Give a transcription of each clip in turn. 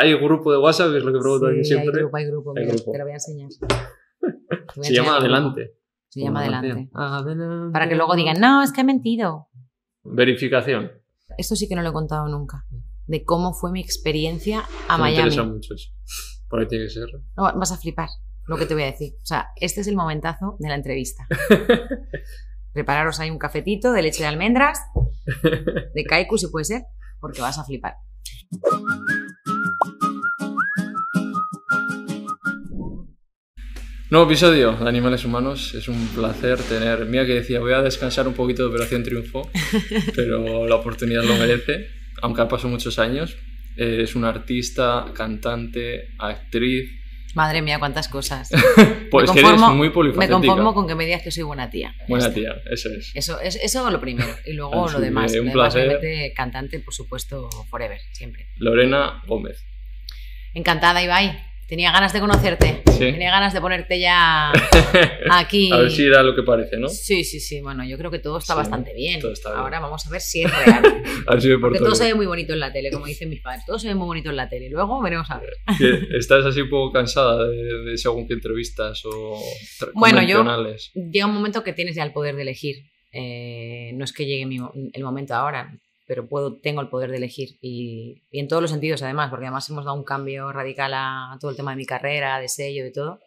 Hay grupo de WhatsApp, es lo que pregunto Sí, aquí siempre. Hay grupo, hay grupo, Hay mira, grupo. te lo voy a enseñar. Te voy a Se llama. Adelante. Se llama Adelante. Adelante. Para que luego digan, no, es que he mentido. Verificación. Esto sí que no lo he contado nunca. De cómo fue mi experiencia a Me Miami. interesa mucho eso. Por ahí tiene que ser. No, vas a flipar lo que te voy a decir. O sea, este es el momentazo de la entrevista. Prepararos ahí un cafetito de leche de almendras, de kaiku si puede ser, porque vas a flipar. Nuevo episodio de Animales Humanos. Es un placer tener. Mira que decía, voy a descansar un poquito de Operación Triunfo, pero la oportunidad lo merece, aunque han pasado muchos años. Eh, es una artista, cantante, actriz. Madre mía, cuántas cosas. Pues Me que eres conformo- muy Me polifacética. conformo con que me digas que soy buena tía. Buena tía, eso es. Eso es eso lo primero. Y luego Así lo demás. un Lo demás, placer. obviamente, cantante, por supuesto, forever, siempre. Lorena Gómez. Encantada, Ibai. Tenía ganas de conocerte. Sí. Tenía ganas de ponerte ya aquí. A ver si era lo que parece, ¿no? Sí, sí, sí. Bueno, yo creo que todo está Sí, bastante bien. todo está bien. Ahora vamos a ver si es real. A ver si me Porque porto todo se ve muy bonito en la tele, como dicen mis padres. Todo se ve muy bonito en la tele. Luego veremos a ver. Que ¿Estás así un poco cansada de, de según qué entrevistas o Bueno, yo-? Llega un momento que tienes ya el poder de elegir. Eh, no es que llegue mi el momento ahora, pero puedo, tengo el poder de elegir. Y, y en todos los sentidos, además, porque además hemos dado un cambio radical a todo el tema de mi carrera, de sello, de todo.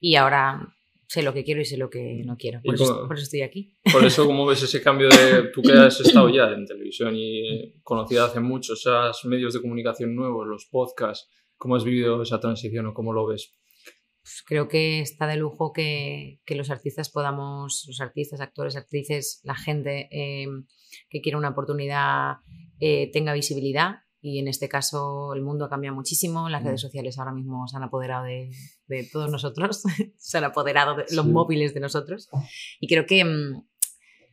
Y ahora sé lo que quiero y sé lo que no quiero. Por, ¿Y eso, cómo- por eso estoy aquí. Por eso, ¿cómo ves ese cambio de... Tú que has estado ya en televisión y conocida hace mucho, esos medios de comunicación nuevos, los podcasts, ¿cómo has vivido esa transición o cómo lo ves? Pues creo que está de lujo que, que los artistas podamos, los artistas, actores, actrices, la gente eh, que quiere una oportunidad eh, tenga visibilidad. Y en este caso el mundo cambia muchísimo, las Mm. redes sociales ahora mismo se han apoderado de, de todos nosotros, se han apoderado de los Sí. móviles de nosotros. Y creo que mm,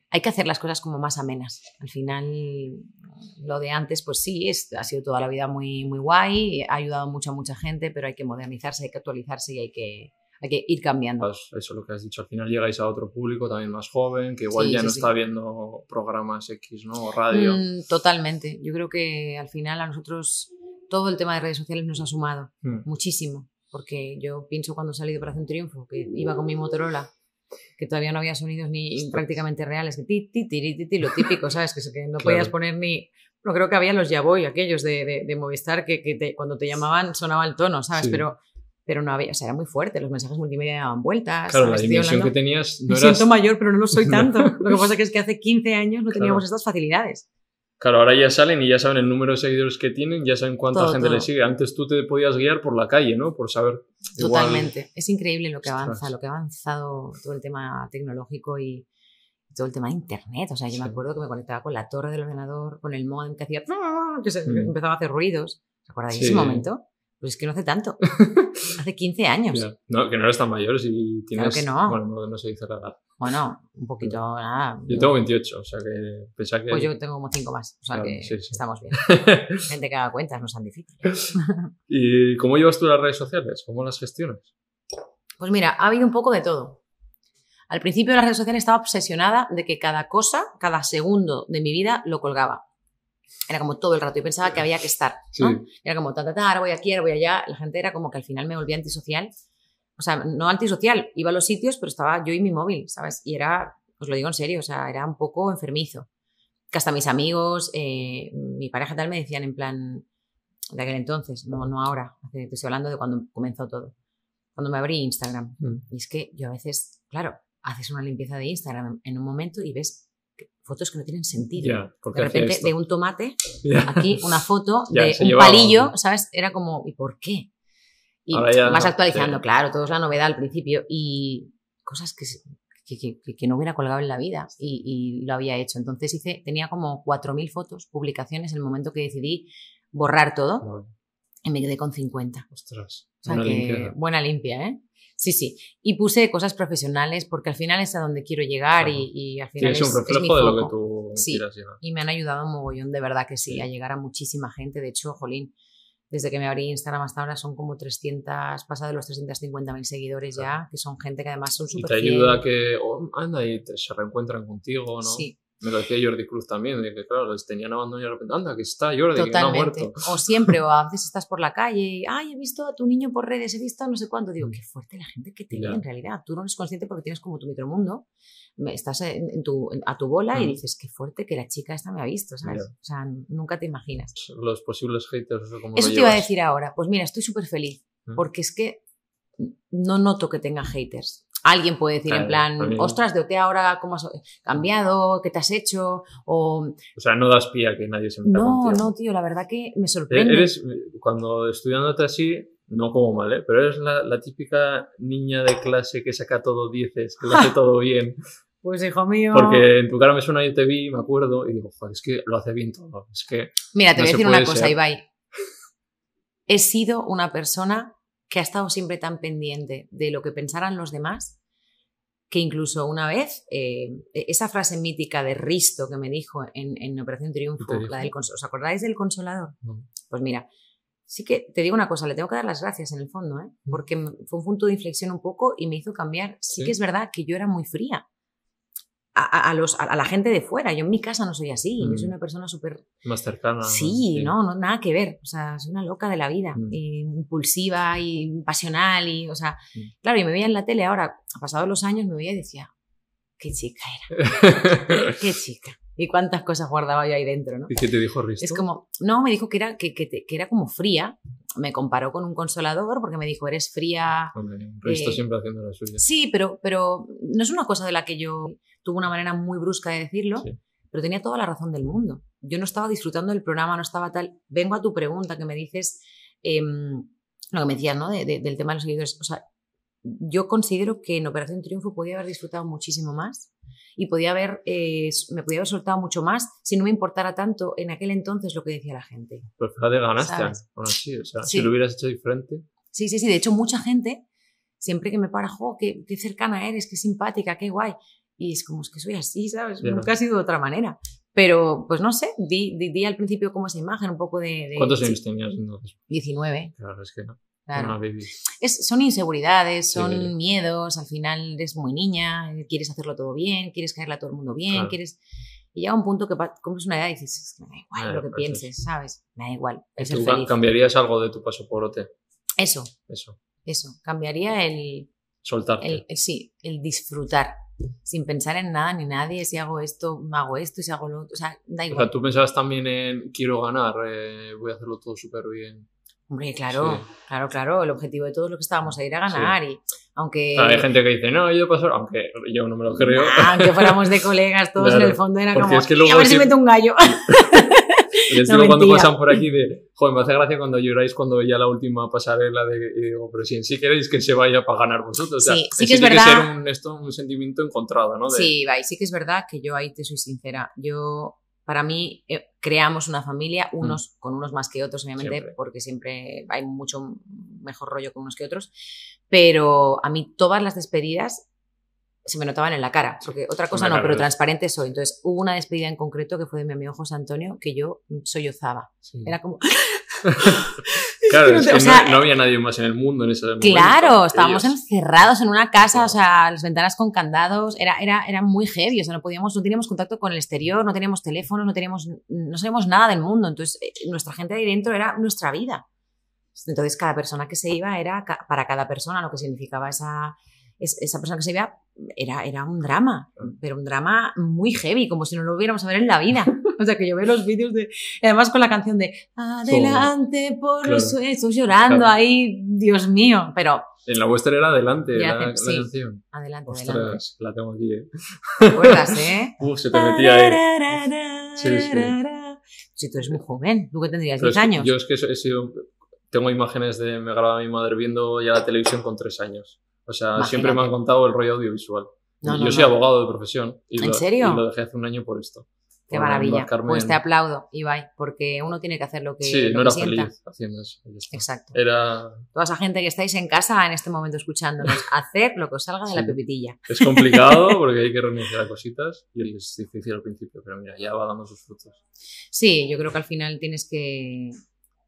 hay que hacer las cosas como más amenas. Al final, lo de antes, pues sí, es, ha sido toda la vida muy, muy guay, ha ayudado mucho a mucha gente, pero hay que modernizarse, hay que actualizarse y hay que, hay que ir cambiando. Pues eso lo que has dicho, al final llegáis a otro público también más joven, que igual Sí, ya sí, no sí. está viendo programas X, ¿no? O radio. Mm, totalmente. Yo creo que al final a nosotros todo el tema de redes sociales nos ha sumado Mm. muchísimo. Porque yo pienso cuando salí de Operación Triunfo, que iba con mi Motorola, que todavía no había sonidos ni Ostras. prácticamente reales, que ti, ti, tiri, ti, ti, lo típico, ¿sabes? Que, que no Claro. podías poner ni... No, creo que había los Ya Voy, aquellos de, de, de Movistar, que, que te- cuando te llamaban sonaba el tono, ¿sabes? Sí. Pero, pero no había, o sea, era muy fuerte, los mensajes multimedia daban vueltas. Claro, la dimensión que tenías no Me eras... siento mayor, pero no lo soy tanto. Lo que pasa es que hace 15 años no teníamos Claro. estas facilidades. Claro, ahora ya salen y ya saben el número de seguidores que tienen, ya saben cuánta Todo, gente todo. les sigue. Antes tú te podías guiar por la calle, ¿no? Por saber. igual- Totalmente. Es increíble lo que Ostras. avanza, lo que ha avanzado todo el tema tecnológico y todo el tema de internet. O sea, yo me Sí. acuerdo que me conectaba con la torre del ordenador, con el modem que hacía que se- Mm. empezaba a hacer ruidos. ¿Se acuerdan de Sí. ese momento? Pues es que no hace tanto. hace 15 años. No, que no eres tan mayor si tienes. que no. Bueno, no, no se dice la edad. Bueno, un poquito nada. Yo tengo 28, o sea que pensaba que. Pues yo tengo como 5 más. O sea Claro, que sí, sí. estamos bien. Gente que haga cuentas no es tan difícil. ¿Y cómo llevas tú las redes sociales? ¿Cómo las gestionas? Pues mira, ha habido un poco de todo. Al principio de las redes sociales estaba obsesionada de que cada cosa, cada segundo de mi vida lo colgaba. Era como todo el rato. Yo pensaba que había que estar. ¿no? Sí. Era como, ta, ta, ta, ahora voy aquí, ahora voy allá. La gente era como que al final me volvía antisocial. O sea, no antisocial. Iba a los sitios, pero estaba yo y mi móvil, ¿sabes? Y era, os lo digo en serio, o sea, era un poco enfermizo. Que hasta mis amigos, eh, mi pareja tal me decían en plan, de aquel entonces, no, no ahora. Te estoy hablando de cuando comenzó todo. Cuando me abrí Instagram. Mm. Y es que yo a veces, claro, haces una limpieza de Instagram en un momento y ves fotos que no tienen sentido. Porque de repente, de un tomate, Ya. aquí una foto Ya, de un llevaba- palillo, ¿sabes? Era como, ¿y por qué? Y vas no, actualizando, sí. claro, todo es la novedad al principio y cosas que, que, que- que no hubiera colgado en la vida y, y lo había hecho. Entonces hice, tenía como 4.000 fotos, publicaciones en el momento que decidí borrar todo Vale. y me quedé con 50. Ostras. O sea una que- limpieza. buena limpia, ¿eh? Sí, sí. Y puse cosas profesionales porque al final es a donde quiero llegar y, y al final es, un es mi reflejo de lo que tú Sí. quieras llegar. Y me han ayudado un mogollón, de verdad que sí, Sí. a llegar a muchísima gente. De hecho, jolín, desde que me abrí Instagram hasta ahora son como 300, pasa de los 350.000 seguidores ya, que son gente que además son Y súper te ayuda a que. oh, anda, y te- se reencuentran contigo, ¿no? Sí, Me lo decía Jordi Cruz también, de que claro, les tenían abandonado y de repente, anda, que está Jordi, que no ha Totalmente. muerto. O siempre, o a veces estás por la calle y, ay, he visto a tu niño por redes, he visto a no sé cuánto. Digo, qué fuerte la gente que te ve en realidad. Tú no eres consciente porque tienes como tu micromundo, estás en, tu, a tu bola y Mm. dices, qué fuerte que la chica esta me ha visto, ¿sabes? O sea, nunca te imaginas. Los posibles haters, eso como Eso te iba a decir ahora. Pues mira, estoy súper feliz Mm. porque es que no noto que tenga haters. Alguien puede decir en plan, ostras, de ahora cómo has cambiado, qué te has hecho, o O sea, no das pie a que nadie se meta no, contigo. no, tío, la verdad que me Eh, sorprende. Eres, cuando estudiándote así, no como mal, ¿eh? Pero eres la, la típica niña de clase que saca todo dieces, que lo hace todo bien. Pues hijo mío. Porque en tu cara me suena, yo te vi, me acuerdo, y digo, joder, es que lo hace bien todo. Es que Mira, te no voy a decir una cosa, ser. Ibai. He sido una persona que ha estado siempre tan pendiente de lo que pensaran los demás que incluso una vez eh, esa frase mítica de Risto que me dijo en, en Operación Triunfo, ¿os acordáis del consolador? no. Pues mira, sí que te digo una cosa, le tengo que dar las gracias en el fondo, ¿eh? Mm. porque fue un punto de inflexión un poco y me hizo cambiar. Sí, Sí. que es verdad que yo era muy fría. A, a- los, a, a la gente de fuera, yo en mi casa no soy así, yo soy Mm. una persona súper más cercana. Sí, no, no, nada que ver. O sea, soy una loca de la vida, Mm. y impulsiva y pasional y, o sea, Mm. claro, y me veía en la tele ahora, pasados los años, me veía y decía, qué chica era, qué chica. Y cuántas cosas guardaba yo ahí dentro, ¿no? ¿Y qué te dijo Risto? Es como, no, me dijo que era, que, que, era como fría. Me comparó con un consolador porque me dijo, eres fría. Hombre, Risto eh, siempre haciendo la suya. Sí, pero, pero no es una cosa de la que yo tuve una manera muy brusca de decirlo, Sí. pero tenía toda la razón del mundo. Yo no estaba disfrutando del programa, no estaba tal. Vengo a tu pregunta que me dices, em, lo que me decías, ¿no? De- de- del tema de los seguidores. O sea, yo considero que en Operación Triunfo podía haber disfrutado muchísimo más y podía haber, eh, me podía haber soltado mucho más si no me importara tanto en aquel entonces lo que decía la gente. Pero fíjate, ganaste aún así. O sea, Sí. si lo hubieras hecho diferente. Sí, sí, sí. De hecho, mucha gente, siempre que me para, jo, qué, qué cercana eres, qué simpática, qué guay. Y es como, es que soy así, ¿sabes? Ya. Nunca ha sido de otra manera. Pero, pues no sé, di, di, di al principio como esa imagen, un poco de... de- ¿Cuántos sí, años tenías entonces? 19, Claro, es que no. Claro. Baby. Es, son inseguridades, son Sí. miedos, al final eres muy niña, quieres hacerlo todo bien, quieres caerle a todo el mundo bien, Claro. quieres... Y llega un punto que cumples una edad y dices, es que me da igual Eh, lo que pienses, ¿sabes? Me da igual, ¿Y es tú feliz. cambiarías algo de tu paso por OT? Eso, Eso. eso, cambiaría el, Soltarte. el, el- sí, el disfrutar, sin pensar en nada ni nadie, si hago esto, hago esto, y si hago lo otro, o sea, da O igual. sea, tú pensabas también en quiero ganar, eh, voy a hacerlo todo súper bien. Hombre, claro, Sí. claro, claro, el objetivo de todos lo que estábamos a ir a ganar y aunque... Claro, hay gente que dice, no, yo paso, aunque yo no me lo creo. Ah, aunque fuéramos de colegas, todos Claro, en el fondo era porque como, es que "Y luego a ver si meto un gallo. Les No, digo cuando mentira. pasan por aquí de, joder, me hace gracia cuando lloráis cuando veía la última pasarela de, y digo, pero si en sí queréis que se vaya para ganar vosotros. O sea, Sí, sí que es verdad. ser un, esto, un sentimiento encontrado, ¿no? De- Sí, va, y sí que es verdad que yo ahí te soy sincera. Yo, para mí, eh, creamos una familia, unos con unos más que otros, obviamente, Mm. Siempre. porque siempre hay mucho mejor rollo con unos que otros. Pero a mí todas las despedidas se me notaban en la cara, porque otra cosa no, pero transparente soy. Entonces, hubo una despedida en concreto que fue de mi amigo José Antonio, que yo sollozaba. sí. Era como, Claro, no es te- que o sea, no, no había nadie más en el mundo en ese momento. Claro, estábamos Ellos. encerrados en una casa, Claro. o sea, las ventanas con candados, era, era, era muy heavy, o sea, no podíamos, no teníamos contacto con el exterior, no teníamos teléfono, no teníamos, no sabíamos nada del mundo, entonces eh, nuestra gente ahí dentro era nuestra vida. Entonces cada persona que se iba era ca- para cada persona lo que significaba esa, es- esa persona que se iba era, era un drama, pero un drama muy heavy, como si no lo hubiéramos a ver en la vida. O sea, que yo veo los vídeos de, además con la canción de Adelante por los Claro. sueños, estoy llorando Claro. ahí, Dios mío, pero En la vuestra era adelante la, la sí. canción. adelante, adelante. Ostras, la tengo aquí, ¿eh? ¿Te acuerdas, eh? Uf, se te metía ahí. Sí, sí. Si tú eres muy joven, tú que tendrías Pero 10 es que años. Yo es que he sido. Tengo imágenes de. Me grababa mi madre viendo ya la televisión con tres años. O sea, Imagínate. siempre me han contado el rollo audiovisual. No, yo no, soy no. abogado de profesión. Y ¿En lo, serio? Y lo dejé hace un año por esto. Qué maravilla. Pues te aplaudo, Ibai, porque uno tiene que hacer lo que, Sí, lo no que era sienta. feliz haciendo eso. Exacto. Era. Toda esa gente que estáis en casa en este momento escuchándonos, hacer lo que os salga de la pepitilla. Es complicado porque hay que renunciar a cositas y es difícil al principio, pero mira, ya va dando sus frutos. Sí, yo creo que al final tienes que,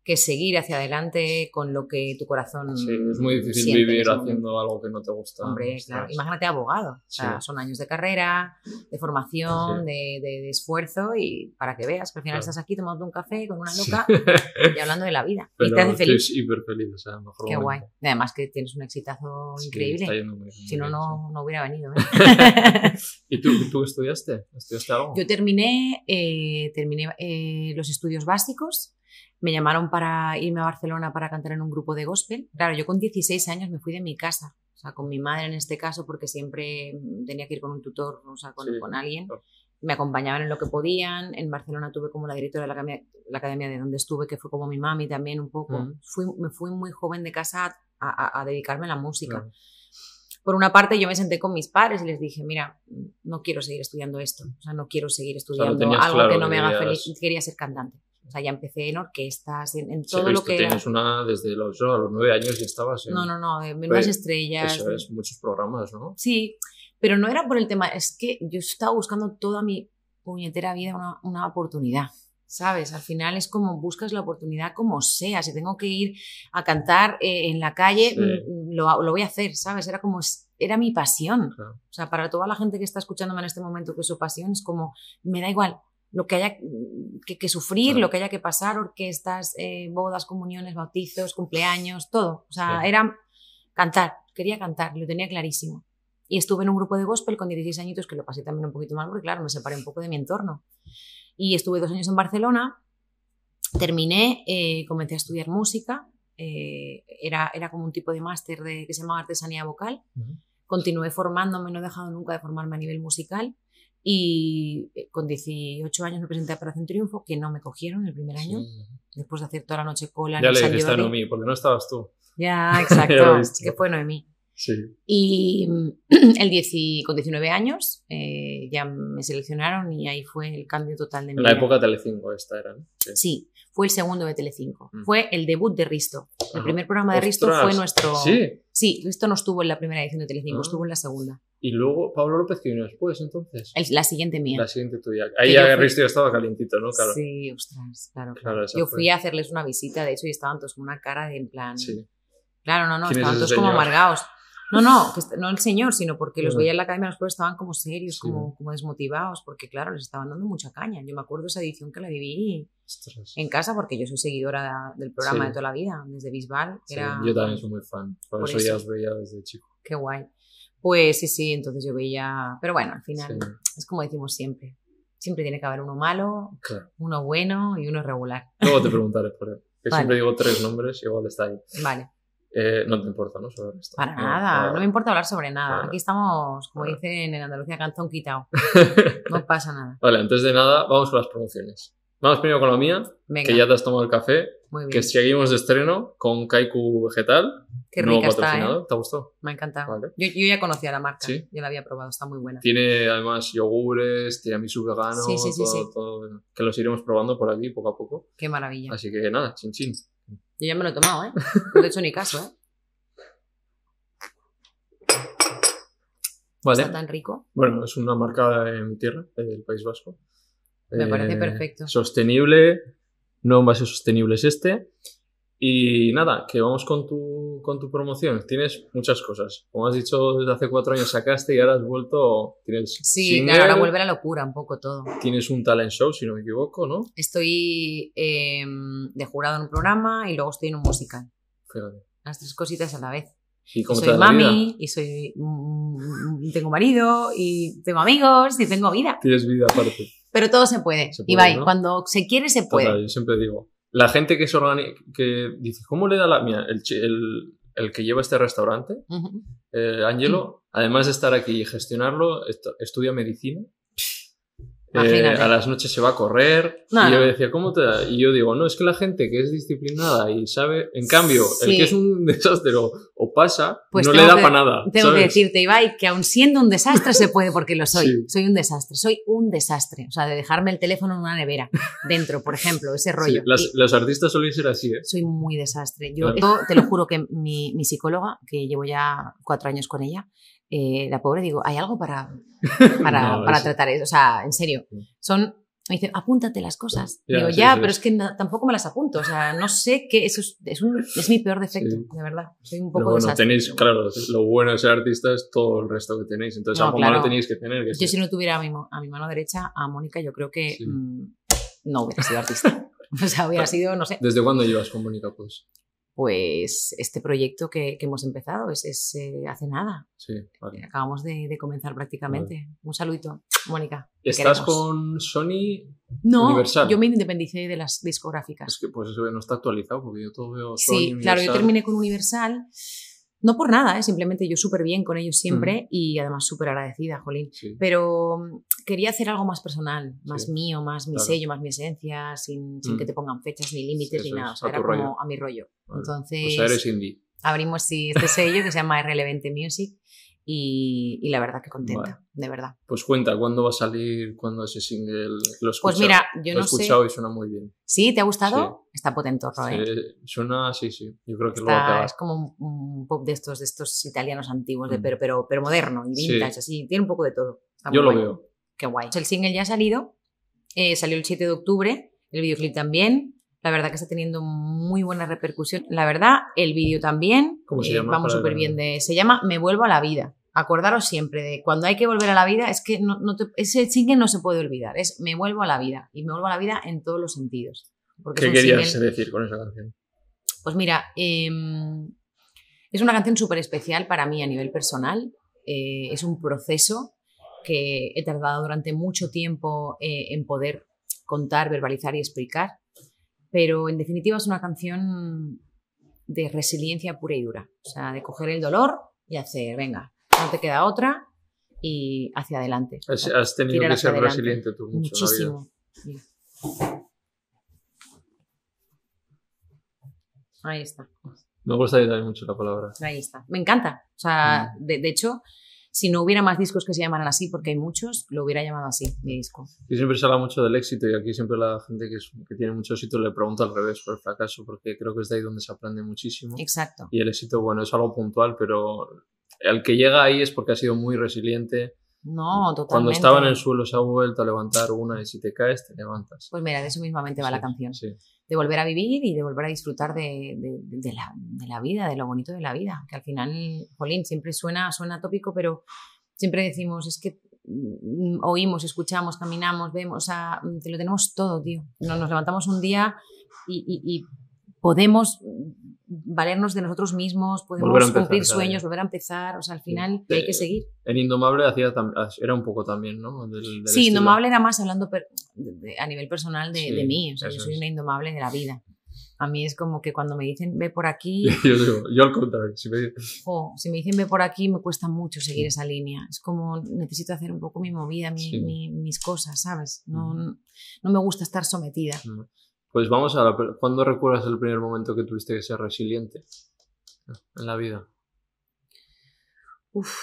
que seguir hacia adelante con lo que tu corazón. Sí, es muy difícil vivir haciendo algo que no te gusta. Hombre, Ostras. claro. Imagínate abogado. O sea, Sí. son años de carrera, de formación, Sí. de, de- de esfuerzo y para que veas que al final Claro. estás aquí tomando un café con una loca y hablando de la vida. y Pero te hace estoy feliz. hiper feliz, o sea, mejor Qué momento. guay. Y además que tienes un exitazo Sí, increíble. está yendo muy- muy si no, bien, no, no hubiera venido. ¿eh? ¿Y tú, tú estudiaste? ¿Estudiaste algo? Yo terminé, eh, terminé eh, los estudios básicos. Me llamaron para irme a Barcelona para cantar en un grupo de gospel. Claro, yo con 16 años me fui de mi casa, o sea, con mi madre en este caso, porque siempre tenía que ir con un tutor, o sea, con, Sí, con alguien. Me acompañaban en lo que podían. En Barcelona tuve como la directora de la academia, la academia de donde estuve, que fue como mi mami también un poco. Mm. Fui, me fui muy joven de casa a, a- a dedicarme a la música por una parte yo me senté con mis padres y les dije, mira, no quiero seguir estudiando esto, o sea, no quiero seguir estudiando algo claro que no me haga querías- feliz, quería ser cantante. O sea, ya empecé en orquestas, en, en Sí, todo he lo que tienes una desde los, a los nueve años y estabas en... No, no, no, de menudas estrellas. Eso es, muchos programas, ¿no? Sí, pero no era por el tema, es que yo estaba buscando toda mi puñetera vida una, una oportunidad. ¿Sabes? Al final es como buscas la oportunidad como sea. Si tengo que ir a cantar eh, en la calle, Sí. mm, lo, lo voy a hacer, ¿sabes? Era como, era mi pasión. Claro. O sea, para toda la gente que está escuchándome en este momento que es su pasión, es como, me da igual lo que haya que, que sufrir, Claro. lo que haya que pasar, orquestas, eh, bodas, comuniones, bautizos, cumpleaños, todo. O sea, Sí. era cantar, quería cantar, lo tenía clarísimo. Y estuve en un grupo de gospel con 16 añitos que lo pasé también un poquito mal porque, claro, me separé un poco de mi entorno. Y estuve dos años en Barcelona, terminé, eh, comencé a estudiar música, eh, era, era como un tipo de máster de, que se llamaba artesanía vocal continué formándome, no he dejado nunca de formarme a nivel musical y eh, con 18 años me presenté a Operación Triunfo, que no me cogieron el primer año, Sí. después de hacer toda la noche cola Ya le a Jordi. Noemí, porque no estabas tú. Ya, exacto, que fue Noemí. Sí. Y el 10 y- con 19 años eh, ya me seleccionaron y ahí fue el cambio total de mi En la vida. época Telecinco esta era, ¿no? Sí. Sí, fue el segundo de Telecinco. Mm. Fue el debut de Risto. El Ajá. primer programa de Risto Ostras, fue nuestro... Sí. Sí, Risto no estuvo en la primera edición de Telecinco, Ah. estuvo en la segunda. Y luego Pablo López que vino después, entonces. El- la siguiente mía. La siguiente tuya. Ahí ya Risto ya estaba calientito, ¿no? Claro. Sí, ostras, claro. Claro, claro. Yo fue. fui a hacerles una visita, de hecho, y estaban todos con una cara de en plan. Sí. Claro, no, no, ¿Quién es estaban ese todos como señor? amargados. No, no, que no el señor, sino porque los Ah. veía en la academia, los pobres estaban como serios, Sí. como, como desmotivados, porque claro, les estaban dando mucha caña. Yo me acuerdo esa edición que la viví Ostras. en casa, porque yo soy seguidora del programa Sí. de toda la vida, desde Bisbal. Sí, Era, Yo también soy muy fan. Por, Por eso, ya eso. os veía desde chico. Qué guay. Pues sí, sí, entonces yo veía. Pero bueno, al final Sí. es como decimos siempre. Siempre tiene que haber uno malo, Claro. uno bueno y uno regular. Luego te preguntaré por él. Que Vale. siempre digo tres nombres y igual está ahí. Vale. Eh, no te importa, ¿no? Sobre esto. Para No, nada, no me importa hablar sobre nada. Aquí estamos, como dicen en Andalucía, canzón quitado. No pasa nada. Vale, antes de nada, vamos con las promociones. Vamos primero con la mía, Venga, que ya te has tomado el café, muy bien. que seguimos de estreno con Kaiku Vegetal, Qué nuevo rica está, ¿eh? ¿Te gustó? Me ha encantado. Vale. Yo, yo ya conocía la marca, Sí. yo la había probado, está muy buena. Tiene además yogures, tiramisú vegano, Sí, sí, todo, todo, que los iremos probando por aquí poco a poco. Qué maravilla. Así que nada, chin chin. Yo ya me lo he tomado, ¿eh? No te he hecho ni caso, ¿eh? Vale. Está tan rico. Bueno, es una marca de mi tierra, del País Vasco. Eh, Me parece perfecto. Sostenible, no envase sostenible es este. Y nada, que vamos con tu, con tu promoción. Tienes muchas cosas. Como has dicho, desde hace cuatro años sacaste y ahora has vuelto. Tienes Sí, single, ahora vuelve la locura un poco todo. Tienes un talent show, si no me equivoco, ¿no? Estoy eh, de jurado en un programa y luego estoy en un musical. Fíjate. Las tres cositas a la vez. ¿Y cómo soy mami, y soy mm, tengo marido, y tengo amigos, y tengo vida. Tienes vida aparte. Pero todo se puede. Se puede, Ibai, ¿no? cuando se quiere, se puede. Total, yo siempre digo. La gente que se organiza, que dice, ¿cómo le da la mía? El, el, el que lleva este restaurante, Ujú. eh, Angelo, además de estar aquí y gestionarlo, estu- estudia medicina. Eh, a las noches se va a correr. No, y yo decía, ¿cómo te da? Y yo digo, no, es que la gente que es disciplinada y sabe, en cambio, el que es un desastre o, o pasa, Pues no le da para nada. Tengo que decirte, Ibai, que aun siendo un desastre se puede porque lo soy. Sí. Soy un desastre, soy un desastre. O sea, de dejarme el teléfono en una nevera, dentro, por ejemplo, ese Sí, rollo. las- Y los artistas suelen ser así, ¿eh? soy muy desastre. Yo, Claro. yo te lo juro que mi, mi psicóloga, que llevo ya cuatro años con ella, eh, la pobre, digo, ¿hay algo para, para, No, para tratar eso? O sea, en serio, son me dice, apúntate las cosas. Ya, Digo, sí, ya, sí, pero sí. es que no- tampoco me las apunto. O sea, no sé qué. Eso es, es, un- es mi peor defecto, de verdad. Soy un Pero poco bueno, desastre. tenéis, claro, lo bueno de ser artista es todo el resto que tenéis. Entonces, No, algo claro. malo tenéis que tener. Que Yo si no tuviera a mi, a mi mano derecha, a Mónica, yo creo que Sí. mm, no hubiera sido artista. o sea, hubiera sido, no sé, ¿Desde cuándo llevas con Mónica? Pues pues este proyecto que, que hemos empezado es, es, eh, hace nada. sí, vale. Acabamos de, de comenzar prácticamente. Un saludito, Mónica. ¿Estás con Sony? No, Universal? yo me independicé de las discográficas. Es que pues eso no está actualizado porque yo todo veo Sony. Sí, claro, yo terminé con Universal. No por nada, ¿eh? simplemente yo súper bien con ellos siempre y además súper agradecida, Jolín. Sí. Pero mm, quería hacer algo más personal, más Sí, mío, más mi claro. sello, más mi esencia, sin, sin Mm. que te pongan fechas ni límites ni nada. O sea, era como rollo. a mi rollo. Vale. Entonces, O sea, eres indie. abrimos sí, este sello que se llama Relevante Music y, y la verdad que contenta, Vale. de verdad. Pues cuenta, ¿cuándo va a salir? ¿Cuándo ese single? Lo he Pues mira, yo lo he no sé. escuchado y suena muy bien. ¿Sí? ¿Te ha gustado? Está potentorro, ¿eh? Sí, suena, sí, sí. Yo creo que Está- pegar. es como un, un pop de estos, de estos italianos antiguos, de- Mm. pero, pero, pero moderno y Sí. vintage, así. Tiene un poco de todo. Está Yo lo guay. veo. Qué guay. El single ya ha salido, eh, salió el 7 de octubre, el videoclip también. La verdad que está teniendo muy buena repercusión. La verdad, el vídeo también. ¿Cómo se eh, llama? Vamos súper bien de... Se llama Me vuelvo a la vida. Acordaros siempre de cuando hay que volver a la vida, es que no, no te- ese single no se puede olvidar. Es Me vuelvo a la vida. Y me vuelvo a la vida en todos los sentidos. ¿Qué querías single- decir con esa canción? pues mira, em, es una canción súper especial para mí a nivel personal. Eh, es un proceso que he tardado durante mucho tiempo eh, en poder contar, verbalizar y explicar. Pero en definitiva es una canción de resiliencia pura y dura. O sea, de coger el dolor y hacer, venga, no te queda otra y hacia adelante. Has, has tenido que ser adelante. resiliente tú mucho en la vida. Muchísimo. Ahí está. Me gusta también mucho la palabra. Ahí está. Me encanta. O sea, Mm. de, de hecho, si no hubiera más discos que se llamaran así, porque hay muchos, lo hubiera llamado así, mi disco. Y siempre se habla mucho del éxito y aquí siempre la gente que, es- que tiene mucho éxito le pregunta al revés por el fracaso porque creo que es de ahí donde se aprende muchísimo. Exacto. Y el éxito, bueno, es algo puntual, pero el que llega ahí es porque ha sido muy resiliente. No, totalmente. Cuando estaba en el suelo se ha vuelto a levantar una y si te caes te levantas. Pues mira, de eso mismamente va Sí, la canción. Sí. De volver a vivir y de volver a disfrutar de, de- de la, de la vida, de lo bonito de la vida. Que al final, Jolín, siempre suena, suena tópico, pero siempre decimos, es que mm, oímos, escuchamos, caminamos, vemos, o sea, mm, te lo tenemos todo, tío. Nos, nos levantamos un día y, y- y podemos valernos de nosotros mismos, podemos empezar, cumplir sueños, volver a empezar, o sea, al final Sí. hay que seguir. En Indomable hacía era un poco también, ¿no? Del, del Sí, estilo. indomable era más hablando per- de- de- a nivel personal de, Sí, de mí, o sea, yo soy es. una indomable de la vida. A mí es como que cuando me dicen ve por aquí, yo, digo, yo al contrario, si me- jo, si me dicen ve por aquí me cuesta mucho seguir esa línea. Es como necesito hacer un poco mi movida, mi- Sí. mi- mis cosas, ¿sabes? No, no me gusta estar sometida. Pues vamos a la... ¿Cuándo recuerdas el primer momento que tuviste que ser resiliente en la vida? Uf,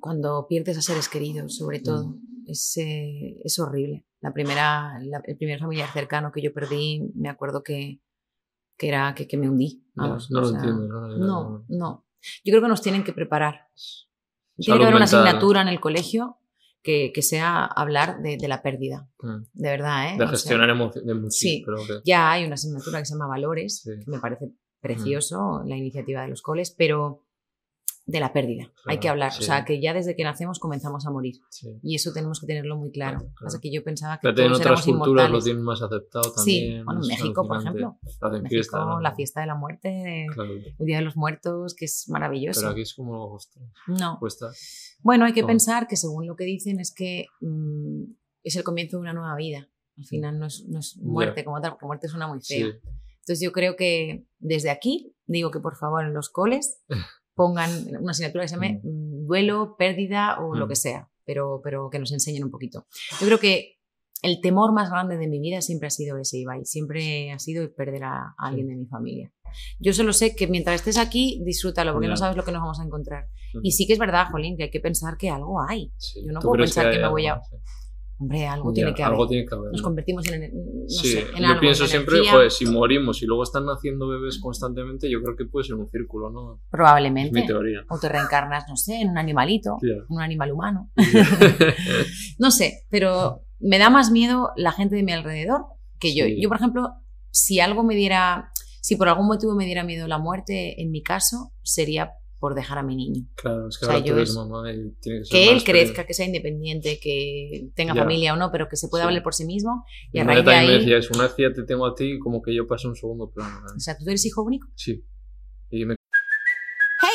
cuando pierdes a seres queridos, sobre todo, Mm. es, eh, es horrible. La primera, la- el primer familiar cercano que yo perdí, me acuerdo que, que era que, que me hundí. No, vamos, no lo sea, entiendo. No, No, no. Yo creo que nos tienen que preparar. Tiene que haber una mental. asignatura en el colegio que, que sea hablar de, de la pérdida. Mm. De verdad, ¿eh? De O gestionar emociones. sí. Pero que- ya hay una asignatura que se llama Valores, Sí. que me parece precioso la iniciativa de los coles, pero de la pérdida. Hay Claro, que hablar. sí. O sea, que ya desde que nacemos comenzamos a morir. sí. Y eso tenemos que tenerlo muy claro. Claro. Pasa que yo pensaba que Fíjate, en todos otras culturas lo tienen más aceptado Sí, también. bueno, en México, por ejemplo. Hacen México, fiesta, ¿no? la fiesta de la muerte, Claro. el Día de los Muertos, que es maravilloso. Pero aquí es como, ostras, No. cuesta. Bueno, hay que Todo. pensar que según lo que dicen es que mm, es el comienzo de una nueva vida. Al final no es, no es muerte como tal, porque muerte suena muy Sí. feo. Entonces yo creo que desde aquí digo que por favor en los coles pongan una asignatura que se llame mm, duelo, pérdida o lo Mm. que sea, pero, pero que nos enseñen un poquito. Yo creo que el temor más grande de mi vida siempre ha sido ese, Ibai. Siempre ha sido perder a, a alguien de mi familia. Yo solo sé que mientras estés aquí, disfrútalo, porque no sabes lo que nos vamos a encontrar. Mm. Y sí que es verdad, Jolín, que hay que pensar que algo hay. Sí. Yo no ¿Tú puedo pensar que hay me voy a- algo? Hombre, algo Ya, tiene que haber. Algo tiene que haber. Nos ¿no? convertimos en, no sí, sé, en yo algo, pienso en siempre, joder, si morimos y luego están naciendo bebés constantemente, yo creo que puede ser un círculo, ¿no? Es Probablemente. mi teoría. O te reencarnas, no sé, en un animalito, Ya. en un animal humano. no sé, pero me da más miedo la gente de mi alrededor que yo. Sí. Yo, por ejemplo, si algo me diera, si por algún motivo me diera miedo la muerte, en mi caso, sería por dejar a mi niño. Claro, es que O sea, ahora yo tú eres es- mamá y tiene que ser Que él más crezca, que sea independiente, que tenga Ya. familia o no, pero que se pueda Sí. valer por sí mismo. Y Mi a raíz de también me ahí. decía eso, una ya te tengo a ti, como que yo paso un segundo plano. ¿no? O sea, ¿tú eres hijo único? Sí. Y me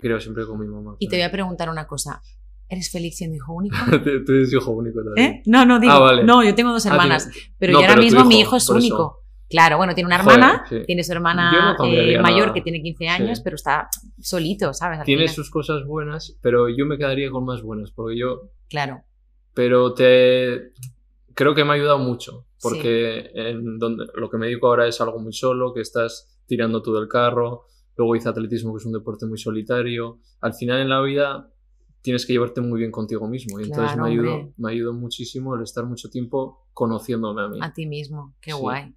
Creo siempre con mi mamá. Y te voy a preguntar una cosa. ¿Eres feliz siendo hijo único? Tú eres hijo único también. ¿Eh? No, no, digo. Ah, vale. No, yo tengo dos Ah, hermanas. tienes- Pero No, yo ahora pero mismo mi hijo, hijo es por eso. único. Claro, bueno, tiene una Joder, hermana, sí. tiene su hermana no eh, mayor nada. que tiene 15 años, Sí. pero está solito, ¿sabes? Al Tiene final. sus cosas buenas, pero yo me quedaría con más buenas, porque yo... Claro, Pero te... Creo que me ha ayudado mucho, porque en donde, lo que me dedico ahora es algo muy solo, que estás tirando tú del carro, luego hice atletismo, que es un deporte muy solitario. Al final en la vida tienes que llevarte muy bien contigo mismo, y entonces Claro, me ayudó, me ayudó muchísimo el estar mucho tiempo conociéndome a mí. a ti mismo. Qué Sí. guay.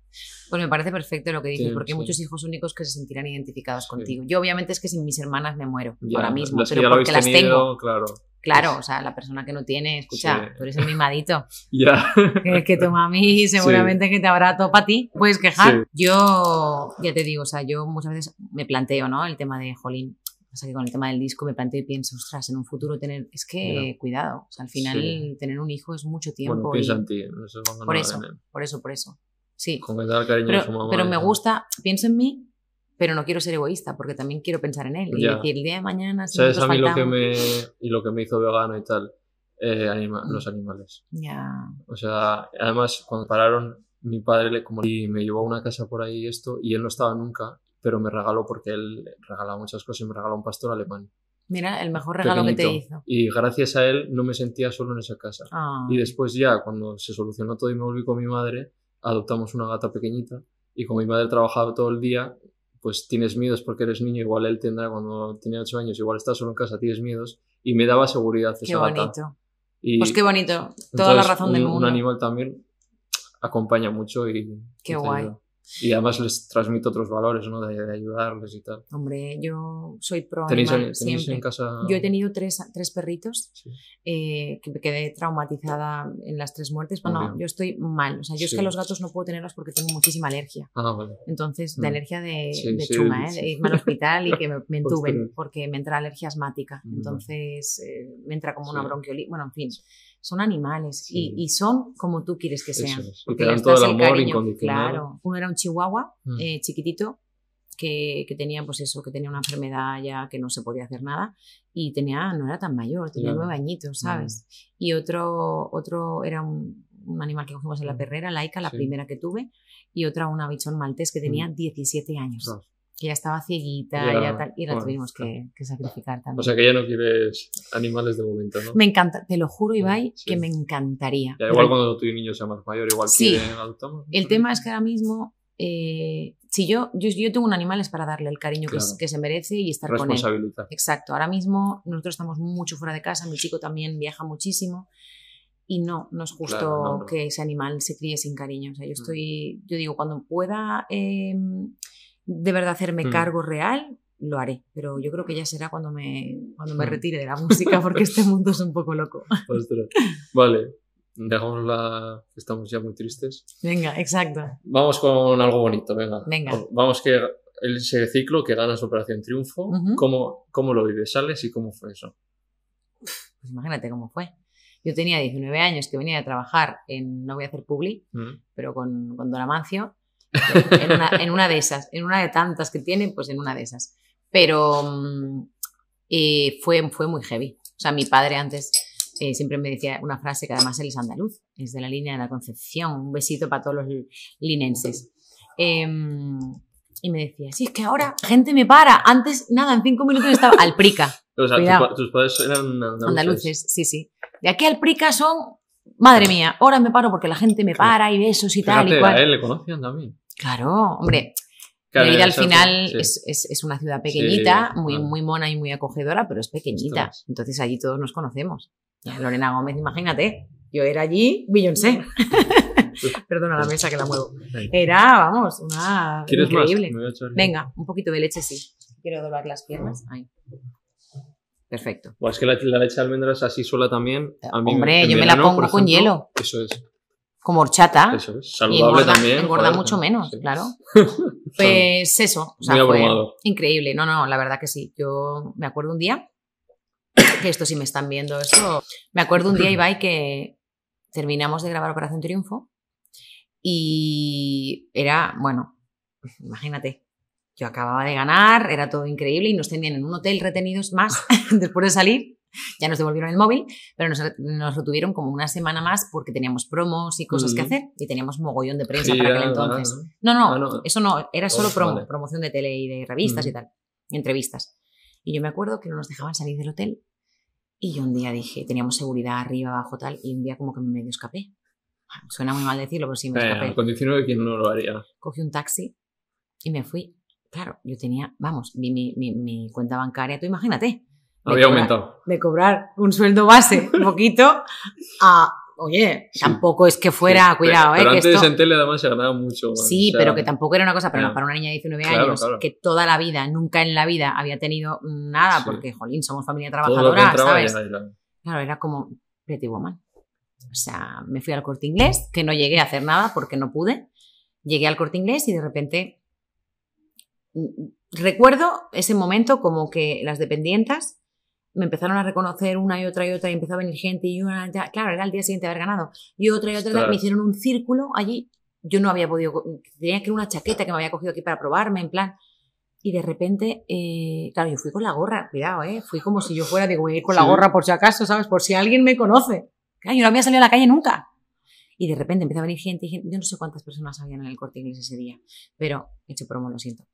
Pues me parece perfecto lo que dices, Sí, porque hay sí. muchos hijos únicos que se sentirán identificados contigo. Yo obviamente es que sin mis hermanas me muero Ya, ahora mismo, las pero porque las tenido, tengo. claro. Claro, o sea, la persona que no tiene, escucha, Sí. tú eres el mimadito. Ya. que es que tu mami seguramente que te habrá todo para ti, puedes quejar. Sí. Yo, ya te digo, o sea, yo muchas veces me planteo, ¿no? El tema de Jolín. O sea, que con el tema del disco me planteo y pienso, ostras, en un futuro tener. Es que, cuidado, o sea, al final tener un hijo es mucho tiempo. Bueno, y- piensa en ti, no a por eso, por eso, por eso. Sí. Con que cariño Pero, de su mamá. pero me ya. gusta, pienso en mí, pero no quiero ser egoísta, porque también quiero pensar en él. Y Ya. decir, el día de mañana, si ¿Sabes a mí lo que me y lo que me hizo vegano y tal? Eh, anima- Mm. los animales. Ya. O sea, además cuando pararon mi padre le como y me llevó a una casa por ahí esto y él no estaba nunca, pero me regaló porque él regalaba muchas cosas y me regaló un pastor alemán. Mira, el mejor regalo que te pequeñito. hizo. Y gracias a él no me sentía solo en esa casa. Ah. Y después ya, cuando se solucionó todo y me volví con mi madre, adoptamos una gata pequeñita y como mi madre trabajaba todo el día, pues tienes miedos porque eres niño, igual él tendrá cuando tiene 8 años, igual estás solo en casa, tienes miedos y me daba seguridad Qué esa gata. bonito. Y Pues qué bonito. Toda la entonces, razón del un- mundo. Un animal también acompaña mucho y... Qué guay. ayuda. Y además les transmite otros valores, ¿no? De, de ayudarles y tal. Hombre, yo soy pro ¿Tenéis, animal tenéis siempre. en casa...? Yo he tenido tres, tres perritos Sí. eh, que me quedé traumatizada en las tres muertes. Bueno, Obvio. yo estoy mal. O sea, yo es Sí. que a los gatos no puedo tenerlos porque tengo muchísima alergia. Ah, vale. Entonces, de Mm. alergia de, Sí, de sí, chunga, ¿eh? de irme al hospital y que me, me entuben porque me entra alergia asmática. Entonces, eh, me entra como una bronquiolitis. Bueno, en fin, son animales Sí. y, y son como tú quieres que sean. es. Y porque te dan todo el amor incondicional. Claro. Uno era un chihuahua Mm. eh, chiquitito que, que tenía pues eso, que tenía una enfermedad ya que no se podía hacer nada y tenía, no era tan mayor, tenía Ya. nueve añitos, ¿sabes? Y otro, otro era un, un animal que cogimos en la Mm. perrera, Laika, la Sí. primera que tuve, y otra una bichón maltés que tenía 17 años, Ostras. Que ya estaba cieguita Ya, ya tal, y la bueno. tuvimos que, que sacrificar también. O sea que ya no quieres animales de momento, ¿no? me encanta, te lo juro, Ibai, Sí. que me encantaría. Ya, igual cuando tu niño sea más mayor, igual Sí. quiere adoptamos. El tema es que ahora mismo, eh, si yo, yo, yo tengo un animal es para darle el cariño que, Claro. que se merece y estar con él. Exacto, ahora mismo nosotros estamos mucho fuera de casa, mi chico también viaja muchísimo y no, no es justo Claro, no, no. que ese animal se críe sin cariño. O sea, yo Mm. estoy, yo digo, cuando pueda eh, de verdad hacerme Mm. cargo real, lo haré, pero yo creo que ya será cuando me, cuando me Mm. retire de la música porque este mundo es un poco loco. Ostras. Vale, dejamos la... Estamos ya muy tristes. Venga, exacto. Vamos con algo bonito, venga. Venga. Vamos que ese ciclo que ganas Operación Triunfo. ¿cómo, ¿cómo lo vives? ¿Sales y cómo fue eso? Pues imagínate cómo fue. Yo tenía 19 años que venía a trabajar en, no voy a hacer publi, ¿Mm? pero con, con Don Amancio, en una, en una de esas, en una de tantas que tiene, pues en una de esas. Pero mm, eh, fue, fue muy heavy. O sea, mi padre antes eh, siempre me decía una frase que además él es andaluz, es de la línea de la Concepción, un besito para todos los linenses. Em, y me decía, sí, es que ahora gente me para, antes, nada, en cinco minutos estaba al prica. O sea, tus padres eran andaluces. Andaluces, sí, sí. De aquí al Prica son Madre mía, ahora me paro porque la gente me para y besos y tal y cual. a él le conocían también. Claro, hombre. Claro, Mérida al final sí. es, es- es una ciudad pequeñita, Sí, muy, claro. muy mona y muy acogedora, pero es pequeñita. Entonces allí todos nos conocemos. Ya, Lorena Gómez, imagínate. Yo era allí Beyoncé. Perdona la mesa que la muevo. Era, vamos, una ¿Quieres increíble. más? Venga, un poquito de leche sí. Quiero doblar las piernas. Ahí. Perfecto. Buah, es que la, la leche de almendras así sola también. A mí, Hombre, yo me la verano, pongo con ejemplo, hielo. Eso es. Como horchata. Eso es. y Saludable engorda, también. engorda joder, mucho menos, sí. claro. Pues eso, o sea, Muy fue increíble. No, no, la verdad que sí. Yo me acuerdo un día, que esto si me están viendo esto, me acuerdo un día, Ibai, que terminamos de grabar Operación Triunfo y era, bueno, imagínate, yo acababa de ganar, era todo increíble y nos tenían en un hotel retenidos más después de salir. Ya nos devolvieron el móvil, pero nos, nos retuvieron como una semana más porque teníamos promos y cosas que Mm. hacer y teníamos mogollón de prensa para Gira, aquel entonces. ah, No, no, Ah, no. eso no, era solo Oh, promo, vale. promoción de tele y de revistas y Ujú. tal, y entrevistas. Y yo me acuerdo que no nos dejaban salir del hotel y yo un día dije, teníamos seguridad arriba, abajo, tal, y un día como que me medio escapé. Suena muy mal decirlo, pero sí me Eh, escapé. condicionado de quien no lo haría. Cogí un taxi y me fui. Claro, yo tenía, vamos, mi, mi, mi, mi cuenta bancaria, tú imagínate. Había cobrar- aumentado. De cobrar un sueldo base, un poquito, a, oye, Sí. tampoco es que fuera, Sí, cuidado, pero, pero eh, que antes esto... en tele además se ganaba mucho. Sí, o sea, pero que tampoco era una cosa, pero ya. para una niña de 19 Claro, años claro. que toda la vida, nunca en la vida había tenido nada, Sí. porque, jolín, somos familia trabajadora, ¿sabes? era- Claro, era como Pretty Woman. O sea, me fui al corte inglés, que no llegué a hacer nada porque no pude. Llegué al corte inglés y de repente mm, recuerdo ese momento como que las dependientas me empezaron a reconocer una y otra y otra y empezó a venir gente y una, ya- claro, era el día siguiente de haber ganado. Y otra y otra, me hicieron un círculo allí. Yo no había podido, tenía que ir una chaqueta que me había cogido aquí para probarme, en plan. Y de repente, eh, claro, yo fui con la gorra, cuidado, ¿eh? Fui como si yo fuera, digo, voy a ir con la gorra por si acaso, ¿sabes? Por si alguien me conoce. Claro, yo no había salido a la calle nunca. Y de repente empezó a venir gente, y gente- yo no sé cuántas personas habían en el corte inglés ese día, pero he hecho promo, lo siento.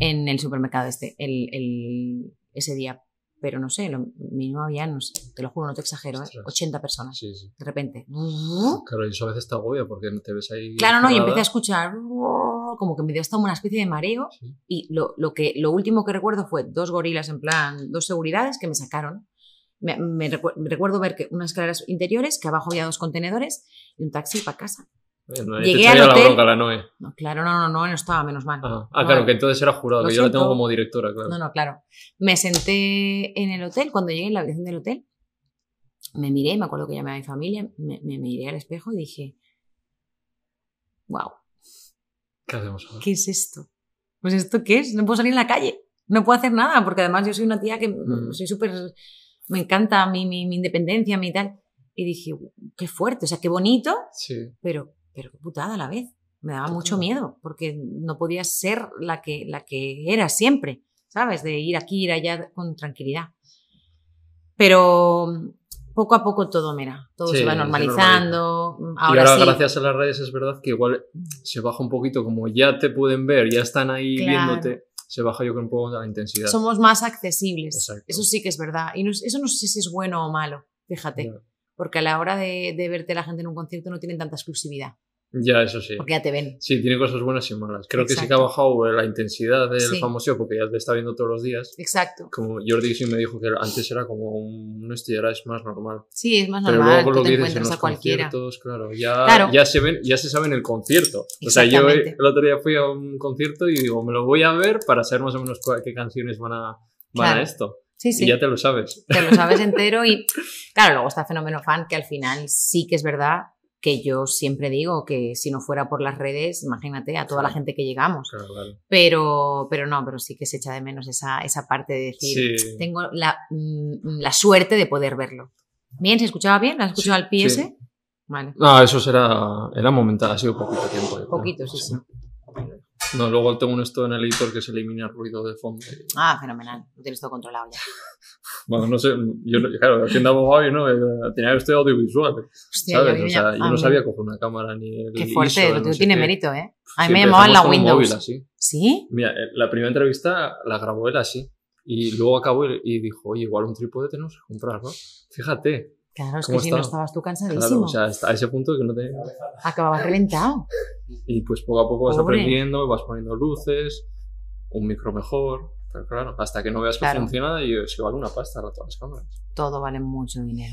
En el supermercado este, el, el- ese día, pero no sé, lo mínimo había, no sé, te lo juro, no te exagero, ¿eh? Ostras. 80 personas. Sí, sí. De repente. Claro, y eso a veces te agobia porque no te ves ahí. Claro, no, y empecé a escuchar como que me dio hasta una especie de mareo Sí. y lo, lo que, lo último que recuerdo fue dos gorilas en plan, dos seguridades que me sacaron. Me, me recuerdo ver que unas escaleras interiores, que abajo había dos contenedores y un taxi para casa. Bueno, ahí Llegué te al echaría la hotel- bronca la Noé. No, claro, no, no, no, no estaba, menos mal. Ah, ah, No, claro, que entonces era jurado, que yo la tengo como directora, claro. No, no, claro. Me senté en el hotel, cuando llegué en la habitación del hotel, me miré, me acuerdo que llamé a mi familia, me, me miré al espejo y dije, wow, ¿Qué hacemos ahora? ¿qué es esto? Pues esto qué es? No puedo salir en la calle, no puedo hacer nada, porque además yo soy una tía que Mm. soy súper, me encanta mi, mi, mi independencia, mi tal. Y dije, qué fuerte, o sea, qué bonito, Sí. pero, pero qué putada a la vez. Me daba mucho miedo, porque no podía ser la que, la que era siempre, ¿sabes? De ir aquí, ir allá con tranquilidad. Pero mm, poco a poco todo, mira, todo Sí, se va se normalizando. y Ahora, sí, gracias a las redes, es verdad que igual se baja un poquito, como ya te pueden ver, ya están ahí Claro. viéndote, se baja yo creo un poco la intensidad. somos más accesibles. Exacto. Eso sí que es verdad. Y no- eso no sé si es bueno o malo, fíjate. Porque a la hora de, de verte la gente en un concierto no tienen tanta exclusividad, Ya, eso sí. porque ya te ven. Sí, tiene cosas buenas y malas. Creo que sí que ha Exacto. bajado la intensidad del Sí. famoso porque ya te está viendo todos los días. Exacto. Como Jordi sí me dijo que antes era como un esto y ahora es más normal. Sí, es más Pero normal, luego tú lo dices en los a cualquiera. conciertos, claro, ya, Claro. ya se ven, ya se sabe en el concierto. O sea, yo el otro día fui a un concierto y digo, me lo voy a ver para saber más o menos qué canciones van a, van Claro. a esto. Sí, sí. Y ya te lo sabes. te lo sabes entero y claro, luego está Fenómeno Fan, que al final sí que es verdad que yo siempre digo que si no fuera por las redes, imagínate a toda la gente que llegamos. Claro, claro. Pero, pero no, pero sí que se echa de menos esa, esa parte de decir, Sí. tengo la, mm, la suerte de poder verlo. Bien, ¿se escuchaba bien? ¿Lo has escuchado al PS? sí. Vale, No, eso será, era momentáneo, ha sido poquito tiempo. poquito, sí, sí. No, luego tengo un esto en el editor que se elimina el ruido de fondo. y- Ah, fenomenal, lo tienes todo controlado ya. Bueno, no sé, yo, claro, haciendo abogado yo no, eh, tenía que estudiar audiovisual, Hostia, ¿sabes? ya, O sea, yo no mí- sabía coger una cámara ni el Qué fuerte, ISO, no tiene qué. mérito, ¿eh? A mí me llamaban la Windows. móvil así. ¿Sí? Mira, eh, la primera entrevista la grabó él así. Y luego acabó y, y dijo, oye, igual un trípode tenemos que comprar, ¿no? Fíjate. Claro, es que ¿Cómo si no estaba? estabas tú Claro, cansadísimo. o sea, hasta ese punto que no te... Acababas reventado. Y pues poco a poco vas aprendiendo, vas poniendo luces, un micro mejor, pero claro, hasta que no veas Claro. que funciona y es que vale una pasta todas las cámaras. Todo vale mucho dinero.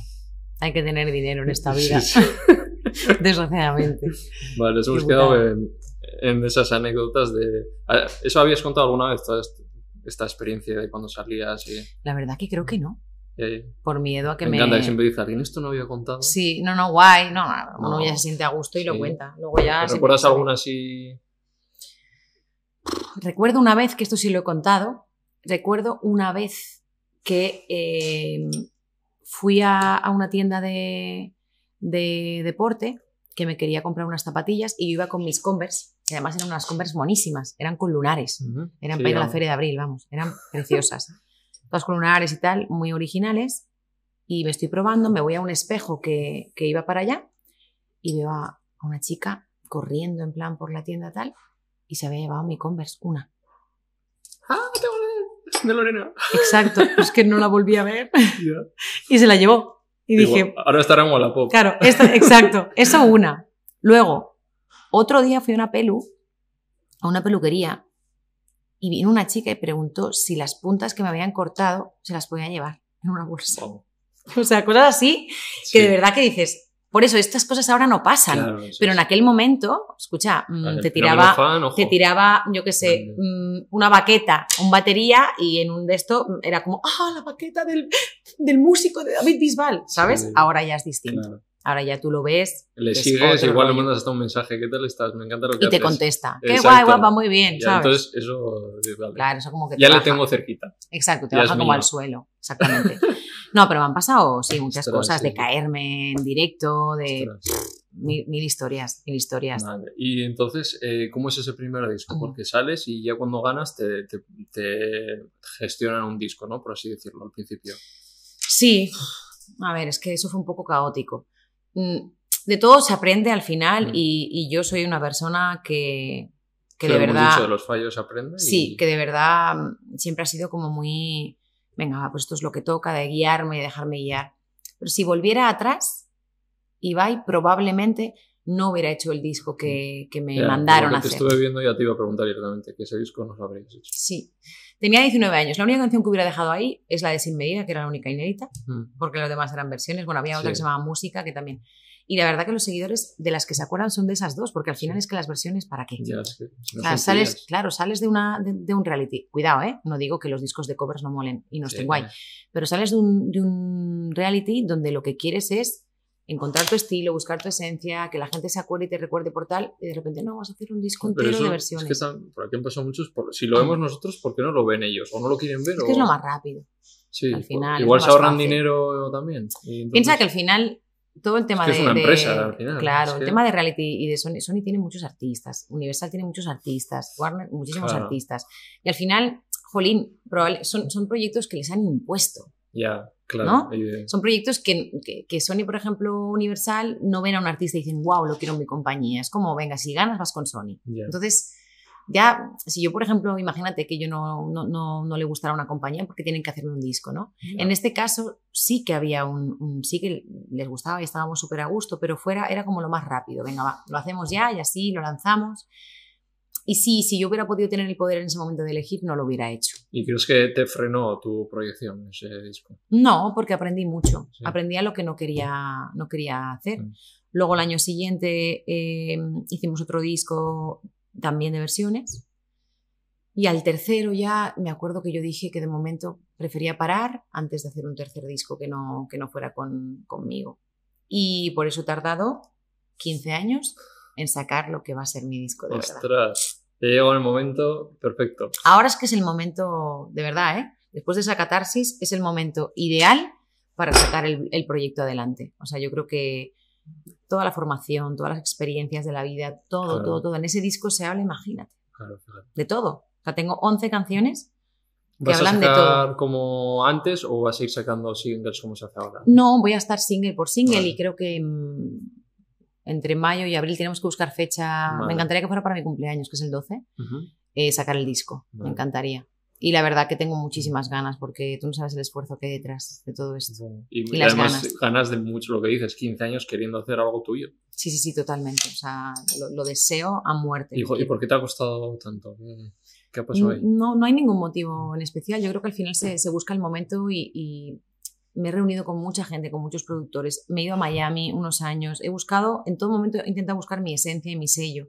Hay que tener dinero en esta vida, sí. desgraciadamente. Vale, nos hemos quedado en, en esas anécdotas de... ¿Eso habías contado alguna vez, toda est- esta experiencia de cuando salías? Y, La verdad que creo que no. Por miedo a que me me... encanta que siempre dice alguien, esto no había contado. Sí, no, no, guay. No, uno No. ya se siente a gusto y lo cuenta. Luego ya... ¿Te ¿Recuerdas alguna así? Recuerdo una vez, que esto sí lo he contado, recuerdo una vez que eh, fui a, a una tienda de, de deporte que me quería comprar unas zapatillas y yo iba con mis Converse, que además eran unas Converse monísimas, eran con lunares, eran Sí, para ir a la feria de abril, vamos, eran preciosas. Todas con lunares y tal, muy originales. Y me estoy probando, me voy a un espejo que, que iba para allá y veo a una chica corriendo en plan por la tienda tal y se había llevado mi Converse, una. ¡Ah, la de Lorena! Exacto, es que no la volví a ver y se la llevó. Y dije, ahora estará en Wallapop. claro, esta- exacto, eso una. Luego, otro día fui a una pelu, a una peluquería, y vino una chica y preguntó si las puntas que me habían cortado se las podía llevar en una bolsa. O sea, cosas así Sí, que de verdad que dices, por eso estas cosas ahora no pasan. claro, Pero en aquel momento, escucha, mm, te tiraba, fan, te tiraba, yo qué sé, mm, una baqueta, un batería y en un de esto era como, ah, la baqueta del, del músico de David Bisbal, ¿sabes? Sí. Ahora ya es distinto. Claro. Ahora ya tú lo ves Le Es sigues, igual le mandas hasta un mensaje, ¿qué tal estás? Me encanta lo que y te haces. contesta. Qué Exacto. guay, guapa, muy bien, Ya, ¿sabes? entonces, eso, vale. claro, eso como que te ya le baja. tengo cerquita. Exacto, te ya baja como mío. al suelo. Exactamente. No, pero me han pasado, sí, muchas Ostras, cosas, sí. de caerme en directo, de Ostras, mil, mil historias, mil historias. Y entonces, eh, ¿cómo es ese primer disco? Mm. Porque sales y ya cuando ganas te, te- te gestionan un disco, ¿no? Por así decirlo, al principio. Sí, a ver, es que eso fue un poco caótico. Mm, De todo se aprende al final Mm. y, y yo soy una persona que, que de verdad... dicho, de los fallos se aprende. y- Sí, que de verdad mm, siempre ha sido como muy, venga, pues esto es lo que toca, de guiarme y dejarme guiar. Pero si volviera atrás, Ibai probablemente no hubiera hecho el disco que, que me Ya, mandaron a que te hacer. estuve viendo ya te iba a preguntar directamente que ese disco no lo habrías hecho. Sí. Tenía 19 años. La única canción que hubiera dejado ahí es la de Sin Medida, que era la única inédita, Mm. porque las demás eran versiones. Bueno, había otra Sí. que se llamaba Música, que también. Y la verdad que los seguidores de las que se acuerdan son de esas dos, porque al final Sí. es que las versiones, ¿para qué? Ya, es que no Claro, sales, claro, sales de, una, de, de un reality. Cuidado, ¿eh? No digo que los discos de covers no molen y no Sí, estén guay. Pero sales de un, de un reality donde lo que quieres es encontrar tu estilo, buscar tu esencia, que la gente se acuerde y te recuerde por tal, y de repente no, vas a hacer un disco entero eso de es versiones. que están- por aquí han pasado muchos. por- si lo vemos nosotros, ¿por qué no lo ven ellos? ¿O no lo quieren ver? Es o- que es lo más rápido. Sí, al por- final, Igual es se ahorran fácil. dinero también. entonces- Piensa que al final todo el tema que de. es una de- empresa, al final, Claro, es el que- tema de reality y de Sony. Sony tiene muchos artistas, Universal tiene muchos artistas, Warner muchísimos Claro. artistas. Y al final, jolín, son, son proyectos que les han impuesto. Ya, claro. ¿No? Son proyectos que, que, que Sony, por ejemplo, Universal, no ven a un artista y dicen, wow, lo quiero en mi compañía. Es como, venga, si ganas, vas con Sony. Entonces, ya, si yo, por ejemplo, imagínate que yo no, no, no, no le gustara una compañía porque tienen que hacerme un disco, ¿no? En este caso sí que había un, un- sí que les gustaba y estábamos súper a gusto, pero fuera era como lo más rápido. Venga, va, lo hacemos ya y así lo lanzamos. Y sí, si yo hubiera podido tener el poder en ese momento de elegir, no lo hubiera hecho. ¿Y crees que te frenó tu proyección ese disco? No, porque aprendí mucho. Sí. Aprendí a lo que no quería, no quería hacer. Mm. Luego el año siguiente eh, hicimos otro disco también de versiones. Y al tercero ya me acuerdo que yo dije que de momento prefería parar antes de hacer un tercer disco que no, que no fuera con, conmigo. Y por eso he tardado 15 años en sacar lo que va a ser mi disco de verdad. Ostras, te llegó el momento perfecto. Ahora es que es el momento, de verdad, ¿eh? Después de esa catarsis, es el momento ideal para sacar el, el proyecto adelante. O sea, yo creo que toda la formación, todas las experiencias de la vida, todo, Claro. todo, todo. En ese disco se habla, imagínate, Claro, de todo. O sea, tengo 11 canciones que ¿Vas a hablan de sacar todo. como antes o vas a ir sacando singles como se hace ahora? No, voy a estar single por single Vale. y creo que mm, entre mayo y abril tenemos que buscar fecha. Vale. Me encantaría que fuera para mi cumpleaños, que es el 12, Ujú. eh, sacar el disco. Vale. Me encantaría. Y la verdad que tengo muchísimas ganas porque tú no sabes el esfuerzo que hay detrás de todo esto. Y, Y las además ganas. ganas. de mucho lo que dices, 15 años queriendo hacer algo tuyo. Sí, sí, sí, totalmente. O sea, lo, lo deseo a muerte. Y, ¿y por qué te ha costado tanto? ¿Qué, qué ha pasado ahí? No, no hay ningún motivo en especial. Yo creo que al final se, se busca el momento y, y me he reunido con mucha gente, con muchos productores. Me he ido a Miami unos años. He buscado, en todo momento he intentado buscar mi esencia y mi sello.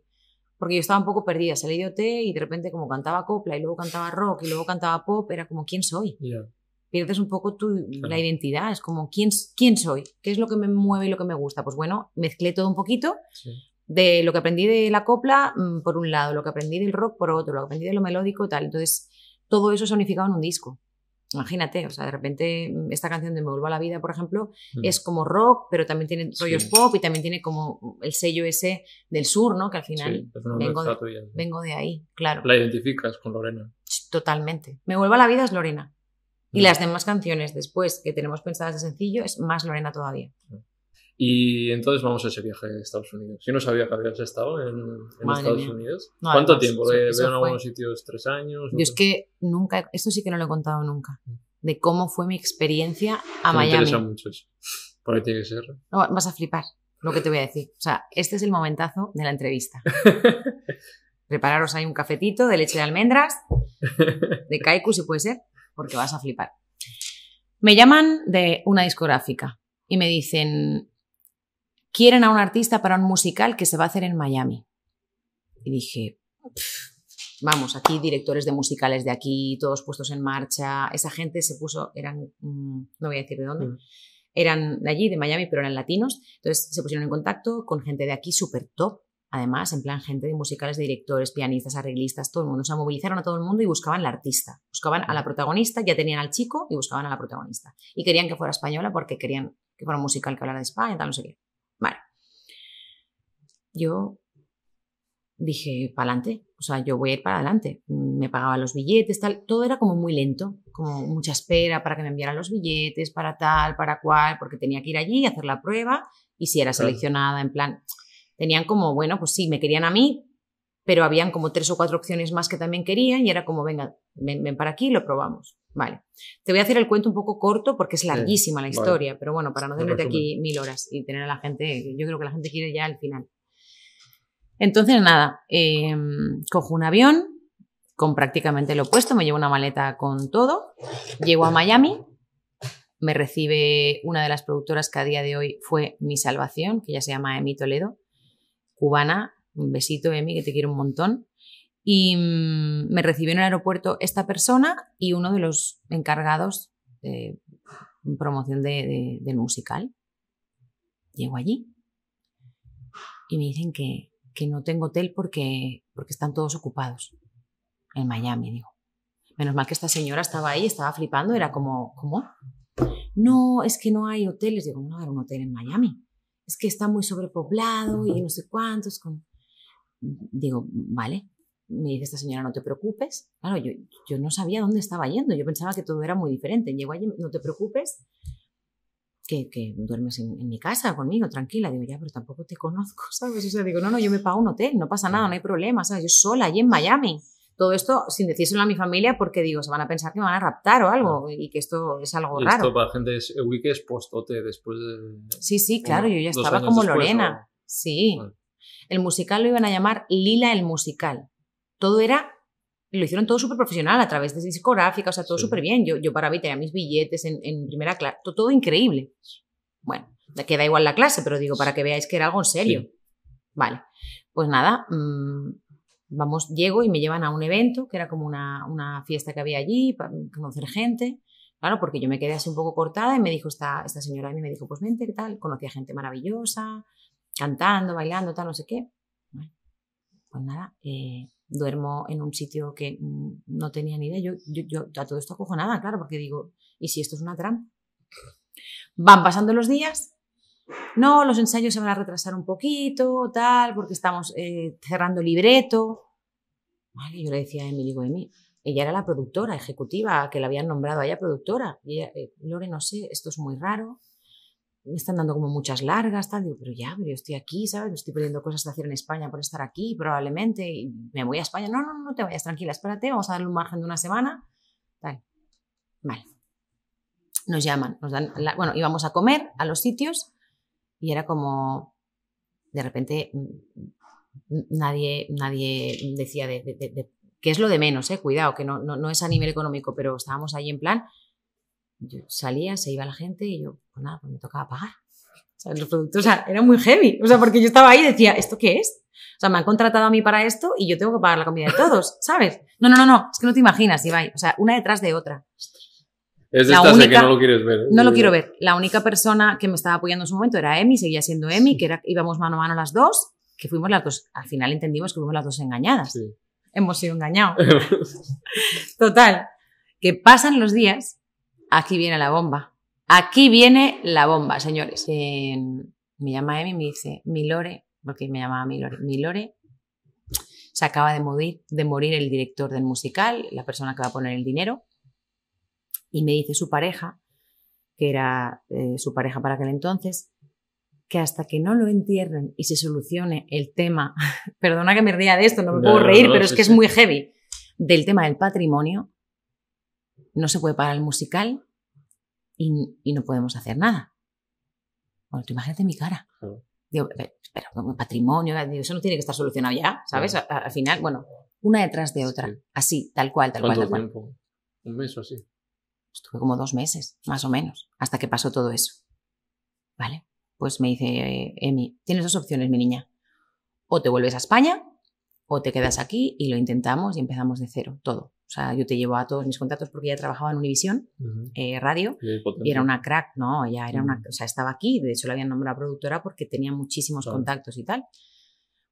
Porque yo estaba un poco perdida. Salí de OT y de repente como cantaba copla y luego cantaba rock y luego cantaba pop, era como, ¿quién soy? Pierdes un poco tu, Claro. la identidad. Es como, ¿quién, ¿quién soy? ¿Qué es lo que me mueve y lo que me gusta? Pues bueno, mezclé todo un poquito Sí. de lo que aprendí de la copla, mm, por un lado, lo que aprendí del rock, por otro, lo que aprendí de lo melódico, tal. Entonces, todo eso se unificado en un disco. Imagínate, o sea, de repente mm, esta canción de Me vuelvo a la vida, por ejemplo, Mm. es como rock, pero también tiene rollos Sí. pop y también tiene como el sello ese del sur, ¿no? Que al final de, tuya. vengo de ahí, claro. La identificas con Lorena. Totalmente. Me vuelvo a la vida es Lorena. Y Mm. las demás canciones después que tenemos pensadas de sencillo es más Lorena todavía. Y entonces vamos a ese viaje a Estados Unidos. Yo no sabía que habías estado en, Estados mía. Unidos. No, ¿Cuánto además, tiempo? eso- eso veo en algunos sitios tres años. Yo es que nunca, esto sí que no lo he contado nunca, de cómo fue mi experiencia a Me Miami. interesa mucho eso. Por ahí tiene que ser. No, vas a flipar lo que te voy a decir. O sea, este es el momentazo de la entrevista. Prepararos ahí un cafetito de leche de almendras, de kaiku si puede ser, porque vas a flipar. Me llaman de una discográfica y me dicen, quieren a un artista para un musical que se va a hacer en Miami. Y dije, "Pff, vamos, aquí directores de musicales de aquí, todos puestos en marcha, esa gente se puso, eran, mm, no voy a decir de dónde, Mm. eran de allí, de Miami, pero eran latinos, entonces se pusieron en contacto con gente de aquí súper top, además, en plan gente de musicales, de directores, pianistas, arreglistas, todo el mundo, o sea, movilizaron a todo el mundo y buscaban la artista, buscaban a la protagonista, ya tenían al chico y buscaban a la protagonista. Y querían que fuera española porque querían que fuera un musical que hablara de España, tal, no sé qué. Yo dije, para adelante, o sea, yo voy a ir para adelante. Me pagaban los billetes, tal, todo era como muy lento, como mucha espera para que me enviaran los billetes, para tal, para cual, porque tenía que ir allí, hacer la prueba y si era seleccionada, en plan, tenían como, bueno, pues sí, me querían a mí, pero habían como tres o cuatro opciones más que también querían y era como, venga, ven, ven para aquí y lo probamos. Vale. Te voy a hacer el cuento un poco corto porque es larguísima la vale. historia, pero bueno, para no tenerte aquí mil horas y tener a la gente, yo creo que la gente quiere ya el final. Entonces, nada, eh, cojo un avión con prácticamente lo opuesto, me llevo una maleta con todo, llego a Miami, me recibe una de las productoras que a día de hoy fue mi salvación, que ya se llama Emi Toledo, cubana, un besito Emi, que te quiero un montón. Y mm, me recibió en el aeropuerto esta persona y uno de los encargados de promoción de- del musical. Llego allí y me dicen que, que no tengo hotel porque, porque están todos ocupados en Miami, digo. Menos mal que esta señora estaba ahí, estaba flipando, era como, ¿cómo? No, es que no hay hoteles. Digo, ¿cómo no va a haber un hotel en Miami? Es que está muy sobrepoblado y no sé cuántos. Con... Digo, vale. Me dice esta señora, no te preocupes. Claro, yo, yo no sabía dónde estaba yendo. Yo pensaba que todo era muy diferente. Llego allí, no te preocupes, que, que duermes en, en mi casa conmigo, tranquila. Digo, ya, pero tampoco te conozco, ¿sabes? O sea, digo, no, no, yo me pago un hotel, no pasa nada, no hay problema, ¿sabes? Yo sola, allí en Miami. Todo esto sin decírselo a mi familia porque digo, se van a pensar que me van a raptar o algo y que esto es algo Y raro. esto para gente es Wiki es postote después de. Sí, sí, claro, yo ya estaba como después, Lorena. Sí. Vale. El musical lo iban a llamar Lila el musical. Todo era, lo hicieron todo súper profesional a través de discográfica, o sea, todo Sí. súper bien. Yo, yo para mí tenía mis billetes en, en primera clase, todo, todo increíble. Bueno, queda igual la clase, pero digo, para que veáis que era algo en serio. Sí. Vale, pues nada, mm, vamos, llego y me llevan a un evento, que era como una, una fiesta que había allí, para conocer gente. Claro, porque yo me quedé así un poco cortada y me dijo esta, esta señora, y me dijo, pues vente, ¿qué tal? Conocí a gente maravillosa, cantando, bailando, tal, no sé qué. Bueno, pues nada, eh, duermo en un sitio que no tenía ni idea. Yo, yo, yo a todo esto acojonada, claro, porque digo, ¿y si esto es una trampa? Van pasando los días. No, los ensayos se van a retrasar un poquito, tal, porque estamos eh, cerrando libreto. Vale, yo le decía a Emily, digo, Emi, ella era la productora ejecutiva, que la habían nombrado a ella productora. Y ella, eh, Lore, no sé, esto es muy raro. Me están dando como muchas largas, tal. Digo, pero ya, pero yo estoy aquí, ¿sabes? Me estoy perdiendo cosas de hacer en España por estar aquí, probablemente. Y me voy a España. No, no, no te vayas, tranquila, espérate, vamos a darle un margen de una semana tal. Vale. Nos llaman, nos dan, la- bueno, íbamos a comer a los sitios y era como, de repente, mm, nadie, nadie decía de, de- de- de- que es lo de menos, eh, cuidado, que no, no, no es a nivel económico, pero estábamos ahí en plan, yo salía, se iba la gente y yo, pues nada, pues me tocaba pagar. O sea, los productos, o sea, era muy heavy. O sea, porque yo estaba ahí y decía, ¿esto qué es? O sea, me han contratado a mí para esto y yo tengo que pagar la comida de todos, ¿sabes? No, no, no, no, es que no te imaginas, Ibai. O sea, una detrás de otra. Es La única- que no lo quieres ver. ¿eh? No lo quiero ver. La única persona que me estaba apoyando en su momento era Emi, seguía siendo Emi, que era, íbamos mano a mano las dos, que fuimos las dos, al final entendimos que fuimos las dos engañadas. Sí. Hemos sido engañados. Total, que pasan los días, aquí viene la bomba. Aquí viene la bomba, señores. Eh, me llama Emi y me dice, Milore, porque me llamaba Milore, Milore, se acaba de morir, de morir el director del musical, la persona que va a poner el dinero, y me dice su pareja, que era eh, su pareja para aquel entonces, que hasta que no lo entierren y se solucione el tema, perdona que me ría de esto, no me No, puedo no, reír, no, pero es que es muy heavy, del tema del patrimonio, no se puede pagar el musical y, y no podemos hacer nada. Bueno, tú imagínate mi cara. Digo, "Pe- pero como patrimonio, digo, eso no tiene que estar solucionado ya, ¿sabes? Al final, bueno, una detrás de otra, Sí. así, tal cual, tal cual, ¿Cuánto tal cual. tiempo? ¿Un mes o así? Estuve como dos meses, más o menos, hasta que pasó todo eso. ¿Vale? Pues me dice eh, Emi, tienes dos opciones, mi niña. O te vuelves a España o te quedas aquí y lo intentamos y empezamos de cero, todo. O sea, yo te llevo a todos mis contactos porque ya trabajaba en Univisión, Ujú. eh, radio, Y y era una crack, no, ya era una, Mm. o sea, estaba aquí, de hecho la habían nombrado productora porque tenía muchísimos Claro. contactos y tal.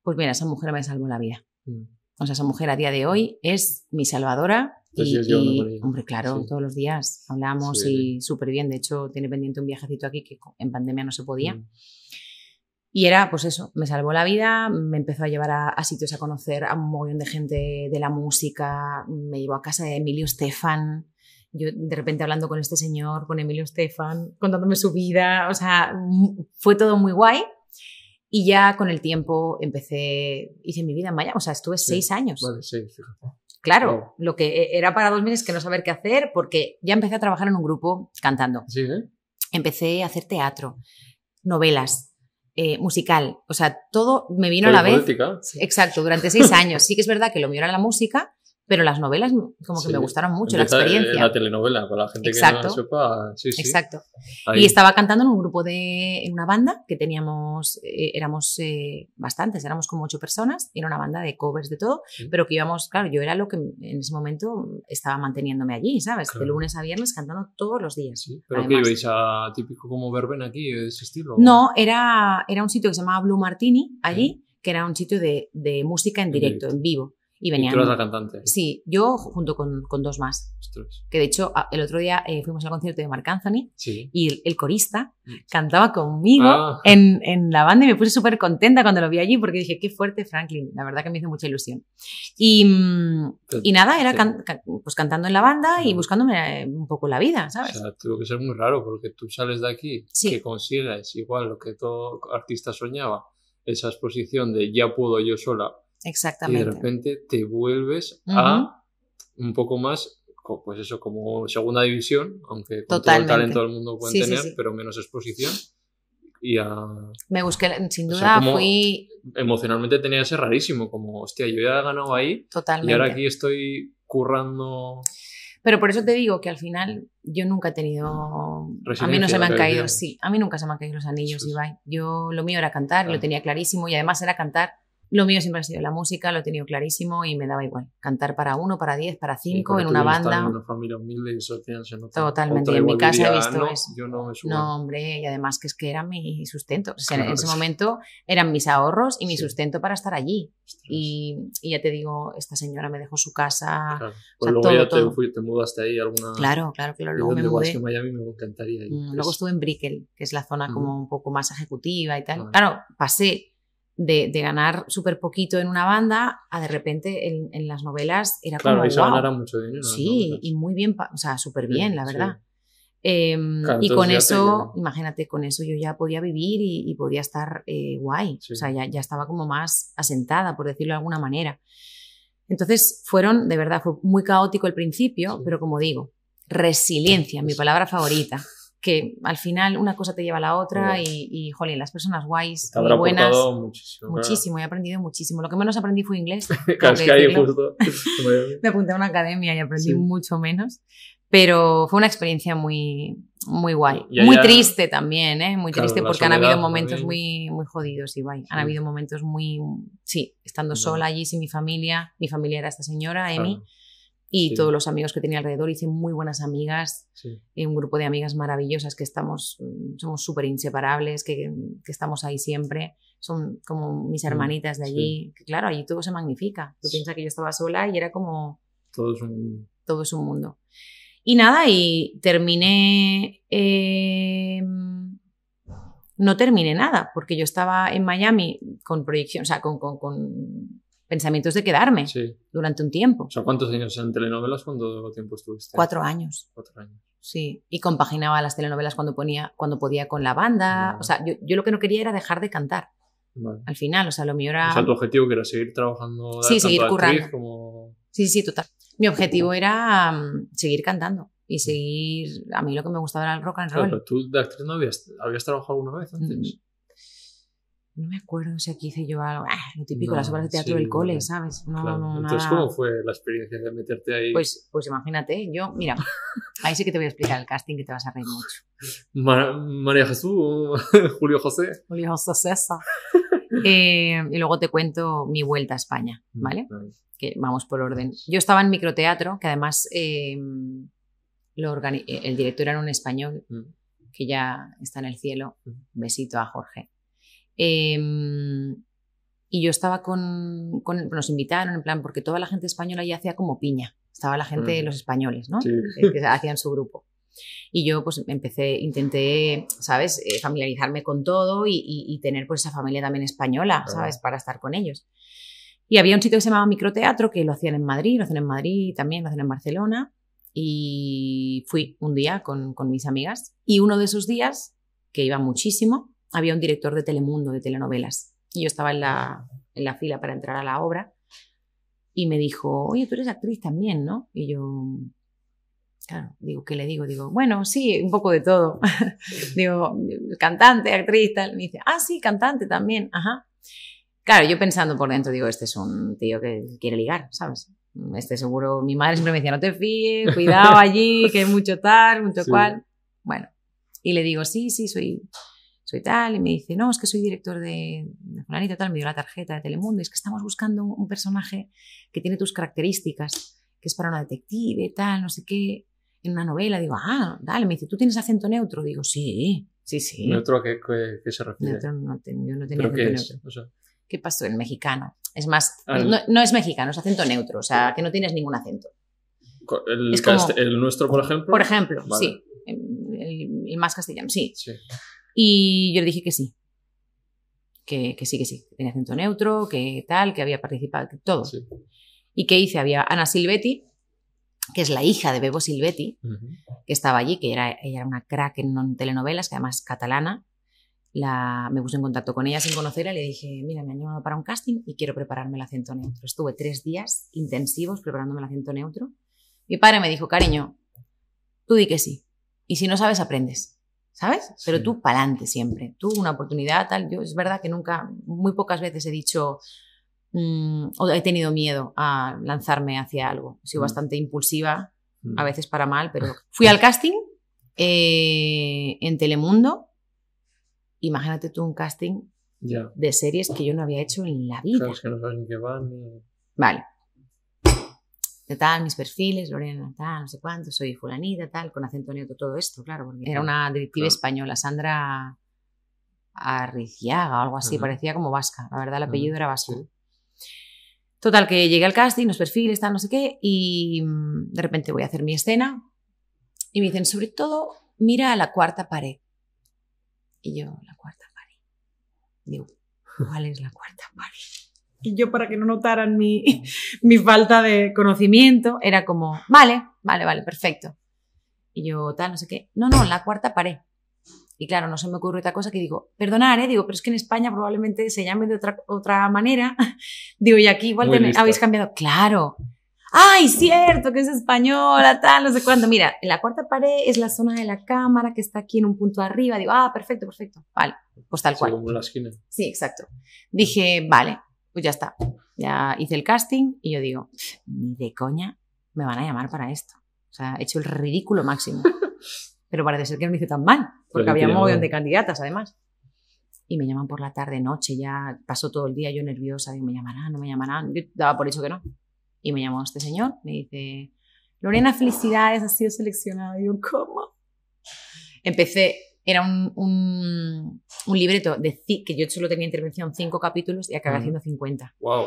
Pues mira, esa mujer me salvó la vida. Mm. O sea, esa mujer a día de hoy es mi salvadora. Y, sigues llevando y, ella. hombre, claro, Sí. todos los días hablamos Sí. y súper bien. De hecho, tiene pendiente un viajecito aquí que en pandemia no se podía. Y era, pues eso, me salvó la vida, me empezó a llevar a, a sitios a conocer a un montón de gente de la música, me llevó a casa de Emilio Estefan, yo de repente hablando con este señor, con Emilio Estefan, contándome su vida, o sea, fue todo muy guay. Y ya con el tiempo empecé, hice mi vida en Miami, o sea, estuve Sí. seis años. Vale, sí, fíjate. Claro, Wow. lo que e, era para dos meses que no saber qué hacer, porque ya empecé a trabajar en un grupo cantando. Sí, ¿eh? Empecé a hacer teatro, novelas, eh, musical, o sea, todo me vino a la vez. Política. Exacto, durante seis años. Sí que es verdad que lo mío era la música, pero las novelas como que Sí. me gustaron mucho, Empieza, la experiencia. La telenovela, para la gente Exacto. que no lo sepa. Sí, sí. Exacto. Ahí. Y estaba cantando en un grupo de, en una banda que teníamos, eh, éramos eh, bastantes, éramos como ocho personas, y era una banda de covers de todo, Sí. pero que íbamos, claro, yo era lo que en ese momento estaba manteniéndome allí, ¿sabes? De Claro. lunes a viernes cantando todos los días. Sí, ¿Pero Además. ibais a típico como verbena aquí, de ese estilo? No, era, era un sitio que se llamaba Blue Martini, allí, que era un sitio de, de música en En directo, directo. en vivo. Y Y venían. tú eras la cantante. Sí, yo junto con, con dos más. Ostras. Que de hecho, el otro día eh, fuimos al concierto de Marc Anthony Sí. y el, el corista Mm. cantaba conmigo Ah. en, en la banda y me puse súper contenta cuando lo vi allí porque dije, qué fuerte Franklin. La verdad que me hizo mucha ilusión. Y, mm, y nada, era Sí. can- can- pues cantando en la banda y Mm. buscándome eh, un poco la vida, O ¿sabes? sea, tuvo que ser muy raro porque tú sales de aquí, que consigues igual lo que todo artista soñaba, esa exposición de ya puedo yo sola, y de Exactamente. repente te vuelves a un poco más, pues eso, como segunda división, aunque con Totalmente. todo el talento del mundo pueden Sí, sí, tener, sí. pero menos exposición. Y a- Me busqué, sin O duda, sea, como- fui emocionalmente tenía que ser rarísimo, como, hostia, yo ya he ganado ahí totalmente. y ahora aquí estoy currando. Pero por eso te digo que al final yo nunca he tenido. A mí no se me han caído, sí, a mí nunca se me han caído los anillos, Sí, sí. Ibai. Yo lo mío era cantar, lo tenía clarísimo y además era cantar. Lo mío siempre ha sido la música, lo he tenido clarísimo y me daba igual. Cantar para uno, para diez, para Sí, cinco, porque en una banda. de una familia humilde y eso se nota. Totalmente, Otra y en mi casa he diría, visto "No, eso". Yo no me subo. No, hombre, y además que es que era mi sustento. O sea, Claro, en ese sí. momento eran mis ahorros y mi Sí. sustento para estar allí. Y, y ya te digo, esta señora me dejó su casa. claro. o Pues sea, luego todo, ya todo. te, fui- te mudaste ahí alguna. Claro, claro, claro. ¿Y Luego me mudé. Miami me encantaría. ir. Mm, Luego Es- estuve en Brickell, que es la zona como un poco más ejecutiva y tal. Claro, pasé de, de ganar súper poquito en una banda a de repente en, en las novelas era Claro, como ahí se "Guau". ganará mucho dinero. Sí, y muy bien, o sea, súper Sí, bien, la sí. verdad. Em, Claro, y con te eso, imagínate, con eso yo ya podía vivir y, y podía estar eh, guay. Sí. O sea, ya, ya estaba como más asentada, por decirlo de alguna manera. Entonces fueron, de verdad, fue muy caótico el principio, Sí. pero como digo, resiliencia, mi palabra favorita. Que al final una cosa te lleva a la otra y, y, jolín, las personas guays Te buenas, muchísimo. claro. muchísimo, he aprendido muchísimo. Lo que menos aprendí fue inglés. Claro, ahí decirlo. justo. Me apunté a una academia y aprendí Sí. mucho menos. Pero fue una experiencia muy, muy guay. Muy triste también, ¿eh? Muy Claro, triste la porque han habido momentos también. muy, muy jodidos. Han Sí. habido momentos muy... Sí, estando Ya. sola allí sin mi familia. Mi familia era esta señora, Emi. Claro, Y Sí. todos los amigos que tenía alrededor. Hice muy buenas amigas. sí. un grupo de amigas maravillosas que estamos, mm, somos súper inseparables, que, que estamos ahí siempre. Son como mis hermanitas de allí. Claro, allí todo se magnifica. Tú piensas que yo estaba sola y era como Todo es un. todo es un mundo. Y nada, y terminé. eh, no terminé nada, porque yo estaba en Miami con proyección, o sea, con, con- con pensamientos de quedarme Sí. durante un tiempo. O sea, ¿cuántos años en telenovelas? ¿Cuánto tiempo estuviste? Cuatro años. Cuatro años. Sí, y compaginaba las telenovelas cuando, ponía, cuando podía con la banda. O sea, yo, yo lo que no quería era dejar de cantar Vale. al final. O sea, lo mío era. O sea, tu objetivo que era seguir trabajando Sí, tanto seguir currando. como. Sí, sí, total. Mi objetivo era mm, seguir cantando y seguir. A mí lo que me gustaba era el rock and roll. pero tú de actriz no habías, habías trabajado alguna vez antes. Mm, No me acuerdo si aquí hice yo algo. ah, lo típico, No, las obras de teatro sí, del cole. ¿sabes? No, Claro. no, Entonces, nada. ¿cómo fue la experiencia de meterte ahí? Pues, pues imagínate, yo, mira, ahí sí que te voy a explicar el casting que te vas a reír mucho. Ma- María Jesús, Julio José. Julio César. Eh, y luego te cuento mi vuelta a España, ¿vale? Vale. que vamos por orden. Yo estaba en microteatro, que además eh, lo el director era un español Mm. que ya está en el cielo. Mm. Besito a Jorge. Eh, y yo estaba con, con- Nos invitaron, en plan, porque toda la gente española ya hacía como piña. Estaba la gente, Mm. los españoles, ¿no? Sí. Que, que hacían su grupo. Y yo, pues, empecé, intenté, ¿sabes?, Eh, familiarizarme con todo y, y- y tener, pues, esa familia también española, Claro. ¿sabes?, para estar con ellos. Y había un sitio que se llamaba Microteatro, que lo hacían en Madrid, lo hacen en Madrid, también lo hacen en Barcelona. Y fui un día con, con mis amigas. Y uno de esos días, que iba muchísimo, había un director de Telemundo, de telenovelas. Y yo estaba en la, en la fila para entrar a la obra. Y me dijo, oye, tú eres actriz también, ¿no? Y yo, claro, digo, ¿qué le digo? Digo, bueno, sí, un poco de todo. digo, cantante, actriz, tal. Me dice, ah, sí, cantante también, ajá. Claro, yo pensando por dentro, digo, este es un tío que quiere ligar, ¿sabes? Este seguro, mi madre siempre me decía, no te fíes, cuidado allí, que hay mucho tal, mucho Sí. cual. Bueno, y le digo, sí, sí, soy, soy tal. Y me dice, no, es que soy director de, de fulanito tal, me dio la tarjeta de Telemundo. Y es que estamos buscando un, un personaje que tiene tus características, que es para una detective, tal, no sé qué, en una novela. Digo, ah, dale, me dice, ¿tú tienes acento neutro? Digo, sí, sí, sí. ¿Neutro a qué, qué- qué se refiere? Neutro no ten- yo no tenía ¿Pero qué acento es? neutro. O sea, ¿Qué pasó? El mexicano. Es más, Ah, no, no es mexicano, es acento neutro, o sea, que no tienes ningún acento. el, como- el nuestro, por ejemplo. Por ejemplo, Vale. sí, el, el más castellano, sí. Sí. Y yo le dije que sí. Que, que sí, que sí, que tenía acento neutro, que tal, que había participado, que todo. sí. ¿Y qué hice? Había Ana Silvetti, que es la hija de Bebo Silvetti, que estaba allí, que era, ella era una crack en telenovelas, que además catalana. La, me puse en contacto con ella sin conocerla y le dije, mira, me han llamado para un casting y quiero prepararme el acento neutro. Estuve tres días intensivos preparándome el acento neutro. Mi padre me dijo, cariño, tú di que sí. Y si no sabes, aprendes. ¿Sabes? Pero Sí. tú pa'lante siempre. Tú una oportunidad, tal. Yo es verdad que nunca, muy pocas veces he dicho, mm, o he tenido miedo a lanzarme hacia algo. He sido Mm. bastante impulsiva Mm. a veces para mal, pero fui al casting eh, en Telemundo. Imagínate tú un casting Ya. de series que yo no había hecho en la vida. Claro, es que no sabes ni qué van ni. Vale. De tal, mis perfiles, Lorena, tal, no sé cuánto, soy fulanita, tal, con acento neutro, todo esto, claro, porque era una detective Claro. española, Sandra Arriciaga o algo así, parecía como vasca, la verdad el apellido era vasco. sí. Total, que llegué al casting, los perfiles, tal, no sé qué, y mm, de repente voy a hacer mi escena y me dicen, sobre todo, mira a la cuarta pared. Y yo, la cuarta pared. Digo, ¿cuál es la cuarta pared? Y yo, para que no notaran mi, mi falta de conocimiento, era como, vale, vale, vale, perfecto. Y yo, tal, no sé qué. No, no, la cuarta pared. Y claro, no se me ocurre otra cosa que digo, perdonar, ¿eh? Digo, pero es que en España probablemente se llame de otra, otra manera. digo, y aquí igual habéis cambiado. Claro. ¡Ay, cierto! Que es española, tal, no sé cuándo. Mira, en la cuarta pared es la zona de la cámara que está aquí en un punto arriba. Digo, ah, perfecto, perfecto. Vale, pues tal cual. como la esquina. Sí, exacto. Dije, vale, pues ya está. Ya hice el casting y yo digo, ni de coña me van a llamar para esto. O sea, he hecho el ridículo máximo. Pero parece ser que no me hice tan mal, porque había un montón de candidatas además. Y me llaman por la tarde, noche, ya pasó todo el día yo nerviosa, digo, me llamarán, no me llamarán. Yo daba por hecho que no. Y me llamó este señor, me dice, Lorena, felicidades, has sido seleccionada. Y yo, ¿cómo? Empecé, era un, un, un libreto de que yo solo tenía intervención cinco capítulos y acabé haciendo 50. Wow.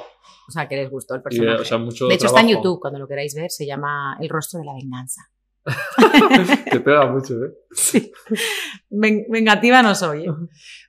O sea, que les gustó el personaje. o sea, mucho de hecho, está en. YouTube, cuando lo queráis ver, se llama El rostro de la venganza. Te pega mucho, ¿eh? Sí. Ven- vengativa no soy, ¿eh?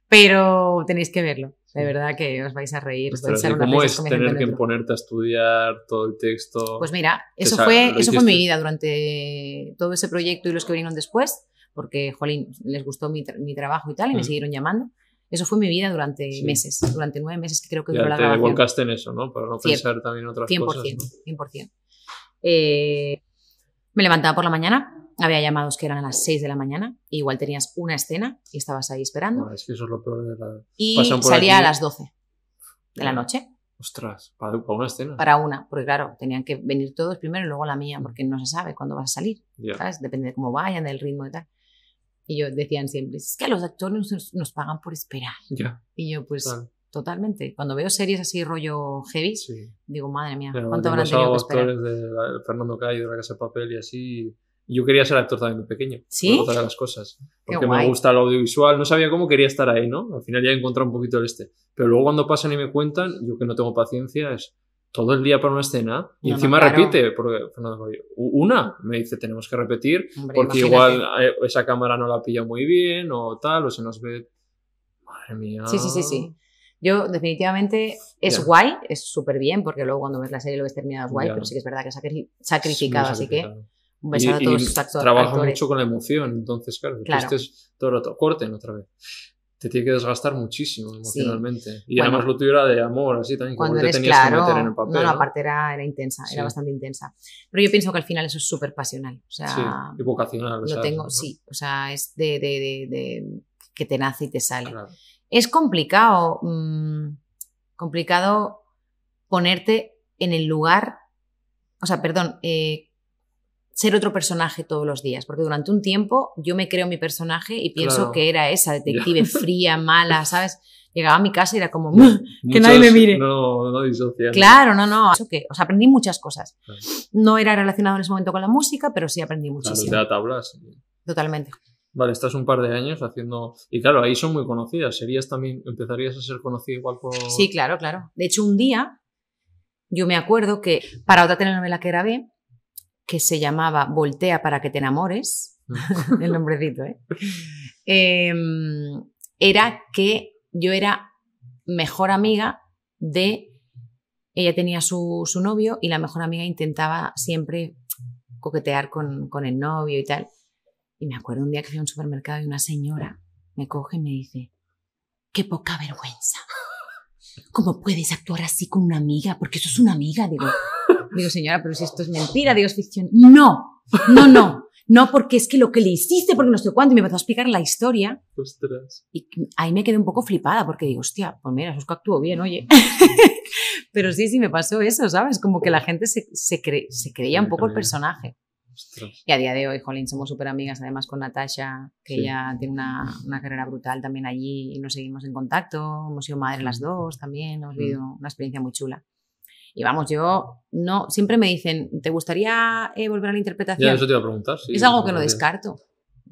pero tenéis que verlo. De verdad que os vais a reír. os vais a Ostras, echar ¿y unas ¿Cómo es tener que ponerte a estudiar todo el texto? Pues mira, eso fue, eso fue mi vida durante todo ese proyecto y los que vinieron después, porque, jolín, les gustó mi, tra- mi trabajo y tal, y me Ujú. siguieron llamando. Eso fue mi vida durante Sí. meses, durante nueve meses que creo que ya duró la te grabación. volcaste en eso, ¿no? Para no Cien- pensar también en otras 100%, cosas. ¿no? 100%. Eh, me levantaba por la mañana, había llamados que eran a las 6 de la mañana, y igual tenías una escena y estabas ahí esperando, Ah, es que eso es lo peor de la... y salía aquí. a las 12 de la Ah. noche Ostras, para, una escena. para una, porque claro, tenían que venir todos primero y luego la mía, porque no se sabe cuándo vas a salir. Ya. ¿sabes? Depende de cómo vayan, del ritmo y tal. Y yo decían siempre, es que a los actores nos, nos pagan por esperar. Ya, Y yo, pues, tal. totalmente. Cuando veo series así rollo heavy, Sí. digo, madre mía, Pero ¿cuánto habrán tenido que esperar? actores de la- Fernando Cayo, de la Casa de Papel y así. Yo quería ser actor también de pequeño. ¿Sí? por las cosas. Porque me gusta el audiovisual. No sabía cómo quería estar ahí, ¿no? Al final ya he encontrado un poquito el este. Pero luego cuando pasan y me cuentan, yo que no tengo paciencia, es todo el día para una escena y No, no, encima claro. repite. Porque Fernando una, me dice, tenemos que repetir Hombre, porque imagínate. igual eh, esa cámara no la pilla muy bien o tal, o se nos ve... Madre mía. Sí, sí, sí, sí. Yo definitivamente es Ya. guay, es súper bien, porque luego cuando ves la serie lo ves terminada es guay, Ya. pero sí que es verdad que es Es sacrificado, así que un besazo a Y- todos y sus actor- trabaja actores. mucho con la emoción, entonces, claro, Claro. estés todo el rato, corten otra vez. Te tiene que desgastar muchísimo emocionalmente. Y Bueno. además lo tuyo era de amor, así también, Cuando como te eres tenías claro, que meter en el papel. no, ¿no? aparte era, era intensa, Sí. era bastante intensa. Pero yo pienso que al final eso es súper pasional. O sea, Sí, y vocacional. lo tengo, ¿no? sí, o sea, es de, de, de, de que te nace y te sale. Claro. Es complicado, mm, complicado ponerte en el lugar, o sea, perdón, eh, ser otro personaje todos los días, porque durante un tiempo yo me creo mi personaje y pienso Claro. que era esa detective Ya. fría, mala, ¿sabes? Llegaba a mi casa y era como, Ya. que nadie me mire. No, no. Claro, no, no. Eso que, o sea, aprendí muchas cosas. Claro. No era relacionado en ese momento con la música, pero sí aprendí Claro, muchísimo. te da tablas. Totalmente. Vale, estás un par de años haciendo... Y claro, ahí son muy conocidas. Serías también... Empezarías a ser conocido igual por... Sí, claro, claro. De hecho, un día yo me acuerdo que para otra telenovela que grabé, que se llamaba Voltea para que te enamores, el nombrecito, ¿eh? Em, era que yo era mejor amiga de... Ella tenía su, su novio y la mejor amiga intentaba siempre coquetear con, con el novio y tal. Y me acuerdo un día que fui a un supermercado y una señora me coge y me dice, qué poca vergüenza. ¿Cómo puedes actuar así con una amiga? Porque eso es una amiga. Digo, digo, señora, pero si esto es mentira, digo, es ficción. No, no, no. No, porque es que lo que le hiciste, porque no sé cuánto, y me empezó a explicar la historia. Ostras. Y ahí me quedé un poco flipada, porque digo, hostia, pues mira, que actuó bien, oye. Pero sí, sí, me pasó eso, ¿sabes? Como que la gente se, se, cre- se creía un poco el personaje. Ostras. Y a día de hoy, jolín, somos súper amigas, además con Natasha, que Sí. ella tiene una, una carrera brutal también allí y nos seguimos en contacto. Hemos sido madres las dos también, hemos Mm. vivido una experiencia muy chula. Y vamos, yo no, siempre me dicen, ¿te gustaría eh, volver a la interpretación? Ya, eso te iba a preguntar. sí, es algo que no descarto.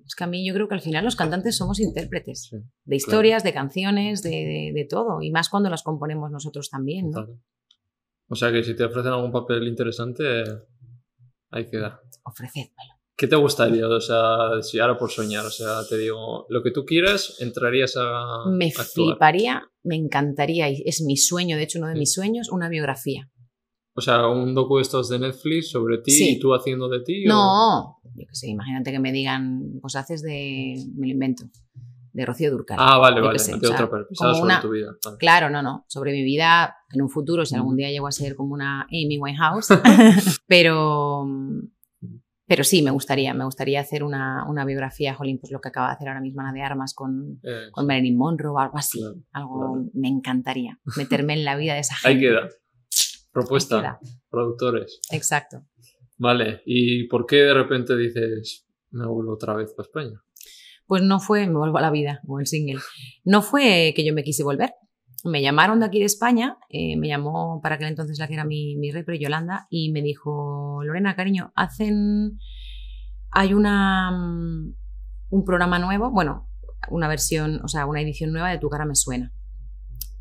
Es que a mí yo creo que al final los cantantes somos intérpretes Sí, de historias, de canciones, de, de- de todo. Y más cuando las componemos nosotros también, ¿no? claro. O sea que si te ofrecen algún papel interesante, ahí queda. Ofrecédmelo. ¿Qué te gustaría? O sea, si ahora por soñar, o sea, te digo, lo que tú quieras, entrarías a. Me actuar. fliparía, me encantaría, y es mi sueño, de hecho uno de mis sueños, una biografía. O sea, un docu de estos de Netflix sobre ti Sí. y tú haciendo de ti. o- No, yo qué sé, imagínate que me digan, pues haces de, me lo invento, de Rocío Durcal. Ah, vale, vale. sé, de o sea, otra persona. como sobre una- tu vida. Vale. Claro, no, no. Sobre mi vida en un futuro, si algún día llego a ser como una Amy Winehouse. pero, pero sí, me gustaría. Me gustaría hacer una, una biografía, jolín, pues lo que acaba de hacer ahora mismo Ana de Armas con, Eh, con Marilyn Monroe o algo así. Claro, algo claro. me encantaría. Meterme en la vida de esa gente. ahí queda. Propuesta. Productores. Exacto. Vale. ¿Y por qué de repente dices, me vuelvo otra vez para España? Pues no fue, me vuelvo a la vida, como el single. No fue que yo me quise volver. Me llamaron de aquí de España, eh, me llamó para aquel entonces la que era mi, mi repre, Yolanda, y me dijo, Lorena, cariño, hacen, hay una, mm, un programa nuevo, bueno, una versión, o sea, una edición nueva de Tu cara me suena.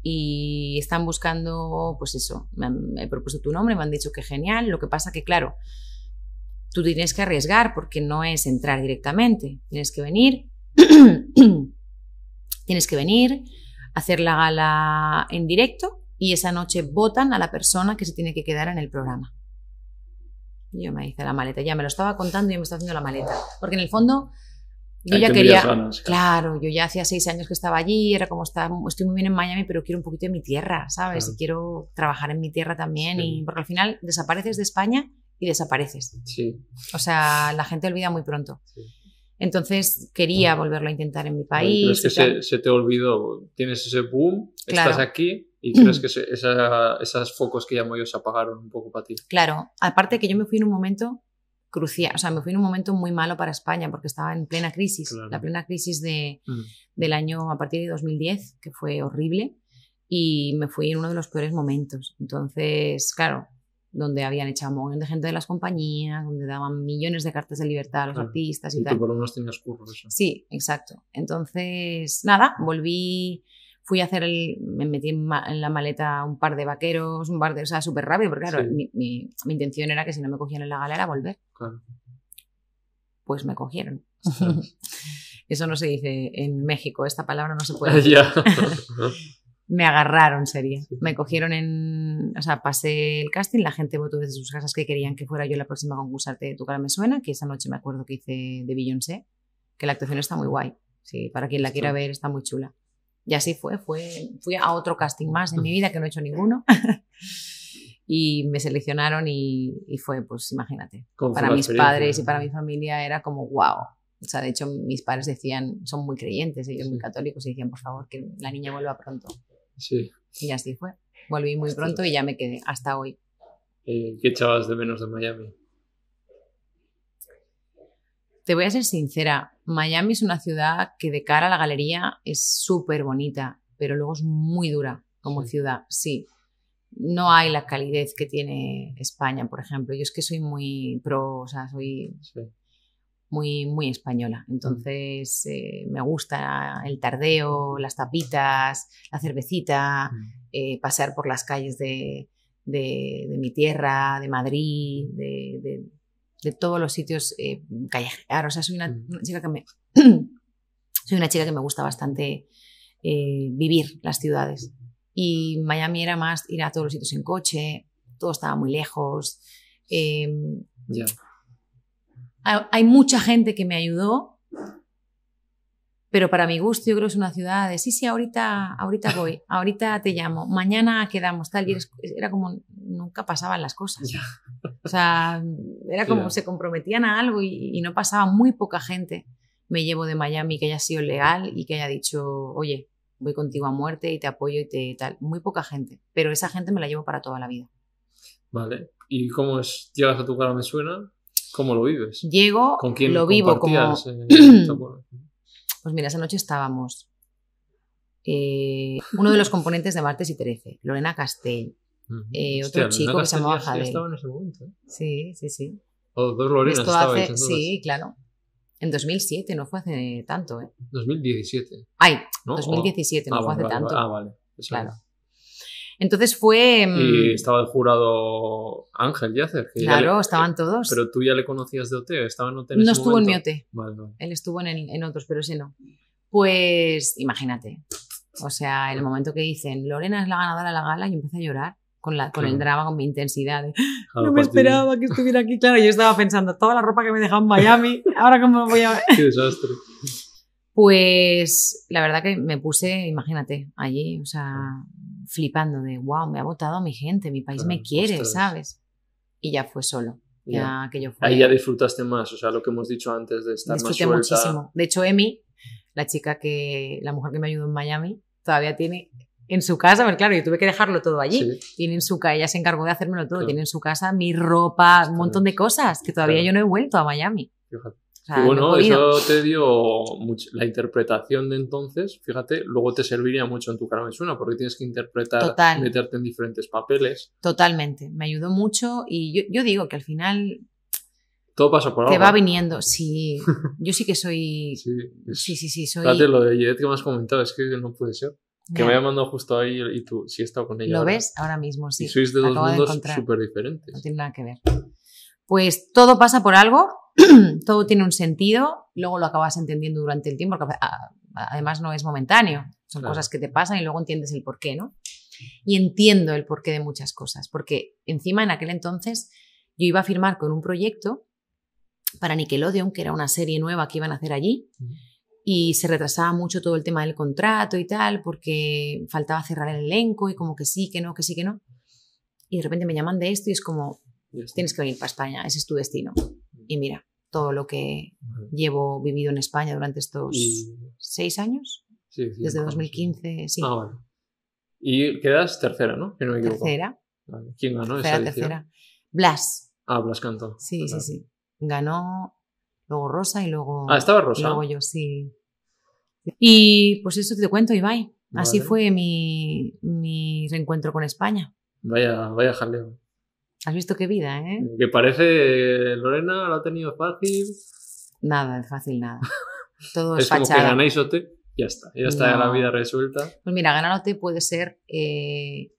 Y están buscando, pues eso, me han he propuesto tu nombre, me han dicho que genial, lo que pasa que, claro, tú tienes que arriesgar porque no es entrar directamente, tienes que venir, tienes que venir, hacer la gala en directo y esa noche votan a la persona que se tiene que quedar en el programa. Yo me hice la maleta, ya me lo estaba contando y yo me estaba haciendo la maleta, porque en el fondo yo Ahí ya quería, ganas, claro, yo ya hacía seis años que estaba allí, era como está, estoy muy bien en Miami, pero quiero un poquito de mi tierra, ¿sabes? Claro. Y quiero trabajar en mi tierra también, Sí. y porque al final desapareces de España y desapareces. Sí. O sea, la gente olvida muy pronto. Sí. Entonces quería volverlo a intentar en mi país. ¿Crees que y tal. se, se te olvidó? Tienes ese boom, Claro. estás aquí y crees que se- esa- esos focos que llamo yo se apagaron un poco para ti. Claro, aparte que yo me fui en un momento crucial, o sea, me fui en un momento muy malo para España porque estaba en plena crisis, Claro. la plena crisis de, Mm. del año a partir de 2010, que fue horrible, y me fui en uno de los peores momentos. Entonces, claro, donde habían echado un montón de gente de las compañías, donde daban millones de cartas de libertad a los Claro. artistas y, Y tal. tú por lo menos tenías curro eso. Sí, exacto. Entonces, nada, volví, fui a hacer el, me metí en, ma- en la maleta un par de vaqueros, un par de, o sea, súper rápido, porque claro, Sí. mi, mi- mi intención era que si no me cogían en la gala era volver. Claro. Pues me cogieron. Eso no se dice en México, esta palabra no se puede decir. Me agarraron, sería. Me cogieron en. O sea, pasé el casting, la gente votó desde sus casas que querían que fuera yo la próxima concursante de Tu cara me suena, que esa noche me acuerdo que hice de Beyoncé, que la actuación está muy guay. Sí, para quien la quiera ver, está muy chula. Y así fue, fue, fui a otro casting más en mi vida que no he hecho ninguno. y me seleccionaron y, y fue, pues imagínate, ¿Cómo fue para mis padres y para mi familia era como wow. O sea, de hecho, mis padres decían, son muy creyentes, ellos muy católicos, y decían, por favor, que la niña vuelva pronto. Sí. Y así fue. Volví muy pronto y ya me quedé hasta hoy. Eh, ¿Qué echabas de menos de Miami? Te voy a ser sincera, Miami es una ciudad que de cara a la galería es súper bonita, pero luego es muy dura como Sí. ciudad, sí. No hay la calidez que tiene España, por ejemplo. Yo es que soy muy pro, o sea, soy Sí. muy, muy española. Entonces eh, me gusta el tardeo, las tapitas, la cervecita, eh, pasear por las calles de, de- de mi tierra, de Madrid, de, de- de todos los sitios eh, callejear. O sea, soy una, Mm. una chica que me soy una chica que me gusta bastante eh, vivir las ciudades. Y Miami era más ir a todos los sitios en coche, todo estaba muy lejos. eh, hay, hay mucha gente que me ayudó, pero para mi gusto yo creo que es una ciudad de sí, sí, ahorita, ahorita voy, ahorita te llamo, mañana quedamos tal, y eres- era como nunca pasaban las cosas. Ya. O sea, era como Ya. se comprometían a algo y, y no pasaba muy poca gente. Me llevo de Miami que haya sido legal y que haya dicho, oye, voy contigo a muerte y te apoyo y te tal. Muy poca gente, pero esa gente me la llevo para toda la vida. Vale. ¿Y cómo es? ¿Llegas a tu cara me suena? ¿Cómo lo vives? Llego, ¿Con quién lo vivo como... eh? Pues mira, esa noche estábamos eh, uno de los componentes de Martes y Trece, Lorena Castell. Eh, otro Hostia, chico que se llamaba Jadel. estaba en ese momento. ¿eh? Sí, sí, sí. O dos Lorenas Esto hace, entonces. sí, claro. En 2007, no fue hace tanto, ¿eh? 2017. Ay, ¿no? 2017, O- no ah, fue hace vale, tanto. Ah, vale. Eso Claro. es. Entonces fue... Y mm, estaba el jurado Ángel Yacer. claro, le- estaban todos. Pero tú ya le conocías de OT, estaba en OT en no ese estuvo en mi momento? OT, Vale, vale. él estuvo en, el- en otros, pero ese no. Pues imagínate. O sea, el momento que dicen Lorena es la ganadora de la gala, yo empecé a llorar con, la, con el drama, con mi intensidad. de, Claro, no me de- esperaba que estuviera aquí. Claro, yo estaba pensando, toda la ropa que me dejaba en Miami, ahora cómo lo voy a ver. Qué desastre. Pues la verdad que me puse, imagínate, allí, o sea, flipando de, wow, me ha votado mi gente, mi país me quiere, ostras. ¿sabes? Y ya fue solo. Ya, Ya. aquello fue. Ahí ya disfrutaste más, o sea, lo que hemos dicho antes de estar disfruté más suelta. muchísimo. De hecho, Emi, la chica que, la mujer que me ayudó en Miami, todavía tiene en su casa, pero claro, yo tuve que dejarlo todo allí. Sí, Tiene en su casa, ella se encargó de hacérmelo todo, Claro. tiene en su casa mi ropa, un montón de cosas que todavía Claro. yo no he vuelto a Miami. fíjate. O sea, y bueno, eso te dio much- la interpretación de entonces, fíjate, luego te serviría mucho en tu cara suena, porque tienes que interpretar, Total. meterte en diferentes papeles. Totalmente, me ayudó mucho y yo, yo digo que al final Todo pasa por te algo. va viniendo. Sí, yo sí que soy. Sí, sí, sí, soy. Fíjate lo de Jet que me has comentado, es que no puede ser. Que me haya mandado justo ahí y tú, sí he estado con ella. ¿Lo ahora. ves? Ahora mismo, sí. Y sois de dos mundos súper No diferentes. tiene nada que ver. Pues todo pasa por algo, todo tiene un sentido, luego lo acabas entendiendo durante el tiempo, porque a- además no es momentáneo, son Claro. cosas que te pasan y luego entiendes el porqué, ¿no? Y entiendo el porqué de muchas cosas, porque encima en aquel entonces yo iba a firmar con un proyecto para Nickelodeon, que era una serie nueva que iban a hacer allí. Y se retrasaba mucho todo el tema del contrato y tal, porque faltaba cerrar el elenco y como que sí, que no, que sí, que no. Y de repente me llaman de esto y es como, tienes que venir para España, ese es tu destino. Y mira, todo lo que llevo vivido en España durante estos Y- seis años, sí, sí, desde mejor, 2015, sí, Ah, vale. Y quedas tercera, ¿no? Si no me equivoco. tercera, Vale. ¿Quién ganó esa tercera, edición? tercera. Blas, Ah, Blas cantó. sí, sí, sí. Ganó luego Rosa y luego, Ah, estaba y Rosa. luego yo, sí. Y pues eso te cuento, Ibai. Así Vale. fue mi, mi reencuentro con España. Vaya, vaya jaleo. Has visto qué vida, ¿eh? Que parece Lorena lo ha tenido fácil. Nada de fácil, nada. Todo es, Es como que ganáis OT, ya está. Ya está No. la vida resuelta. Pues mira, ganándote puede ser eh,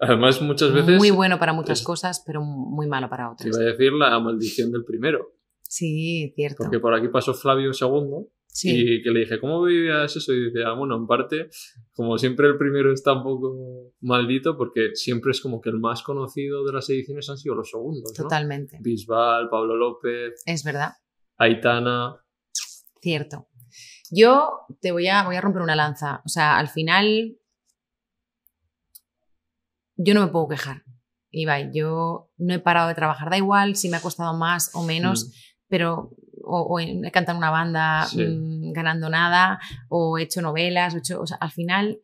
Además, muchas veces muy bueno para muchas es- cosas, pero muy malo para te otras. iba a decir la maldición del primero. Sí, cierto. Porque por aquí pasó Flavio II Sí, y que le dije, ¿cómo vivías eso? Y decía, bueno, en parte, como siempre el primero está un poco maldito porque siempre es como que el más conocido de las ediciones han sido los segundos, ¿no? totalmente. Bisbal, Pablo López, Es verdad, Aitana. cierto. Yo te voy a, voy a romper una lanza. O sea, al final, yo no me puedo quejar. Ibai, yo no he parado de trabajar. Da igual si me ha costado más o menos, Mm, pero o, o he cantado en una banda Sí. mm, ganando nada, o he hecho novelas, o he hecho, o sea, al final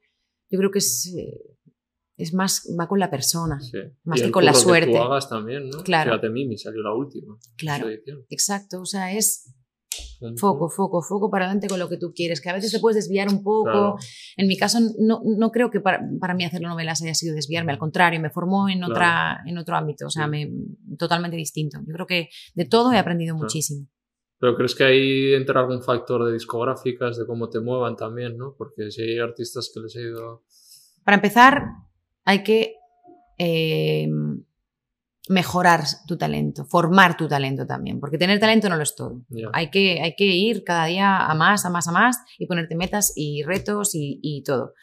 yo creo que es, eh, es más, va con la persona. sí. Más Y que con la suerte. Que tú hagas también, ¿no? Claro. Fíjate, Mimi salió la última. Claro, exacto, o sea, es. Foco, foco, foco para adelante con lo que tú quieres, que a veces te puedes desviar un poco. Claro. En mi caso, no, no creo que para, para mí hacer novelas haya sido desviarme, al contrario, me formó en, Claro. otra, en otro ámbito, o sea, Sí. me, totalmente distinto. Yo creo que de todo he aprendido Claro. muchísimo. Pero crees que ahí entra algún factor de discográficas, de cómo te muevan también, ¿no? Porque si hay artistas que les ha ido. Para empezar, hay que eh, mejorar tu talento, formar tu talento también, porque tener talento no lo es todo. Hay que, hay que ir cada día a más, a más, a más y ponerte metas y retos y, y todo.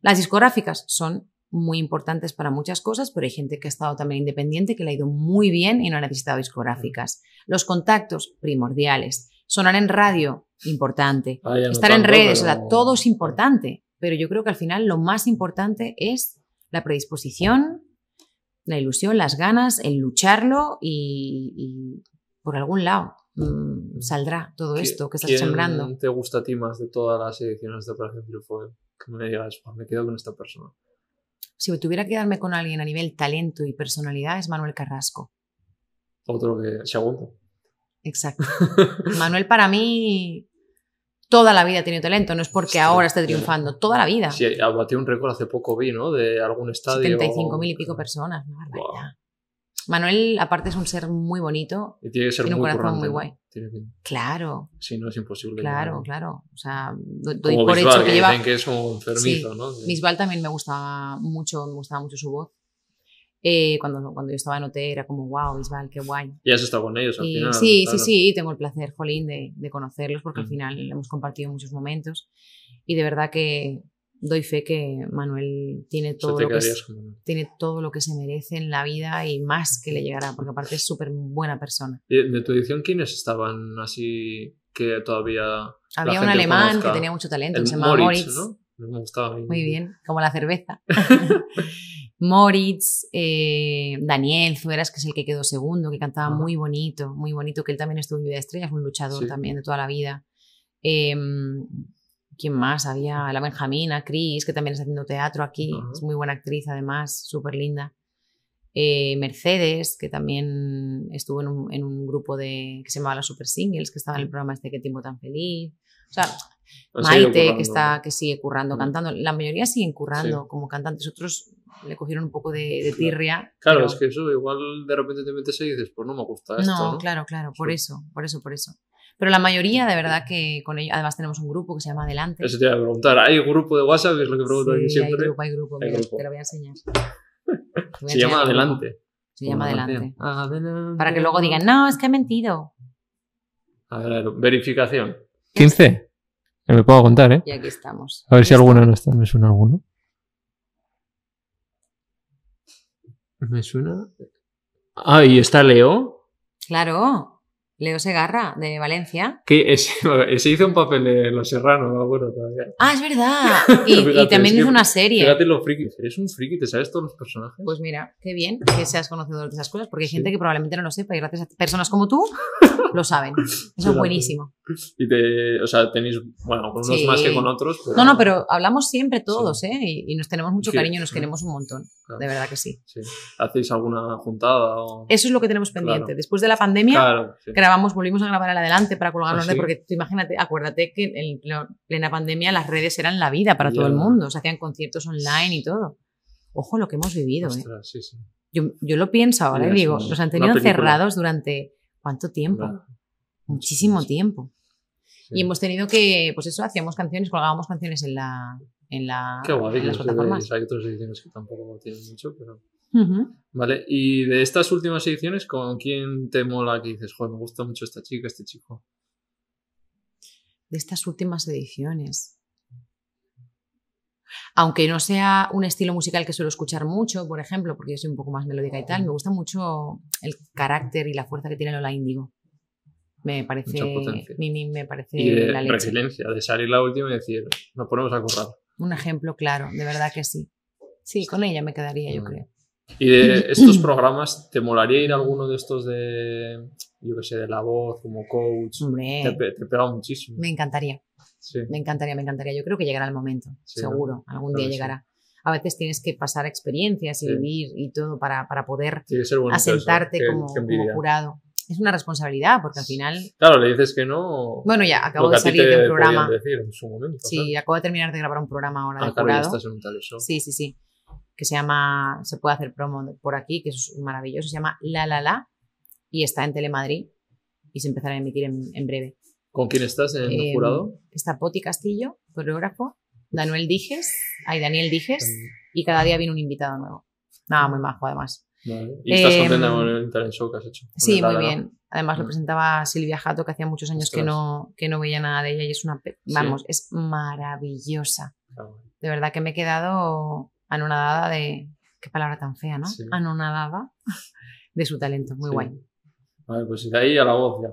Las discográficas son muy importantes para muchas cosas, pero hay gente que ha estado también independiente, que le ha ido muy bien y no ha necesitado discográficas. Los contactos, primordiales. Sonar en radio, importante. Ah, no Estar en redes, o pero- sea, todo es importante. Pero yo creo que al final lo más importante es la predisposición, la ilusión, las ganas, el lucharlo y, y por algún lado mm, saldrá todo esto que estás ¿Quién sembrando. te gusta a ti más de todas las ediciones de Operación Triunfo? Que me digas, "Buah, me quedo con esta persona. Si tuviera que quedarme con alguien a nivel talento y personalidad es Manuel Carrasco. Otro que. Segundo. Exacto. Manuel para mí toda la vida ha tenido talento, no es porque ahora esté triunfando, toda la vida. Sí, batió un récord hace poco, vi, ¿no? De algún estadio. 75 mil y pico personas, una barbaridad. Manuel, aparte, es un ser muy bonito. Y tiene que ser Tiene un muy corazón muy guay. Tiene que- Claro, Si no, es imposible. claro, claro. O sea, do- doy Como por Bisbal, hecho que que lleva. dicen que es como enfermizo, ¿no? Bisbal también me gustaba mucho, me gustaba mucho su voz. Eh, cuando, cuando yo estaba en OT era como, wow, Bisbal, qué guay. Y has estado con ellos al Y final. sí, claro. sí, sí, tengo el placer, Jolín, de, de conocerlos porque al Mm. final hemos compartido muchos momentos y de verdad que doy fe que Manuel tiene todo, lo que, es- tiene todo lo que se merece en la vida y más que le llegará, porque aparte es súper buena persona. Y De tu edición, ¿quiénes estaban así que todavía. la Había un gente alemán conozca. que tenía mucho talento, El se llamaba Moritz, Moritz. ¿no? Me gustaba. Muy bien, como la cerveza. Moritz, eh, Daniel Zueras, que es el que quedó segundo, que cantaba Ajá. muy bonito, muy bonito, que él también estuvo en Lluvia de Estrellas, un luchador Sí. también de toda la vida. Eh, ¿Quién más? Había la Benjamina, Cris, que también está haciendo teatro aquí, Ajá. es muy buena actriz además, súper linda. Eh, Mercedes, que también estuvo en un, en un grupo de, que se llamaba Los Super Singles, que estaba en el programa este Qué tiempo tan feliz. O sea, Maite, que, está, que sigue currando, cantando. La mayoría siguen currando Sí. como cantantes. Otros le cogieron un poco de, de tirria. Claro, pero- es que eso igual de repente te metes ahí y dices, pues no me gusta esto. No, No, claro, claro, por Sí. eso, por eso, por eso. Pero la mayoría, de verdad, que con ellos, además tenemos un grupo que se llama Adelante. Eso te iba a preguntar. ¿Hay grupo de WhatsApp? Es lo que pregunto aquí Sí, hay siempre. grupo, hay grupo, Hay mira, grupo. te lo voy a enseñar. Te voy a Se llama. Adelante. Se llama Adelante. Para que luego digan, no, es que he mentido. A ver, a ver, verificación. 15. Me puedo contar, ¿eh? Y aquí estamos. A ver si alguno no está. Me suena alguno. Me suena. Ah, y está Leo. Claro, Leo Segarra, de Valencia. Que ese hizo un papel en Los Serranos, no me acuerdo todavía. Ah, es verdad. Y, y Fíjate, también es que- hizo una serie. Fíjate lo friki. ¿Eres un friki? ¿Te sabes todos los personajes? Pues mira, qué bien que seas conocedor de esas cosas, porque hay Sí. gente que probablemente no lo sepa y gracias a personas como tú lo saben. Eso es buenísimo. Y te, o sea, tenéis, bueno, con unos Sí. más que con otros. Pero, No, no, pero hablamos siempre todos, ¿eh? Y, y nos tenemos mucho cariño, nos queremos un montón. Claro. De verdad que sí. Sí. ¿Hacéis alguna juntada? O... Eso es lo que tenemos pendiente. Claro. Después de la pandemia, Claro, sí. Grabamos, volvimos a grabar al adelante para colgarlo ¿Ah, sí? porque tú imagínate, acuérdate que en plena pandemia las redes eran la vida para Ya. todo el mundo. Se hacían conciertos online y todo. Ojo lo que hemos vivido, ¿eh? Ostras, sí, sí. Yo, yo lo pienso ahora y digo, los han tenido encerrados durante ¿cuánto tiempo? Claro. Muchísimo Sí. tiempo. Y hemos tenido que, pues eso, hacíamos canciones, colgábamos canciones en la en, la, Qué guay, en las plataformas. hay otras ediciones que tampoco tienen mucho, pero... Vale, y de estas últimas ediciones, ¿con quién te mola que dices, joder, me gusta mucho esta chica, este chico? De estas últimas ediciones. Aunque no sea un estilo musical que suelo escuchar mucho, por ejemplo, porque yo soy un poco más melódica y tal, me gusta mucho el carácter y la fuerza que tiene Lola Índigo. Me parece, mi- mi- me parece Y de la leche. resiliencia, de salir la última y decir, nos ponemos a currar. Un ejemplo claro, de verdad que sí. Sí, con ella me quedaría, yo Mm. creo. Y de estos programas, ¿te molaría ir a alguno de estos de, yo qué sé, de la voz, como coach? Hombre, Te, te pega muchísimo. me encantaría. Sí. Me encantaría, me encantaría. Yo creo que llegará el momento, Sí, ¿no? seguro. Algún Claro día que sí. llegará. A veces tienes que pasar experiencias y vivir y todo para, para poder eso, asentarte como, como jurado. Es una responsabilidad porque al final, Claro, le dices que no. bueno, ya acabo de salir de un programa. decir en su momento. Sí, acabo de terminar de grabar un programa ahora claro. de Ah, claro, ya jurado. estás en un tal show. Sí, sí, sí. Que se llama, se puede hacer promo por aquí, que es maravilloso. Se llama La La La y está en Telemadrid y se empezará a emitir en, en breve. ¿Con quién estás en el Eh, jurado? Está Poti Castillo, coreógrafo, Daniel Dijes, hay Daniel Dijes y cada día viene un invitado nuevo. Nada, muy majo además. Vale. ¿Y estás em, contenta con el talent show que has hecho? Sí, muy bien. Además lo Mm. presentaba Silvia Jato, que hacía muchos años que no, que no veía nada de ella y es una... pe- Sí. Vamos, es maravillosa. De verdad que me he quedado anonadada de... Qué palabra tan fea, ¿no? Sí. Anonadada de su talento. Muy Sí. guay. Vale, pues de ahí a la voz ya.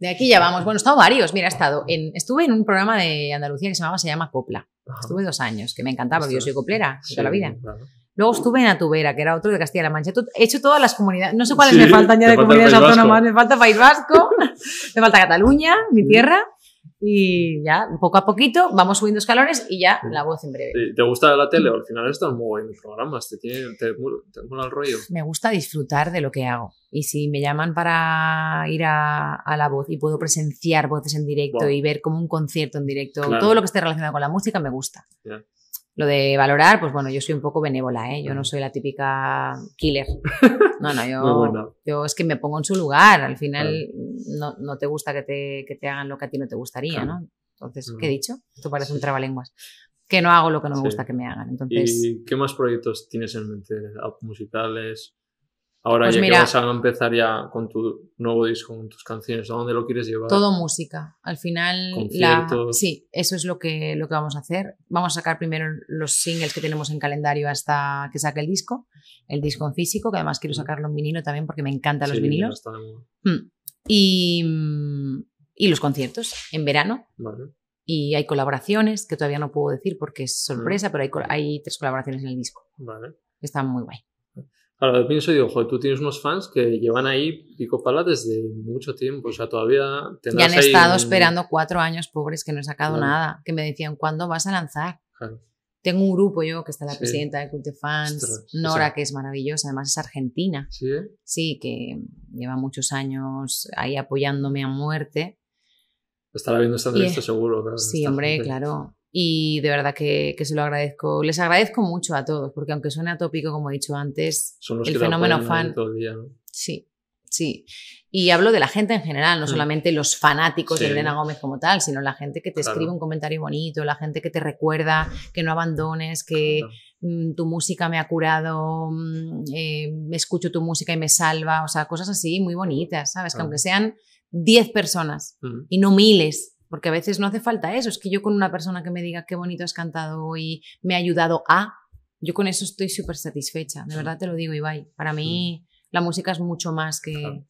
De aquí ya vamos. Bueno, he estado varios. Mira, he estado en, estuve en un programa de Andalucía que se llamaba Se llama Copla. Ajá. Estuve dos años, que me encantaba porque yo soy coplera Sí, toda la vida. claro. Luego estuve en Atubera, que era otro de Castilla-La Mancha. He hecho todas las comunidades. No sé cuáles Sí, me faltan ya de falta comunidades autónomas. Me falta País Vasco, me falta Cataluña, mi tierra. Y ya, poco a poquito, vamos subiendo escalones y ya la voz en breve. ¿Te- ¿Te gusta la tele? Al final están muy buenos programas. ¿Te, tiene, te, te mola el rollo? Me gusta disfrutar de lo que hago. Y si me llaman para ir a, a la voz y puedo presenciar voces en directo Buah. y ver como un concierto en directo, Claro. todo lo que esté relacionado con la música me gusta. Ya. Lo de valorar, pues bueno, yo soy un poco benévola, ¿eh? Yo no soy la típica killer. No, no, yo, yo es que me pongo en su lugar. Al final no, no te gusta que te, que te hagan lo que a ti no te gustaría, Claro. ¿no? Entonces. ¿qué he dicho? Esto parece un trabalenguas. Que no hago lo que no me Sí. gusta que me hagan. Entonces, ¿Y qué más proyectos tienes en mente? ¿App musicales? Ahora Pues ya mira- que vas a empezar ya con tu nuevo disco, con tus canciones, ¿a dónde lo quieres llevar? todo música. Al final, la, sí, eso es lo que, lo que vamos a hacer. Vamos a sacar primero los singles que tenemos en calendario hasta que saque el disco. El disco en físico, que además quiero sacarlo en vinilo también porque me encantan los Sí, vinilos. Mm. Y, mm, Y los conciertos en verano. Vale. Y hay colaboraciones que todavía no puedo decir porque es Mm. sorpresa, pero hay, hay tres colaboraciones en el disco. Vale. Están muy guay. Ahora pienso y digo, joder, tú tienes unos fans que llevan ahí pico pala desde mucho tiempo. O sea, todavía tendrás han ahí estado un- esperando cuatro años, pobres, que no he sacado Claro. nada. Que me decían, ¿cuándo vas a lanzar? Claro. Tengo un grupo yo, que está la Sí. presidenta del Club de Fans, Ostras, Nora, que es maravillosa, además es argentina. Sí. Sí, que lleva muchos años ahí apoyándome a muerte. Estará viendo esta Y- entrevista seguro. claro, Sí, hombre, gente. claro. Y de verdad que, que se lo agradezco. Les agradezco mucho a todos, porque aunque suene atópico, como he dicho antes, Son los el que fenómeno fan- todo el día, ¿no? sí, sí. Y hablo de la gente en general, no Mm. solamente los fanáticos Sí. de Elena Gómez como tal, sino la gente que te Claro. escribe un comentario bonito, la gente que te recuerda, que no abandones, que Claro. mm, tu música me ha curado, mm, eh, me escucho tu música y me salva, o sea, cosas así muy bonitas, ¿sabes? Que aunque sean 10 personas Mm. y no miles, porque a veces no hace falta eso, es que yo con una persona que me diga qué bonito has cantado hoy, me ha ayudado a, yo con eso estoy súper satisfecha, de verdad te lo digo, Ibai. Para mí la música es mucho más que,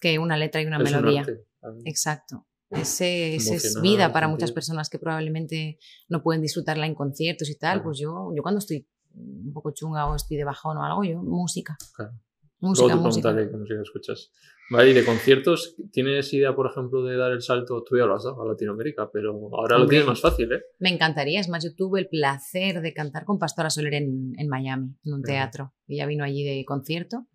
que una letra y una Es un melodía. claro. Exacto. Ese, ese es vida para muchas personas que probablemente no pueden disfrutarla en conciertos y tal. Claro. Pues yo, yo cuando estoy un poco chunga o estoy de bajón o algo, yo música. Claro. Música, Luego te música. preguntaré qué música escuchas. Vale, y de conciertos, ¿tienes idea, por ejemplo, de dar el salto? Tú ya lo has dado a Latinoamérica, pero ahora lo Hombre. tienes más fácil, ¿eh? Me encantaría, es más, yo tuve el placer de cantar con Pastora Soler en, en Miami, en un teatro. Ella vino allí de concierto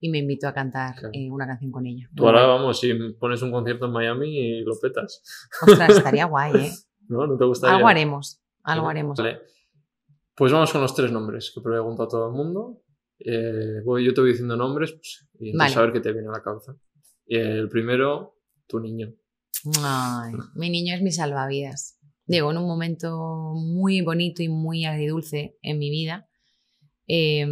y me invitó a cantar Claro. eh, una canción con ella. Tú ahora, vamos, si pones un concierto en Miami y lo petas. Ostras, estaría guay, ¿eh? ¿No? ¿No te gustaría? Algo haremos, algo Vale. haremos. Vale. Pues vamos con los tres nombres que pregunto a todo el mundo. Eh, voy- yo te voy diciendo nombres pues, y entonces Vale. a ver qué te viene a la cabeza. Y el primero, tu niño. Ay, mi niño es mi salvavidas. Llegó en un momento muy bonito y muy agridulce en mi vida. eh,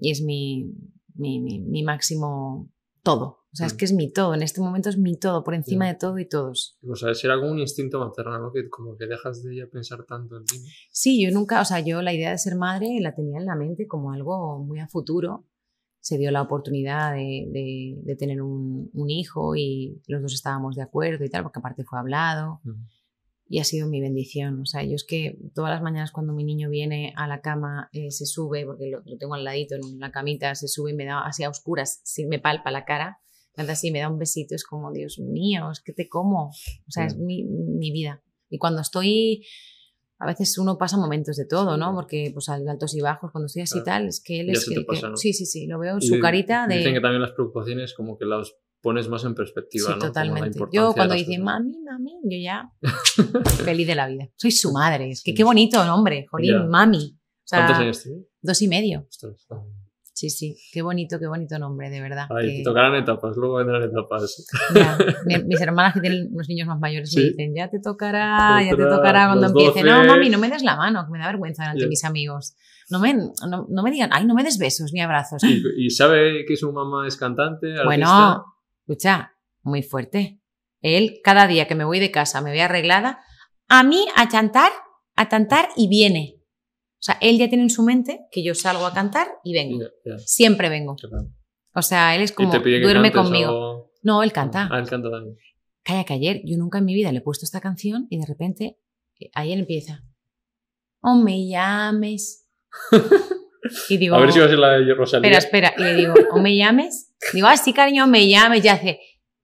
y es mi, mi, mi- mi máximo todo. O sea, es Mm. que es mi todo. En este momento es mi todo, por encima Ya. de todo y todos. O sea, era como un instinto maternal, ¿no? Que como que dejas de ya pensar tanto en ti. Sí, yo nunca, o sea, yo la idea de ser madre la tenía en la mente como algo muy a futuro. Se dio la oportunidad de, de- de tener un, un hijo y los dos estábamos de acuerdo y tal, porque aparte fue hablado. Mm. y ha sido mi bendición. O sea, yo es que todas las mañanas cuando mi niño viene a la cama, eh, se sube, porque lo, lo tengo al ladito en la camita, se sube y me da así a oscuras, sí, me palpa la cara, hace así, me da un besito, es como, Dios mío, es que te como. O sea, es Mm. mi, mi vida. Y cuando estoy, a veces uno pasa momentos de todo, Sí. ¿no? Porque pues hay altos y bajos, cuando estoy así Claro. tal, es que él Ya es se que, te que- pasa, ¿no? Sí, sí, sí, lo veo en su carita de... Dicen que también las preocupaciones como que las pones más en perspectiva, Sí, ¿no? Totalmente. Yo cuando cosas. mami, mami, yo ya feliz de la vida. Soy su madre. Es que Sí. qué bonito nombre, jolín, mami. O sea, ¿Cuántos años tienes? dos y medio. Ostras. Sí, sí, qué bonito, qué bonito nombre, de verdad. Ay, que- te tocarán etapas, luego vendrán etapas. ya. Mis hermanas que tienen unos niños más mayores me dicen, ya te tocará, ya te Tocará cuando los empiece. 12. No, mami, no me des la mano, que me da vergüenza delante de mis amigos. No me, no, no me digan, ay, no me des besos ni abrazos. Y, y sabe que su mamá es cantante, artista. Bueno, escucha, muy fuerte. Él, cada día que me voy de casa, me ve arreglada, a mí a cantar, a cantar y viene. O sea, él ya tiene en su mente que yo salgo a cantar y vengo. Siempre vengo. O sea, él es como, y te pide que duerme conmigo. o- No, él canta. Ah, él canta también. Calla que ayer, yo nunca en mi vida le he puesto esta canción y de repente, eh, ayer empieza. O me llames. Y digo, A ver si va a ser la de Rosalía. espera, espera. Y le digo, o me llames. Digo, ah, sí, cariño, me llames. Y hace,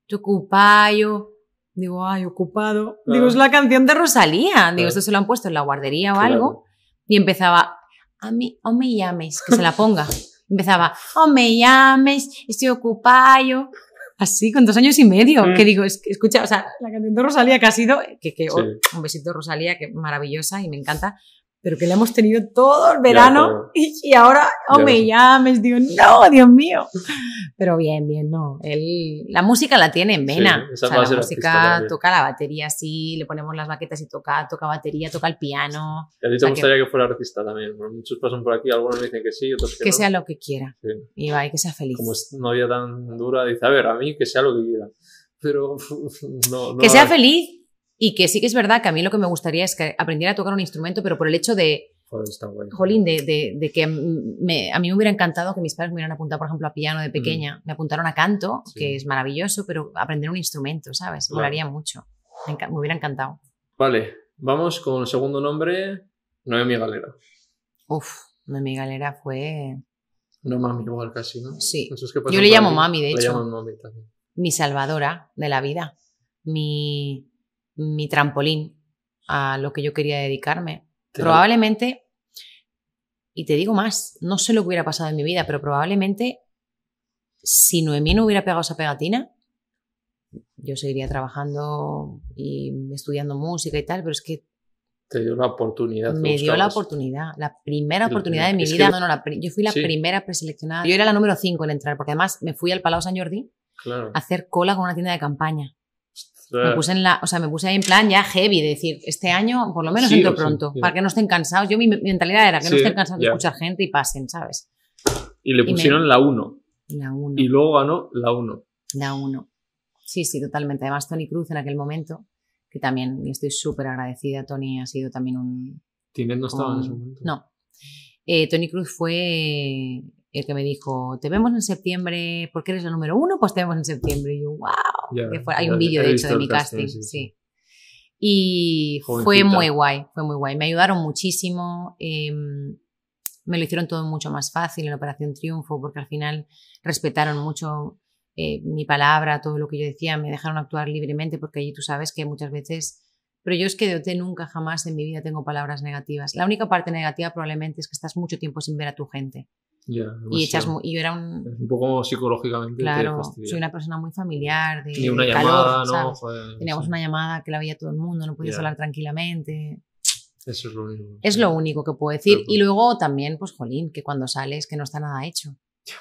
te ocupayo. Digo, ay, ocupado. Digo, es la canción de Rosalía. Digo, Claro. esto se lo han puesto en la guardería o algo. Y empezaba, a mí, o me llames, que se la ponga. Empezaba, o me llames, estoy ocupado. Así, con dos años y medio. Mm. Que digo, es escucha, o sea, la canción de Rosalía que ha sido, que, que Sí. oh, un besito Rosalía, que maravillosa y me encanta, pero que la hemos tenido todo el verano claro. y, y ahora, o Ya me llames, digo, no, Dios mío. Pero bien, bien, no. Él, la música la tiene en vena. esa o sea, la música toca la batería así, le ponemos las baquetas y toca, toca batería, toca el piano, Y a ti te sea, que- gustaría que... fuera artista también. Muchos pasan por aquí, algunos me dicen que sí, otros que, que no. sea lo que quiera. Sí. Y va, y que sea feliz. Como es una vida tan dura, dice, a ver, a mí que sea lo que quiera. Pero no, no que sea feliz y que sí que es verdad que a mí lo que me gustaría es que aprendiera a tocar un instrumento, pero por el hecho de, Joder. Jolín, de, de- de que me- a mí me hubiera encantado que mis padres me hubieran apuntado, por ejemplo, a piano de pequeña. Me apuntaron a canto, Mm. Sí. que es maravilloso, pero aprender un instrumento, ¿sabes? Claro. Molaría mucho. Me, me hubiera encantado. Vale, vamos con el segundo nombre, Noemi Galera. Uf, mi galera fue No mami, igual casi, ¿no? Sí. Que Yo le llamo mami, de Le hecho. llaman mami también. mi salvadora de la vida, mi, mi trampolín a lo que yo quería dedicarme. Probablemente, y te digo más, no sé lo que hubiera pasado en mi vida, pero probablemente si Noemí no hubiera pegado esa pegatina, yo seguiría trabajando y estudiando música y tal, pero es que Te dio la oportunidad. me dio la oportunidad, la primera oportunidad de mi. Es vida. que- No, no, la yo fui la Sí. primera preseleccionada. Yo era la número 5 en entrar, porque además me fui al Palau San Jordi Claro. a hacer cola con una tienda de campaña. Me Ostras. puse en la, o sea, me puse ahí en plan ya heavy, de decir, este año por lo menos Sí, entro sí, pronto, sí. para que no estén cansados. Yo mi mentalidad era que no estén cansados de escuchar gente y pasen, ¿sabes? Y le y me- pusieron la 1. La 1. Y luego ganó la 1. La 1. Sí, sí, totalmente. Además, Tony Cruz en aquel momento, que también estoy súper agradecida. Tony ha sido también un. Tinet no estaba en ese momento. No. Eh, Tony Cruz fue el que me dijo: Te vemos en septiembre, porque eres la número uno, pues te vemos en septiembre. Y yo, wow. Que fue- hay un vídeo, de hecho, de mi casting. casting, sí, sí. Y fue Jovencita. muy guay, fue muy guay. Me ayudaron muchísimo. eh, me lo hicieron todo mucho más fácil en Operación Triunfo, porque al final respetaron mucho eh, mi palabra, todo lo que yo decía, me dejaron actuar libremente, porque allí tú sabes que muchas veces. Pero yo es que de OT nunca jamás en mi vida tengo palabras negativas. La única parte negativa probablemente es que estás mucho tiempo sin ver a tu gente. Ya, Y, echas, y yo era un. Es un poco psicológicamente. te Claro, soy una persona muy familiar, de, Ni una de llamada, calor, no. Joder, Teníamos sí. una llamada que la veía todo el mundo, no podías Ya. hablar tranquilamente. Eso es lo único. Es lo único que puedo decir. Claro. Y luego también, pues, jolín, que cuando sales que no está nada hecho.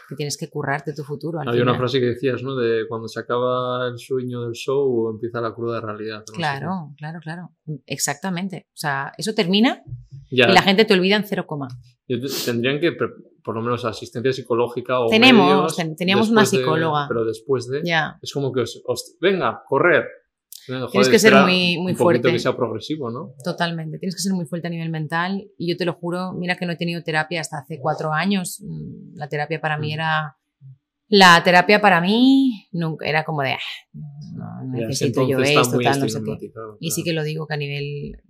Que tienes que currarte tu futuro. Al Había una final. frase que decías, ¿no? De cuando se acaba el sueño del show empieza la cruda realidad. no Claro, claro, claro. Exactamente. O sea, eso termina. Ya, y la gente te olvida en cero coma. tendrían que, por lo menos, asistencia psicológica o. Tenemos, medios teníamos una de- psicóloga. pero después de. Es como que os, os- venga, correr. Joder, Tienes que ser muy- muy un fuerte. que sea progresivo, ¿no? Totalmente. Tienes que ser muy fuerte a nivel mental. Y yo te lo juro, mira que no he tenido terapia hasta hace cuatro años. Mm, La terapia para mí Mm. era. La terapia para mí nunca era como de. "Ah, No, no necesito yo esto, tal, no sé qué. Y sí que lo digo que a nivel.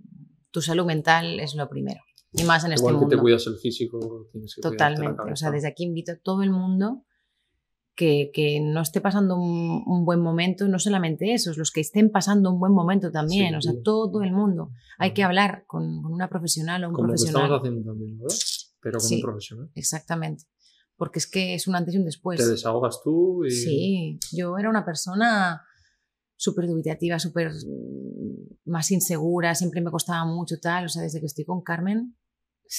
Tu salud mental es lo primero. Y más en este Igual que mundo. te cuidas el físico, tienes que cuidarte la Totalmente. O sea, desde aquí invito a todo el mundo que, que no esté pasando un, un buen momento, no solamente esos, los que estén pasando un buen momento también, Sí, o sea, todo el mundo. Hay que hablar con, con una profesional o un Como que profesional. estamos haciendo también, ¿verdad? Pero como Sí. profesional. Exactamente. Porque es que es un antes y un después. Te desahogas tú y. Sí, yo era una persona súper dubitativa, súper mm, más insegura, siempre me costaba mucho tal, o sea, desde que estoy con Carmen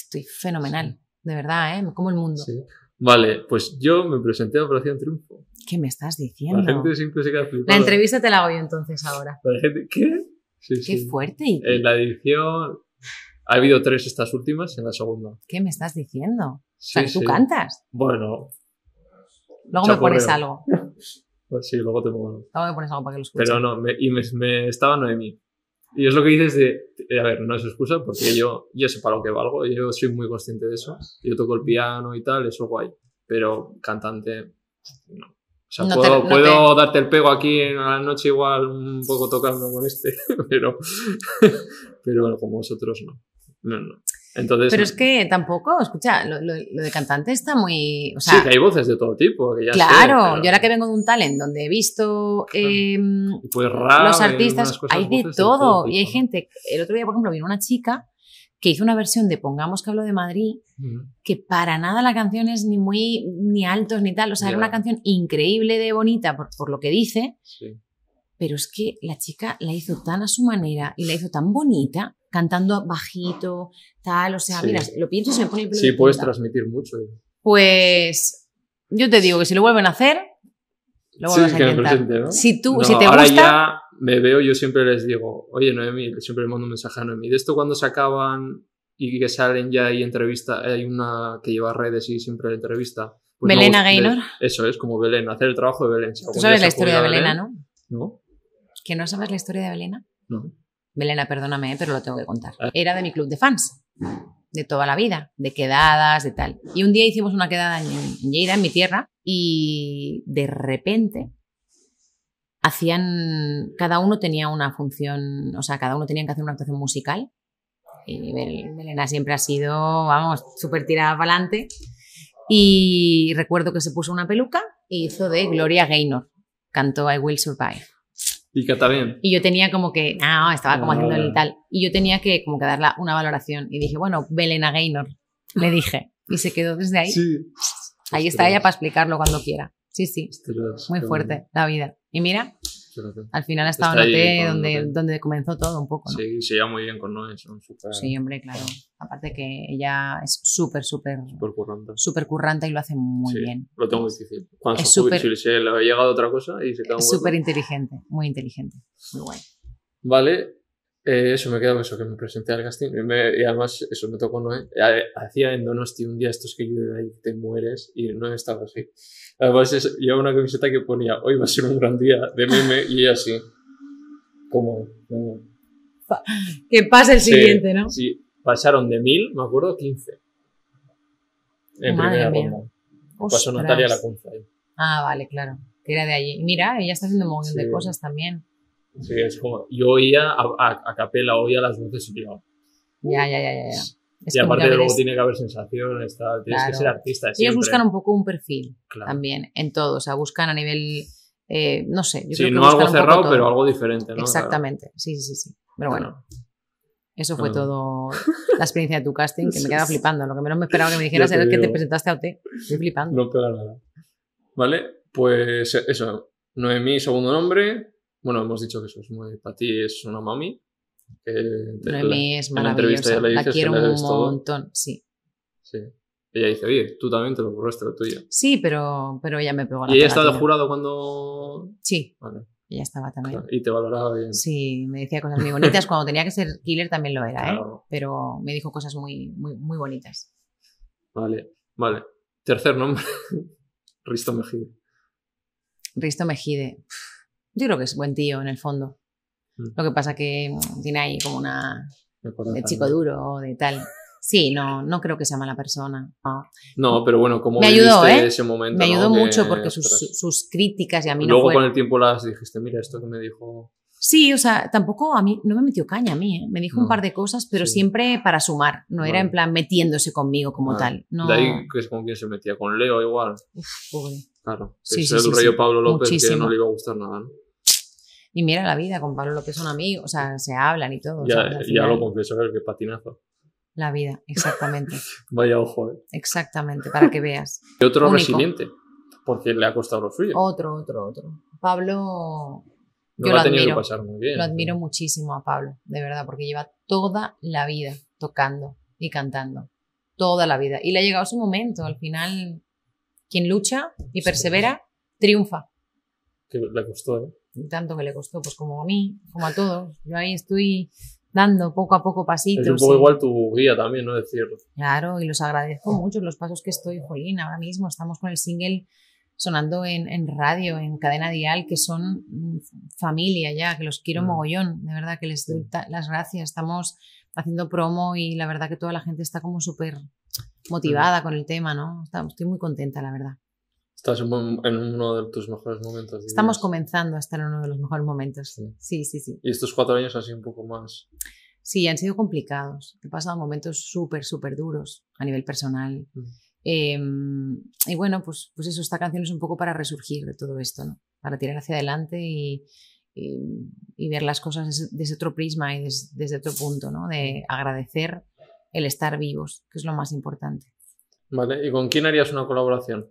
estoy fenomenal, de verdad, ¿eh? Como el mundo. Sí. Vale, pues yo me presenté a Operación Triunfo. ¿Qué me estás diciendo? La gente siempre se queda La flipada. entrevista te la hago yo entonces ahora. La gente, ¿qué? Sí, Qué sí. fuerte. ¿Y En la edición ha habido tres estas últimas en la segunda. ¿Qué me estás diciendo? O Sí, sea, tú cantas. Bueno, Luego me pones algo. pues sí, luego te pongo. Luego me pones algo para que lo escuche. Pero no, me- y me, me estaba Noemí. Y es lo que dices de, eh, a ver, no es excusa porque yo, yo sé para lo que valgo, yo soy muy consciente de eso. Yo toco el piano y tal, eso guay. Pero cantante, no. O sea, No te- puedo, no puedo darte el pego aquí en la noche igual un poco tocando con este, pero, pero bueno, como vosotros no. No, no. Entonces, Pero es que tampoco, escucha, lo, lo- lo de cantante está muy. O sí, sea, que hay voces de todo tipo. Que ya sé, claro, pero- yo ahora que vengo de un talent donde he visto eh, pues rap, los artistas, hay de todo. Y hay gente. El otro día, por ejemplo, vino una chica que hizo una versión de Pongamos que hablo de Madrid, que para nada la canción es ni muy ni altos ni tal. O sea, era Ya. una canción increíble de bonita por, por lo que dice, Sí. pero es que la chica la hizo tan a su manera y la hizo tan bonita, cantando bajito, tal. O sea, Sí. mira, lo pienso y se me pone el pelo Sí, de puedes transmitir mucho. Pues yo te digo que si lo vuelven a hacer, lo Sí, vuelves a que me intentar. presente, ¿no? Si tú, No, si te ahora gusta, ya me veo, yo siempre les digo, oye Noemi, siempre le mando un mensaje a Noemi, de esto cuando se acaban y que salen ya y entrevista, hay una que lleva redes y siempre la entrevista. pues Belén gusta- Gaynor. Eso es, como Belén, hacer el trabajo de Belén. Si tú sabes la historia de Belena, ¿no? ¿No? ¿Que no sabes la historia de Belena? No. Belena, perdóname, pero lo tengo que contar. Ah. Era de mi club de fans. de toda la vida, de quedadas, de tal. Y un día hicimos una quedada en, en Lleida, en mi tierra, y de repente hacían, cada uno tenía una función, o sea, cada uno tenía que hacer una actuación musical. Y Bel- Belena siempre ha sido, vamos, súper tirada para adelante. Y recuerdo que se puso una peluca y hizo de Gloria Gaynor. Cantó I Will Survive. Y canta bien. Y yo tenía como que, no, estaba como Ah. haciendo el tal. Y yo tenía que como que darle una valoración. Y dije, bueno, Belena Gaynor, le dije. Y se quedó desde ahí. Sí. Ahí está ella para explicarlo cuando quiera. Sí, sí, muy fuerte la vida. Y mira. Al final ha estado Está en con donde, donde comenzó todo un poco, ¿no? Sí, se lleva muy bien con Noé, son súper Sí, hombre, claro. Aparte que ella es súper, súper, súper currantes. súper currante y lo hace muy Sí, bien. Lo tengo difícil. Cuando Es si se le ha llegado otra cosa y se queda un Es súper inteligente, muy inteligente. Muy guay. Vale, eh, eso me queda eso, que me presenté al casting. Y, me- y además, eso me tocó Noé. Eh, Hacía en Donosti un día estos que llueve ahí, te mueres, y Noé estaba así. Además, es- llevaba una camiseta que ponía, hoy va a ser un gran día de meme, y ella así. Como. como- Que pase el Sí, siguiente, ¿no? Sí, pasaron de 1000, me acuerdo, 15. En Madre primera mía. ronda. Pasó. Natalia Lacunza ahí. Ah, vale, claro. Que era de allí. Mira, ella está haciendo un montón de Sí. cosas también. Sí, es como. Yo oía a, a, a capela, oía las voces y digo. Ya, ya, ya, ya. ya. Es y que aparte, luego tiene que haber sensaciones, tal. Tienes que Claro. ser artista. ellos siempre. buscan un poco un perfil Claro. también en todo. O sea, buscan a nivel. eh, no sé. Yo Sí, creo que no algo cerrado, pero algo diferente, ¿no? Exactamente. Sí, sí, sí. Pero bueno, Claro. eso fue Claro. todo la experiencia de tu casting, que me quedaba flipando. Lo que menos me esperaba que me dijeras era que te presentaste a OT. Estoy flipando. No pega nada. Vale, pues eso. Noemí, segundo nombre. Bueno, hemos dicho que eso es muy. Para ti es una mami. Te- Noemí es la maravillosa. La que quiero un montón. Sí. Sí. Ella dice, oye, tú también te lo curraste lo tuyo. Sí, pero, pero ella me pegó la Y ella estaba de jurado cuando. Sí, Vale. ella estaba también. claro, Y te valoraba bien. Sí, me decía cosas muy bonitas. Cuando tenía que ser killer también lo era, ¿eh? Pero me dijo cosas muy, muy, muy bonitas. Vale, vale. Tercer nombre. Risto Mejide. Risto Mejide. Yo creo que es buen tío en el fondo. Mm. Lo que pasa que mm, tiene ahí como una de chico duro, de tal. Sí, no, no creo que sea mala persona. no. No, pero bueno, como Me ayudó, ¿eh? ese momento. Me ¿no? ayudó Que, mucho porque sus, sus críticas y a mí no Luego fue... con el tiempo las dijiste, mira, esto que me dijo. Sí, o sea, tampoco a mí, no me metió caña a mí, ¿eh? me dijo un No. par de cosas, pero Sí. siempre para sumar, no era en plan metiéndose conmigo como tal. No, De ahí que es con quien se metía, con Leo igual. pobre. Claro. Sí, es sí, el sí, rollo sí. Pablo López que Muchísimo. no le iba a gustar nada, ¿no? Y mira la vida, con Pablo López son amigos, o sea, se hablan y todo. Ya, ya lo confieso, que patinazo. La vida, exactamente, Vaya ojo, ¿eh? exactamente, para que veas. Y otro Único. resiliente, porque le ha costado lo suyo. Otro, otro, otro. Pablo, no yo lo lo ha tenido admiro. que pasar muy bien. lo admiro muchísimo a Pablo, de verdad, porque lleva toda la vida tocando y cantando. Toda la vida. Y le ha llegado su momento. Al final, quien lucha y persevera, triunfa. Que le costó, ¿eh? Tanto que le costó, pues como a mí, como a todos. Yo ahí estoy dando poco a poco pasitos. Es un poco igual tu guía también, ¿no? Decir, Claro, y los agradezco mucho los pasos que estoy, Jolín. Ahora mismo estamos con el single sonando en, en radio, en cadena dial, que son mm, familia ya, que los quiero Mm. mogollón, de verdad que les doy las gracias. Estamos haciendo promo y la verdad que toda la gente está como súper motivada con el tema, ¿no? Está- Estoy muy contenta, la verdad. Estás en, un- en uno de tus mejores momentos. dirías. Estamos comenzando a estar en uno de los mejores momentos. Sí. Sí, sí, sí. Y estos cuatro años han sido un poco más. Sí, han sido complicados. He pasado momentos súper, súper duros a nivel personal. Mm. Eh, y bueno, pues, pues eso, esta canción es un poco para resurgir de todo esto, ¿no? Para tirar hacia adelante y, y- y ver las cosas desde, desde otro prisma y des- desde otro punto, ¿no? De agradecer el estar vivos, que es lo más importante. Vale, ¿y con quién harías una colaboración?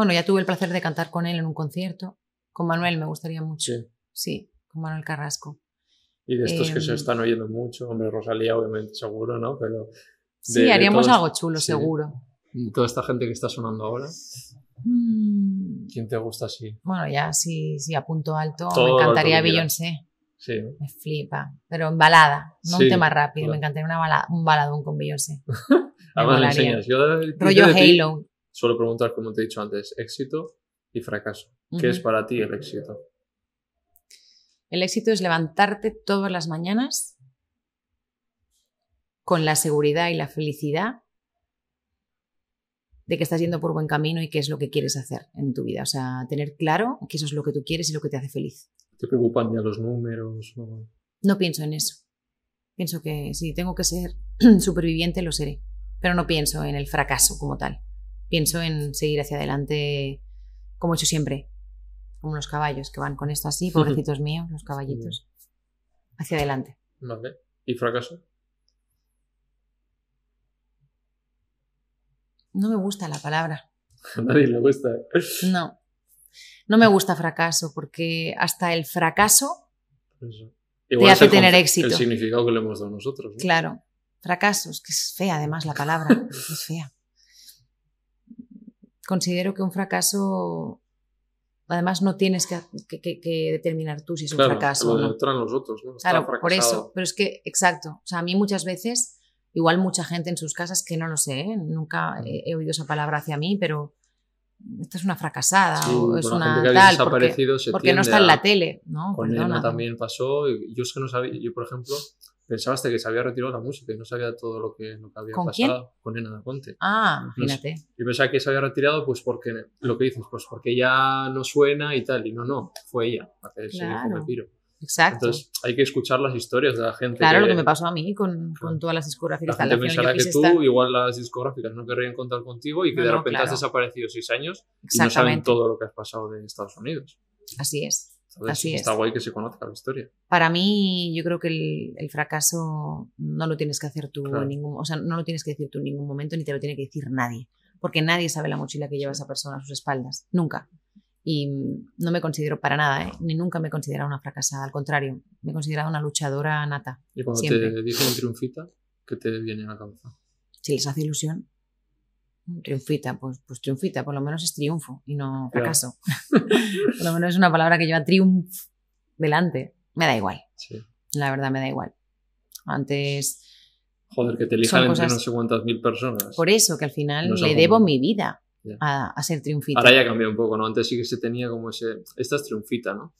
Bueno, ya tuve el placer de cantar con él en un concierto. Con Manuel me gustaría mucho. Sí. Sí, con Manuel Carrasco. Y de estos que se Em, están oyendo mucho, hombre, Rosalía, obviamente, seguro, ¿no? Pero. Sí, de- haríamos todos- algo chulo, sí. seguro. Toda esta gente que está sonando ahora, Mm, ¿quién te gusta así? Bueno, ya si, si a punto alto, Todo me encantaría. Beyoncé. Sí, Me flipa. Pero en balada, no Sí, un tema rápido. claro. Me encantaría una bala- un baladón con Beyoncé. Además me enseñas. Yo Rollo Halo. Suelo preguntar, como te he dicho antes, éxito y fracaso. ¿Qué es para ti el éxito? El éxito es levantarte todas las mañanas con la seguridad y la felicidad de que estás yendo por buen camino y qué es lo que quieres hacer en tu vida. O sea, tener claro que eso es lo que tú quieres y lo que te hace feliz. ¿Te preocupan ya los números? o- No pienso en eso. Pienso que si tengo que ser superviviente, lo seré. Pero no pienso en el fracaso como tal. Pienso en seguir hacia adelante como he hecho siempre. Como los caballos que van con esto así, pobrecitos míos, los caballitos. Hacia adelante. Vale. ¿Y fracaso? No me gusta la palabra. A nadie le gusta. ¿eh? No. No me gusta fracaso porque hasta el fracaso, Eso. hace tener éxito. El significado que le hemos dado nosotros. ¿no? claro, fracaso, es que es fea además la palabra, es fea. Considero que un fracaso, además no tienes que, que- que- que determinar tú si es un fracaso lo no. demuestran los otros, ¿no? Está Claro, por eso, pero es que, exacto, o sea, a mí muchas veces, igual mucha gente en sus casas, que no lo sé, ¿eh? nunca he, he oído esa palabra hacia mí, pero esta es una fracasada Sí, o es una tal, porque, no está en la tele, ¿no? Con Perdona. Nena también pasó. Yo es que no sabía, yo por ejemplo, pensaba hasta que se había retirado la música y no sabía todo lo que, lo que había ¿Con quién? pasado con Nena da Conte. Ah, No sé. imagínate. Yo pensaba que se había retirado pues porque, lo que dices, pues porque ya no suena y tal. Y no, no, fue ella. la que se dijo, Claro. "Me piro". Exacto. Entonces hay que escuchar las historias de la gente. claro, lo que me pasó a mí con, con todas las La discográficas. gente Al final pensará que tú, estar- igual las discográficas no querrían contar contigo y que No, de no, repente has claro. desaparecido seis años y no saben todo lo que has pasado de Estados Unidos. Así es. ¿Sabes? Así es. Está guay que se conozca la historia. Para mí, yo creo que el, el fracaso no lo tienes que hacer tú Claro. en ningún, o sea, no lo tienes que decir tú en ningún momento ni te lo tiene que decir nadie, porque nadie sabe la mochila que lleva esa persona a sus espaldas, nunca. Y no me considero para nada, ¿eh? ni nunca me he considerado una fracasada, al contrario, me he considerado una luchadora nata. Y cuando Siempre. te dicen triunfita, ¿qué te viene a la cabeza? Si les hace ilusión, triunfita, pues, pues triunfita, por lo menos es triunfo y no Claro. fracaso. por lo menos es una palabra que lleva triunf delante. Me da igual, Sí. la verdad me da igual. Antes Joder, que te elijan entre cosas- no sé cuántas mil personas. Por eso, que al final No le debo mi vida a ser triunfita. Ahora ya cambió un poco, ¿no? Antes sí que se tenía como ese... Esta es triunfita, ¿no?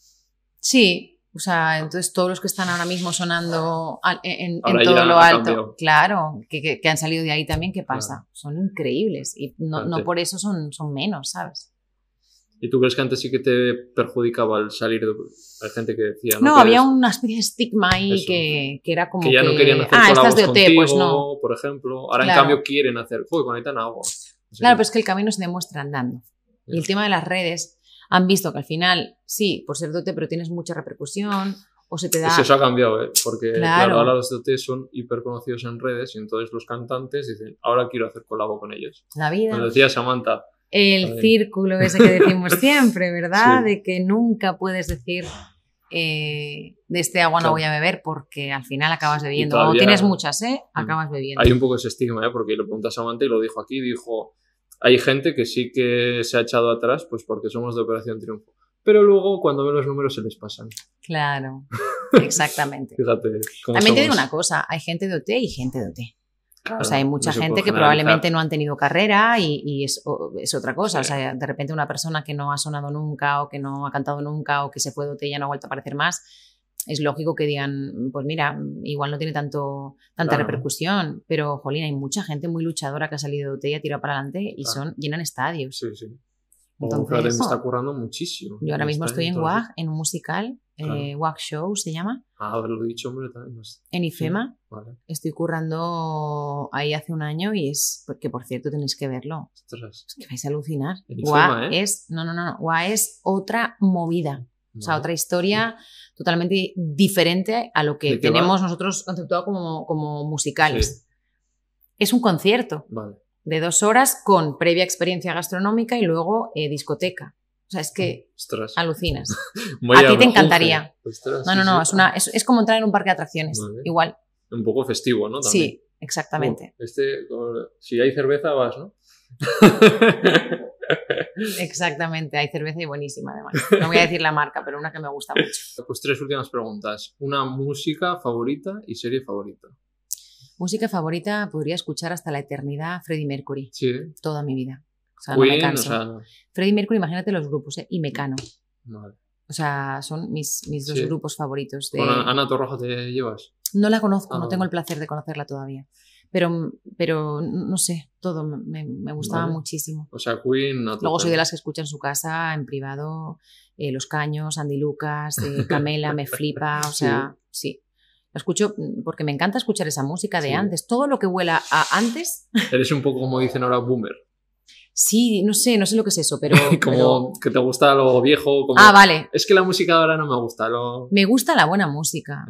Sí, o sea, entonces todos los que están ahora mismo sonando al- en, en Ahora todo ya lo alto, claro, que, que- que han salido de ahí también, ¿qué pasa? Son increíbles y no, Claro, no por eso son, son menos, ¿sabes? ¿Y tú crees que antes sí que te perjudicaba el salir de... Hay gente que decía, ¿no? No, Que había eres- una especie de estigma ahí Eso. que, era como que ya no querían hacer ah, estás de OT, contigo, pues no. por ejemplo. Ahora, Claro. en cambio, quieren hacer... Joder, con Aitana hago. Así Claro, pero es que el camino se demuestra andando. Y el tema de las redes, han visto que al final, sí, por ser dote, pero tienes mucha repercusión, o se te da... Eso ha cambiado, ¿eh? Porque, Claro. ahora los de OT son hiper conocidos en redes y entonces los cantantes dicen, ahora quiero hacer colabo con ellos. la vida. Como decía Samantha, El Vale. círculo ese que decimos siempre, ¿verdad? Sí. De que nunca puedes decir eh, de este agua no Claro. voy a beber porque al final acabas bebiendo. todavía- O tienes muchas, ¿eh? Mm. Acabas bebiendo. hay un poco ese estigma, ¿eh? Porque le pregunta a Samantha y lo dijo aquí, dijo, hay gente que sí que se ha echado atrás, pues porque somos de Operación Triunfo. Pero luego, cuando ven los números, se les pasan. Claro, exactamente. Fíjate. cómo También te digo somos. una cosa, hay gente de OT y gente de OT. Claro, O sea, hay mucha no gente que probablemente no han tenido carrera y, y es, o- es otra cosa. Sí. O sea, de repente una persona que no ha sonado nunca o que no ha cantado nunca o que se fue de OT y ya no ha vuelto a aparecer más, es lógico que digan, pues mira, igual no tiene tanto, tanta Claro. repercusión, pero jolín, hay mucha gente muy luchadora que ha salido de OT y ha tirado para adelante y Claro. son, llenan estadios. Sí, sí. Entonces, me está currando muchísimo. Yo ahora mismo estoy en WAG, en un musical, Claro. eh, WAG Show se llama, Ah, haberlo dicho, hombre, también. no sé. en IFEMA. Vale. Estoy currando ahí hace un año y es, porque por cierto tenéis que verlo. Ostras. Es que vais a alucinar. En ¿eh? es, no, no, no, Gua es otra movida. O sea, otra historia totalmente diferente a lo que ¿De qué va? tenemos nosotros conceptuado como, como musicales. Es un concierto Vale. de dos horas con previa experiencia gastronómica y luego eh, discoteca. O sea, es que Ostras. alucinas. Vaya ti te encantaría. Ostras, No, sí, no, no, sí. es, una, es, es como entrar en un parque de atracciones. Vale. Igual. Un poco festivo, ¿no? También. Sí, exactamente. Uh, Este, si hay cerveza, vas, ¿no? Exactamente. Hay cerveza y buenísima además. No voy a decir la marca, pero una que me gusta mucho. Pues tres últimas preguntas. Una música favorita y serie favorita. Música favorita podría escuchar hasta la eternidad Freddie Mercury, Sí. toda mi vida. O sea, no me o canso. sea... Freddie Mercury, imagínate los grupos, ¿eh? y Mecano. Vale. O sea, son mis, mis dos Sí. grupos favoritos. De... ¿Con Ana Torroja te llevas? No la conozco, Ah, no tengo el placer de conocerla todavía. Pero, pero no sé, todo me, me gustaba Vale. muchísimo. O sea, Queen. a Luego soy de las que escucha en su casa, en privado, eh, Los Caños, Andy Lucas, eh, Camela, me flipa, o sea, sí. Lo escucho mm, porque me encanta escuchar esa música de Sí. antes. Todo lo que huela a antes, Eres un poco como dicen ahora boomer. Sí, no sé, no sé lo que es eso, pero... como pero- que te gusta lo viejo. Como... Ah, vale. Es que la música ahora no me gusta. Lo... Me gusta la buena música.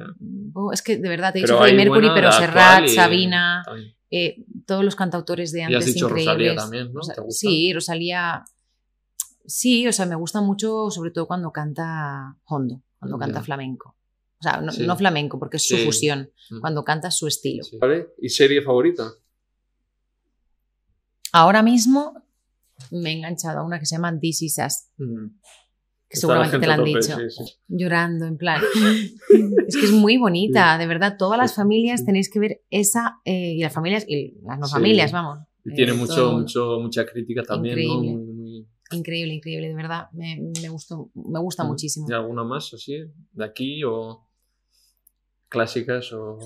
Oh, es que de verdad te he dicho Freddie Mercury, pero Serrat, y- Sabina, eh, todos los cantautores de Y antes has dicho increíbles. Rosalía también, ¿no? Rosa- ¿Te gusta? Sí, Rosalía. Sí, o sea, me gusta mucho, sobre todo cuando canta hondo, cuando canta flamenco. O sea, no, Sí. no flamenco, porque es su Sí. fusión, Mm. cuando canta su estilo. Sí. ¿Vale? ¿Y serie favorita? Ahora mismo me he enganchado a una que se llama This Is Us, Mm. que Está la seguramente te la han tope, dicho. sí, sí. Llorando, en plan. es que es muy bonita, de verdad. Todas las familias tenéis que ver esa, eh, y las familias, y las no familias, vamos. Y eh, tiene el mucho, mucho, mucha crítica también, ¿no? Increíble. Muy- muy- Increíble, increíble, de verdad. Me, me gustó, me gusta Mm. muchísimo. ¿Y alguna más así? ¿De aquí o clásicas o...?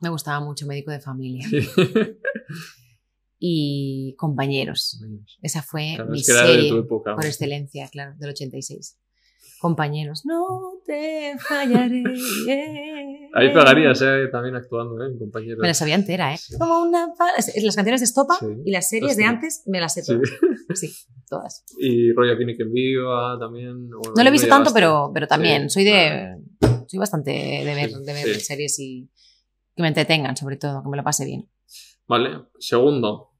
Me gustaba mucho Médico de Familia. Sí. Y Compañeros. Esa fue Claro, mi es que de serie tu época. por excelencia, claro, del 86. Compañeros, no te fallaré. Ahí pegarías, eh, también actuando, ¿eh? Compañeros. Me la sabía entera, ¿eh? Sí. Como una Las canciones de Estopa Sí. y las series de Hostia. antes me las sé todas. Sí, todas. Y rollo Pini que Viva también. No lo he visto tanto, pero, pero también. Soy de. Soy bastante de ver, de ver series y que me entretengan, sobre todo, que me lo pase bien. Vale, segundo,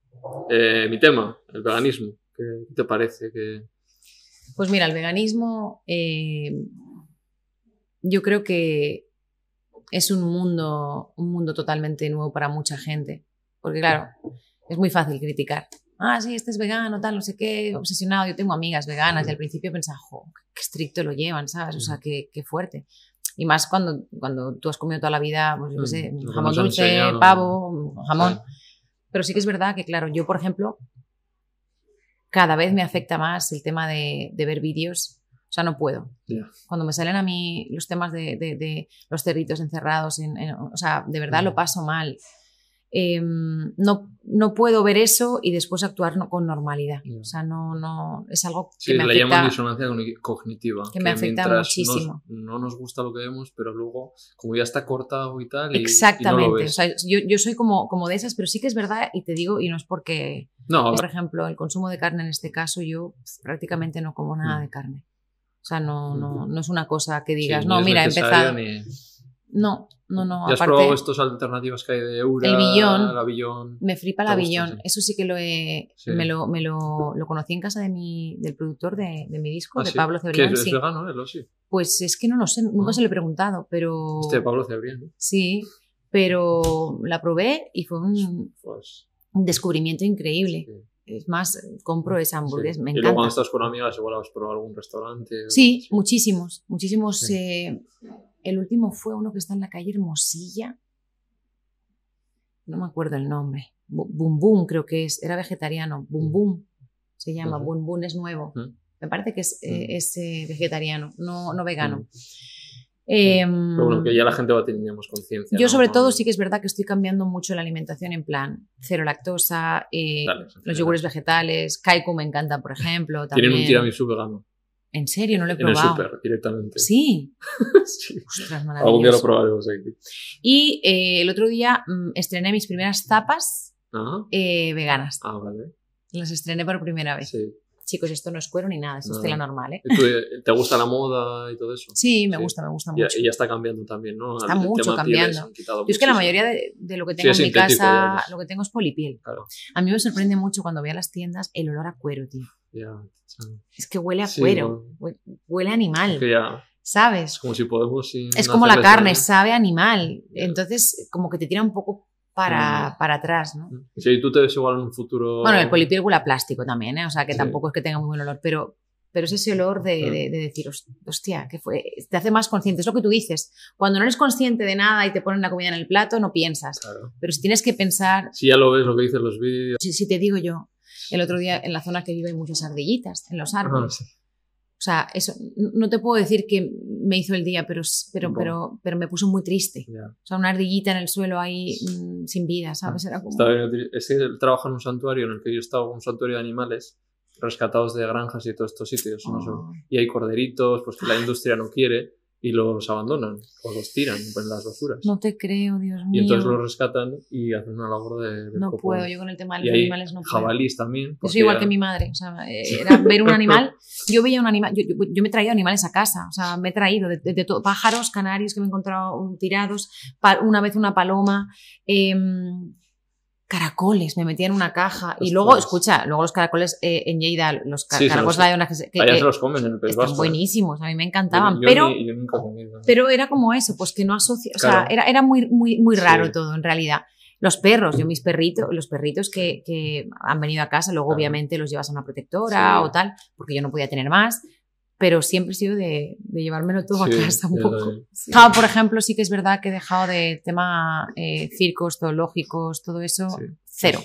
eh, mi tema, el veganismo. ¿Qué te parece? que Pues mira, el veganismo, eh, yo creo que es un mundo, un mundo totalmente nuevo para mucha gente. Porque claro, es muy fácil criticar. Ah, sí, este es vegano, tal, no sé qué, obsesionado. Yo tengo amigas veganas y al principio pensaba, jo, qué estricto lo llevan, ¿sabes? O sea, qué, qué fuerte. Y más cuando, cuando tú has comido toda la vida, pues yo qué sé, Mm, que jamón dulce, pavo, jamón. Ah, Pero sí que es verdad que, claro, yo, por ejemplo, cada vez me afecta más el tema de, de ver vídeos. O sea, no puedo. Cuando me salen a mí los temas de, de- de los cerritos encerrados, en, en- o sea, de verdad lo paso mal. Em, no, no puedo ver eso y después actuar no- con normalidad. O sea, no, no, es algo Sí, que me le llaman afecta. disonancia cogni- cognitiva. que me afecta muchísimo. nos- no nos gusta lo que vemos, pero luego, como ya está cortado y tal. y- y no lo Exactamente. ves. o sea, yo, yo soy como, como de esas, pero sí que es verdad, y te digo, y no es porque no, Por ejemplo, el consumo de carne en este caso, yo prácticamente no como nada Mm. de carne. O sea, no, no, no es una cosa que digas, no, mira, he empezado. ni- No, no, no. ¿Ya has aparte, probado estas alternativas que hay de Eura? El Billón. La Billón. me flipa Te la gusta, Billón. sí. Eso sí que lo he, Sí. me, lo, me lo, lo conocí en casa de mi, del productor de, de mi disco, Ah, de sí. Pablo ¿Que Cebrián. es, vegano, él sí? Pues es que no lo sé, nunca Ah. se lo he preguntado, pero Este Pablo Cebrián. ¿eh? sí, pero la probé y fue un, Pues, un descubrimiento increíble. Es más, compro esa hamburguesa, me Y luego cuando encanta. estás con amigas, igual has probado algún restaurante. Sí, muchísimos, muchísimos. Eh, el último fue uno que está en la calle Hermosilla. No me acuerdo el nombre. Bum Bum creo que es. Era vegetariano. Bum Bum se llama. Bum Bum es nuevo. Me parece que es, eh, es, eh, vegetariano, no, no vegano. Em, Pero bueno, que ya la gente va teniendo más conciencia. yo ¿no? sobre todo sí que es verdad que estoy cambiando mucho la alimentación en plan cero lactosa, eh, Dale, los yogures vegetales, kaiku me encanta, por ejemplo. Tienen un tiramisú vegano. En serio, no lo he En el probado. súper, directamente. Sí. Sí. Ostras, Algún día lo probaremos aquí. Y eh, el otro día mm, estrené mis primeras tapas Ah, eh, veganas. ah, vale. Las estrené por primera vez. Sí. Chicos, esto no es cuero ni nada, esto No, es tela no. normal, ¿eh? ¿Y tú, eh, ¿Te gusta la moda y todo eso? Sí, me Sí. gusta, me gusta mucho. y ya está cambiando también, ¿no? Está El mucho tema cambiando. Yo es que la mayoría de, de lo que tengo es en mi casa, lo que tengo es polipiel. Claro, A mí me sorprende mucho cuando voy a las tiendas el olor a cuero, tío. ya. Es que huele a Sí, cuero, hue- huele a animal, Que ya ¿sabes? es como si podemos Es como la carne, daño. sabe animal. Entonces, como que te tira un poco para, Mm. para atrás, ¿no? Sí, tú te ves igual en un futuro. Bueno, el polipiel huele a plástico también, ¿eh? O sea, que Sí. tampoco es que tenga muy buen olor, pero, pero es ese olor de, Mm. de- de decir, "Host- hostia, que fue? Te hace más consciente. Es lo que tú dices. Cuando no eres consciente de nada y te ponen la comida en el plato, no piensas. Claro. Pero si tienes que pensar, Si ya lo ves, lo que dicen los vídeos. si, si te digo yo, el otro día en la zona que vivo hay muchas ardillitas, en los Ah, árboles. Sí. sea, eso, no te puedo decir que me hizo el día, pero, pero, pero, pero me puso muy triste. Ya. O sea, una ardillita en el suelo ahí mm, sin vida, ¿sabes? Era como... Es que él trabaja en un santuario en el que yo he estado, un santuario de animales rescatados de granjas y de todos estos sitios. no sé. Ay. Y hay corderitos, pues que la industria no quiere y los abandonan o los tiran en las basuras. No te creo, Dios mío. y entonces los rescatan y hacen una labor de... No copón. puedo, yo con el tema de los animales no puedo. jabalís también. Yo porque soy igual que mi madre, o sea, eh, era ver un animal. Yo veía un animal, yo, yo- yo me he traído animales a casa, o sea, me he traído de, de- de todo, pájaros, canarios que me he encontrado tirados, pa- una vez una paloma, em, caracoles, me metía en una caja. Y luego, Ostras. escucha, luego los caracoles eh, en Lleida, los ca- Sí, caracoles los- Lion, que, se- que- Allá que se los comen en el País están buenísimos, a mí me encantaban, Yo- pero... yo nunca he comido. Pero era como eso, pues que no asocia, o sea, Claro. era, era muy, muy, muy raro Sí. todo en realidad. Los perros, yo mis perritos, los perritos que, que han venido a casa, luego Claro. obviamente los llevas a una protectora Sí. o tal, porque yo no podía tener más, pero siempre he sido de, de llevármelo todo Sí, a casa un poco. Ah, por ejemplo, sí que es verdad que he dejado de tema eh, circos, zoológicos, todo eso, Sí. cero.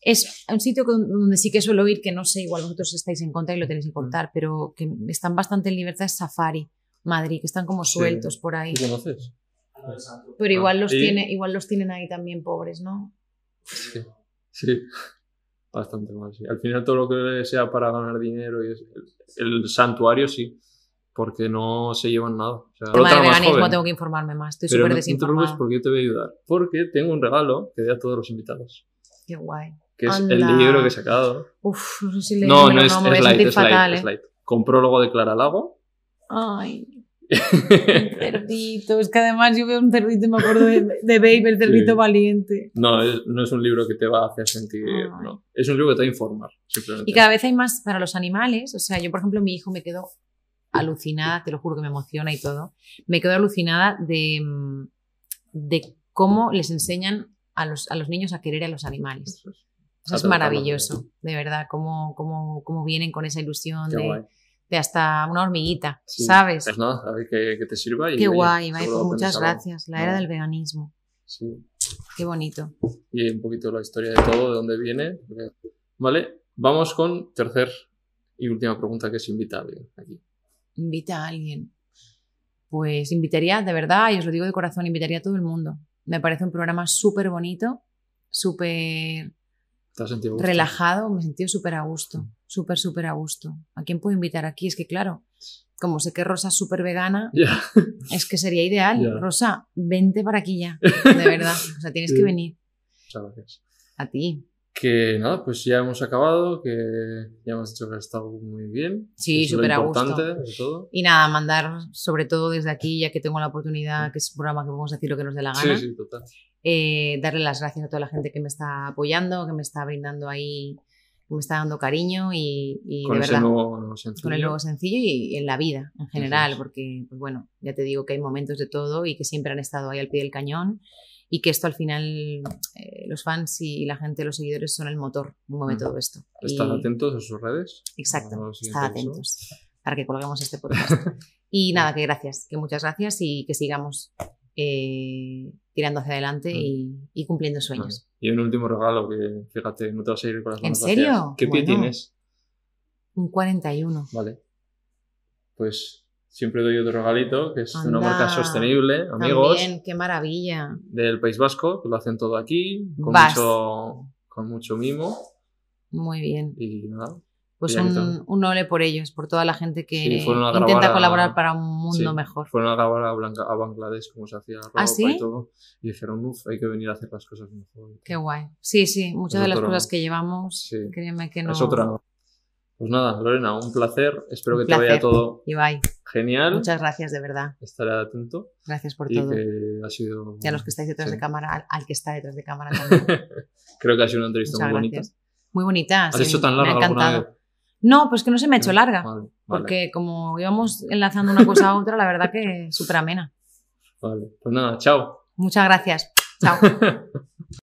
Es- un sitio donde sí que suelo ir, que no sé, igual vosotros estáis en contra y lo Mm. tenéis que contar, pero que están bastante en libertad es Safari, Madrid, que están como sueltos por ahí. ¿Tú conoces? Pero igual los, tiene, igual los tienen ahí también pobres, ¿no? Sí. Sí. Bastante mal, sí. Al final todo lo que sea para ganar dinero y es- el, el santuario sí, porque no se llevan nada. O sea, Tema de más veganismo joven. tengo que informarme más, estoy Pero súper no, no te desinformada. porque yo te voy a ayudar. Porque tengo un regalo que doy a todos los invitados, Qué guay. que es Anda. el libro que he sacado. Uf, no sé si No, leérmelo, no es, me es light, es light, fatal, es ¿eh? light. Con prólogo de Clara Lago. Ay, cerdito. Es que además yo veo un cerdito y me acuerdo de, de Babe, el cerdito Sí. valiente. No, es, no es un libro que te va a hacer sentir. Ay. No. Es un libro que te va a informar, simplemente. Y cada vez hay más para los animales. O sea, yo, por ejemplo, mi hijo me quedó alucinada, te lo juro que me emociona y todo. Me quedo alucinada de, mm, de cómo les enseñan a los, a los niños a querer a los animales. Eso es. Eso es maravilloso, de verdad, cómo, cómo, cómo vienen con esa ilusión Qué de, guay. De hasta una hormiguita, Sí. ¿sabes? Pues nada, a ver que, que te sirva. Y, Qué guay, pues muchas gracias. La era Nada. del veganismo. Sí. Qué bonito. y un poquito la historia de todo, de dónde viene. Vale, vamos con tercer y última pregunta que es invita a alguien aquí. Invita a alguien. Pues invitaría, de verdad, y os lo digo de corazón, invitaría a todo el mundo. Me parece un programa súper bonito, súper relajado, me he sentido súper a gusto, súper, súper a gusto. ¿A quién puedo invitar aquí? Es que claro, como sé que Rosa es súper vegana, es que sería ideal. Rosa, vente para aquí ya, de verdad. O sea, tienes que venir. muchas gracias. A ti. Que nada, pues ya hemos acabado, que ya hemos dicho que ha estado muy bien. Sí, súper a gusto. de todo. Y nada, mandar sobre todo desde aquí, ya que tengo la oportunidad, que es un programa que podemos decir lo que nos dé la gana, Sí, sí, total. eh, darle las gracias a toda la gente que me está apoyando, que me está brindando ahí, me está dando cariño y, y Con de ese verdad, nuevo, nuevo sencillo. con el nuevo sencillo y en la vida en general, porque, pues bueno, ya te digo que hay momentos de todo y que siempre han estado ahí al pie del cañón y que esto al final, eh, los fans y la gente, los seguidores son el motor que mueve todo esto. Estad Y- atentos a sus redes. Exacto, suba. atentos para que colguemos este podcast. y nada, que gracias, que muchas gracias y que sigamos eh, tirando hacia adelante Mm. y, y cumpliendo sueños. Y un último regalo que, fíjate, no te vas a ir con las ¿En manos serio? vacías. ¿Qué pie tienes? Un 41. Vale. Pues siempre doy otro regalito, que es una marca sostenible, amigos, También, qué maravilla. del País Vasco, que lo hacen todo aquí, con Vas. mucho, con mucho mimo. Muy bien. Y nada. Pues un, un ole por ellos, por toda la gente que Sí, intenta a- colaborar para un mundo sí, mejor. Fueron a grabar a, Blanca- a Bangladesh, como se hacía ropa ¿Ah, sí? y todo. Y dijeron, uff, hay que venir a hacer las cosas mejor. Qué guay. Sí, sí, muchas Es de las cosas que llevamos, créeme que no. Es otra. Pues nada, Lorena, un placer. Espero Un que te vaya todo Ibai, genial. muchas gracias de verdad. Estaré atento. Gracias por Y todo. que ha sido. Y a los que estáis detrás de cámara, al, al que está detrás de cámara también. Creo que ha sido una entrevista Muchas muy bonita. Muy bonita. ¿Has hecho tan me ha larga alguna encantado. vez? No, pues que no se me ha hecho larga. Vale, vale, Porque como íbamos enlazando una cosa a otra, la verdad que súper amena. vale. Pues nada, chao. Muchas gracias. Chao.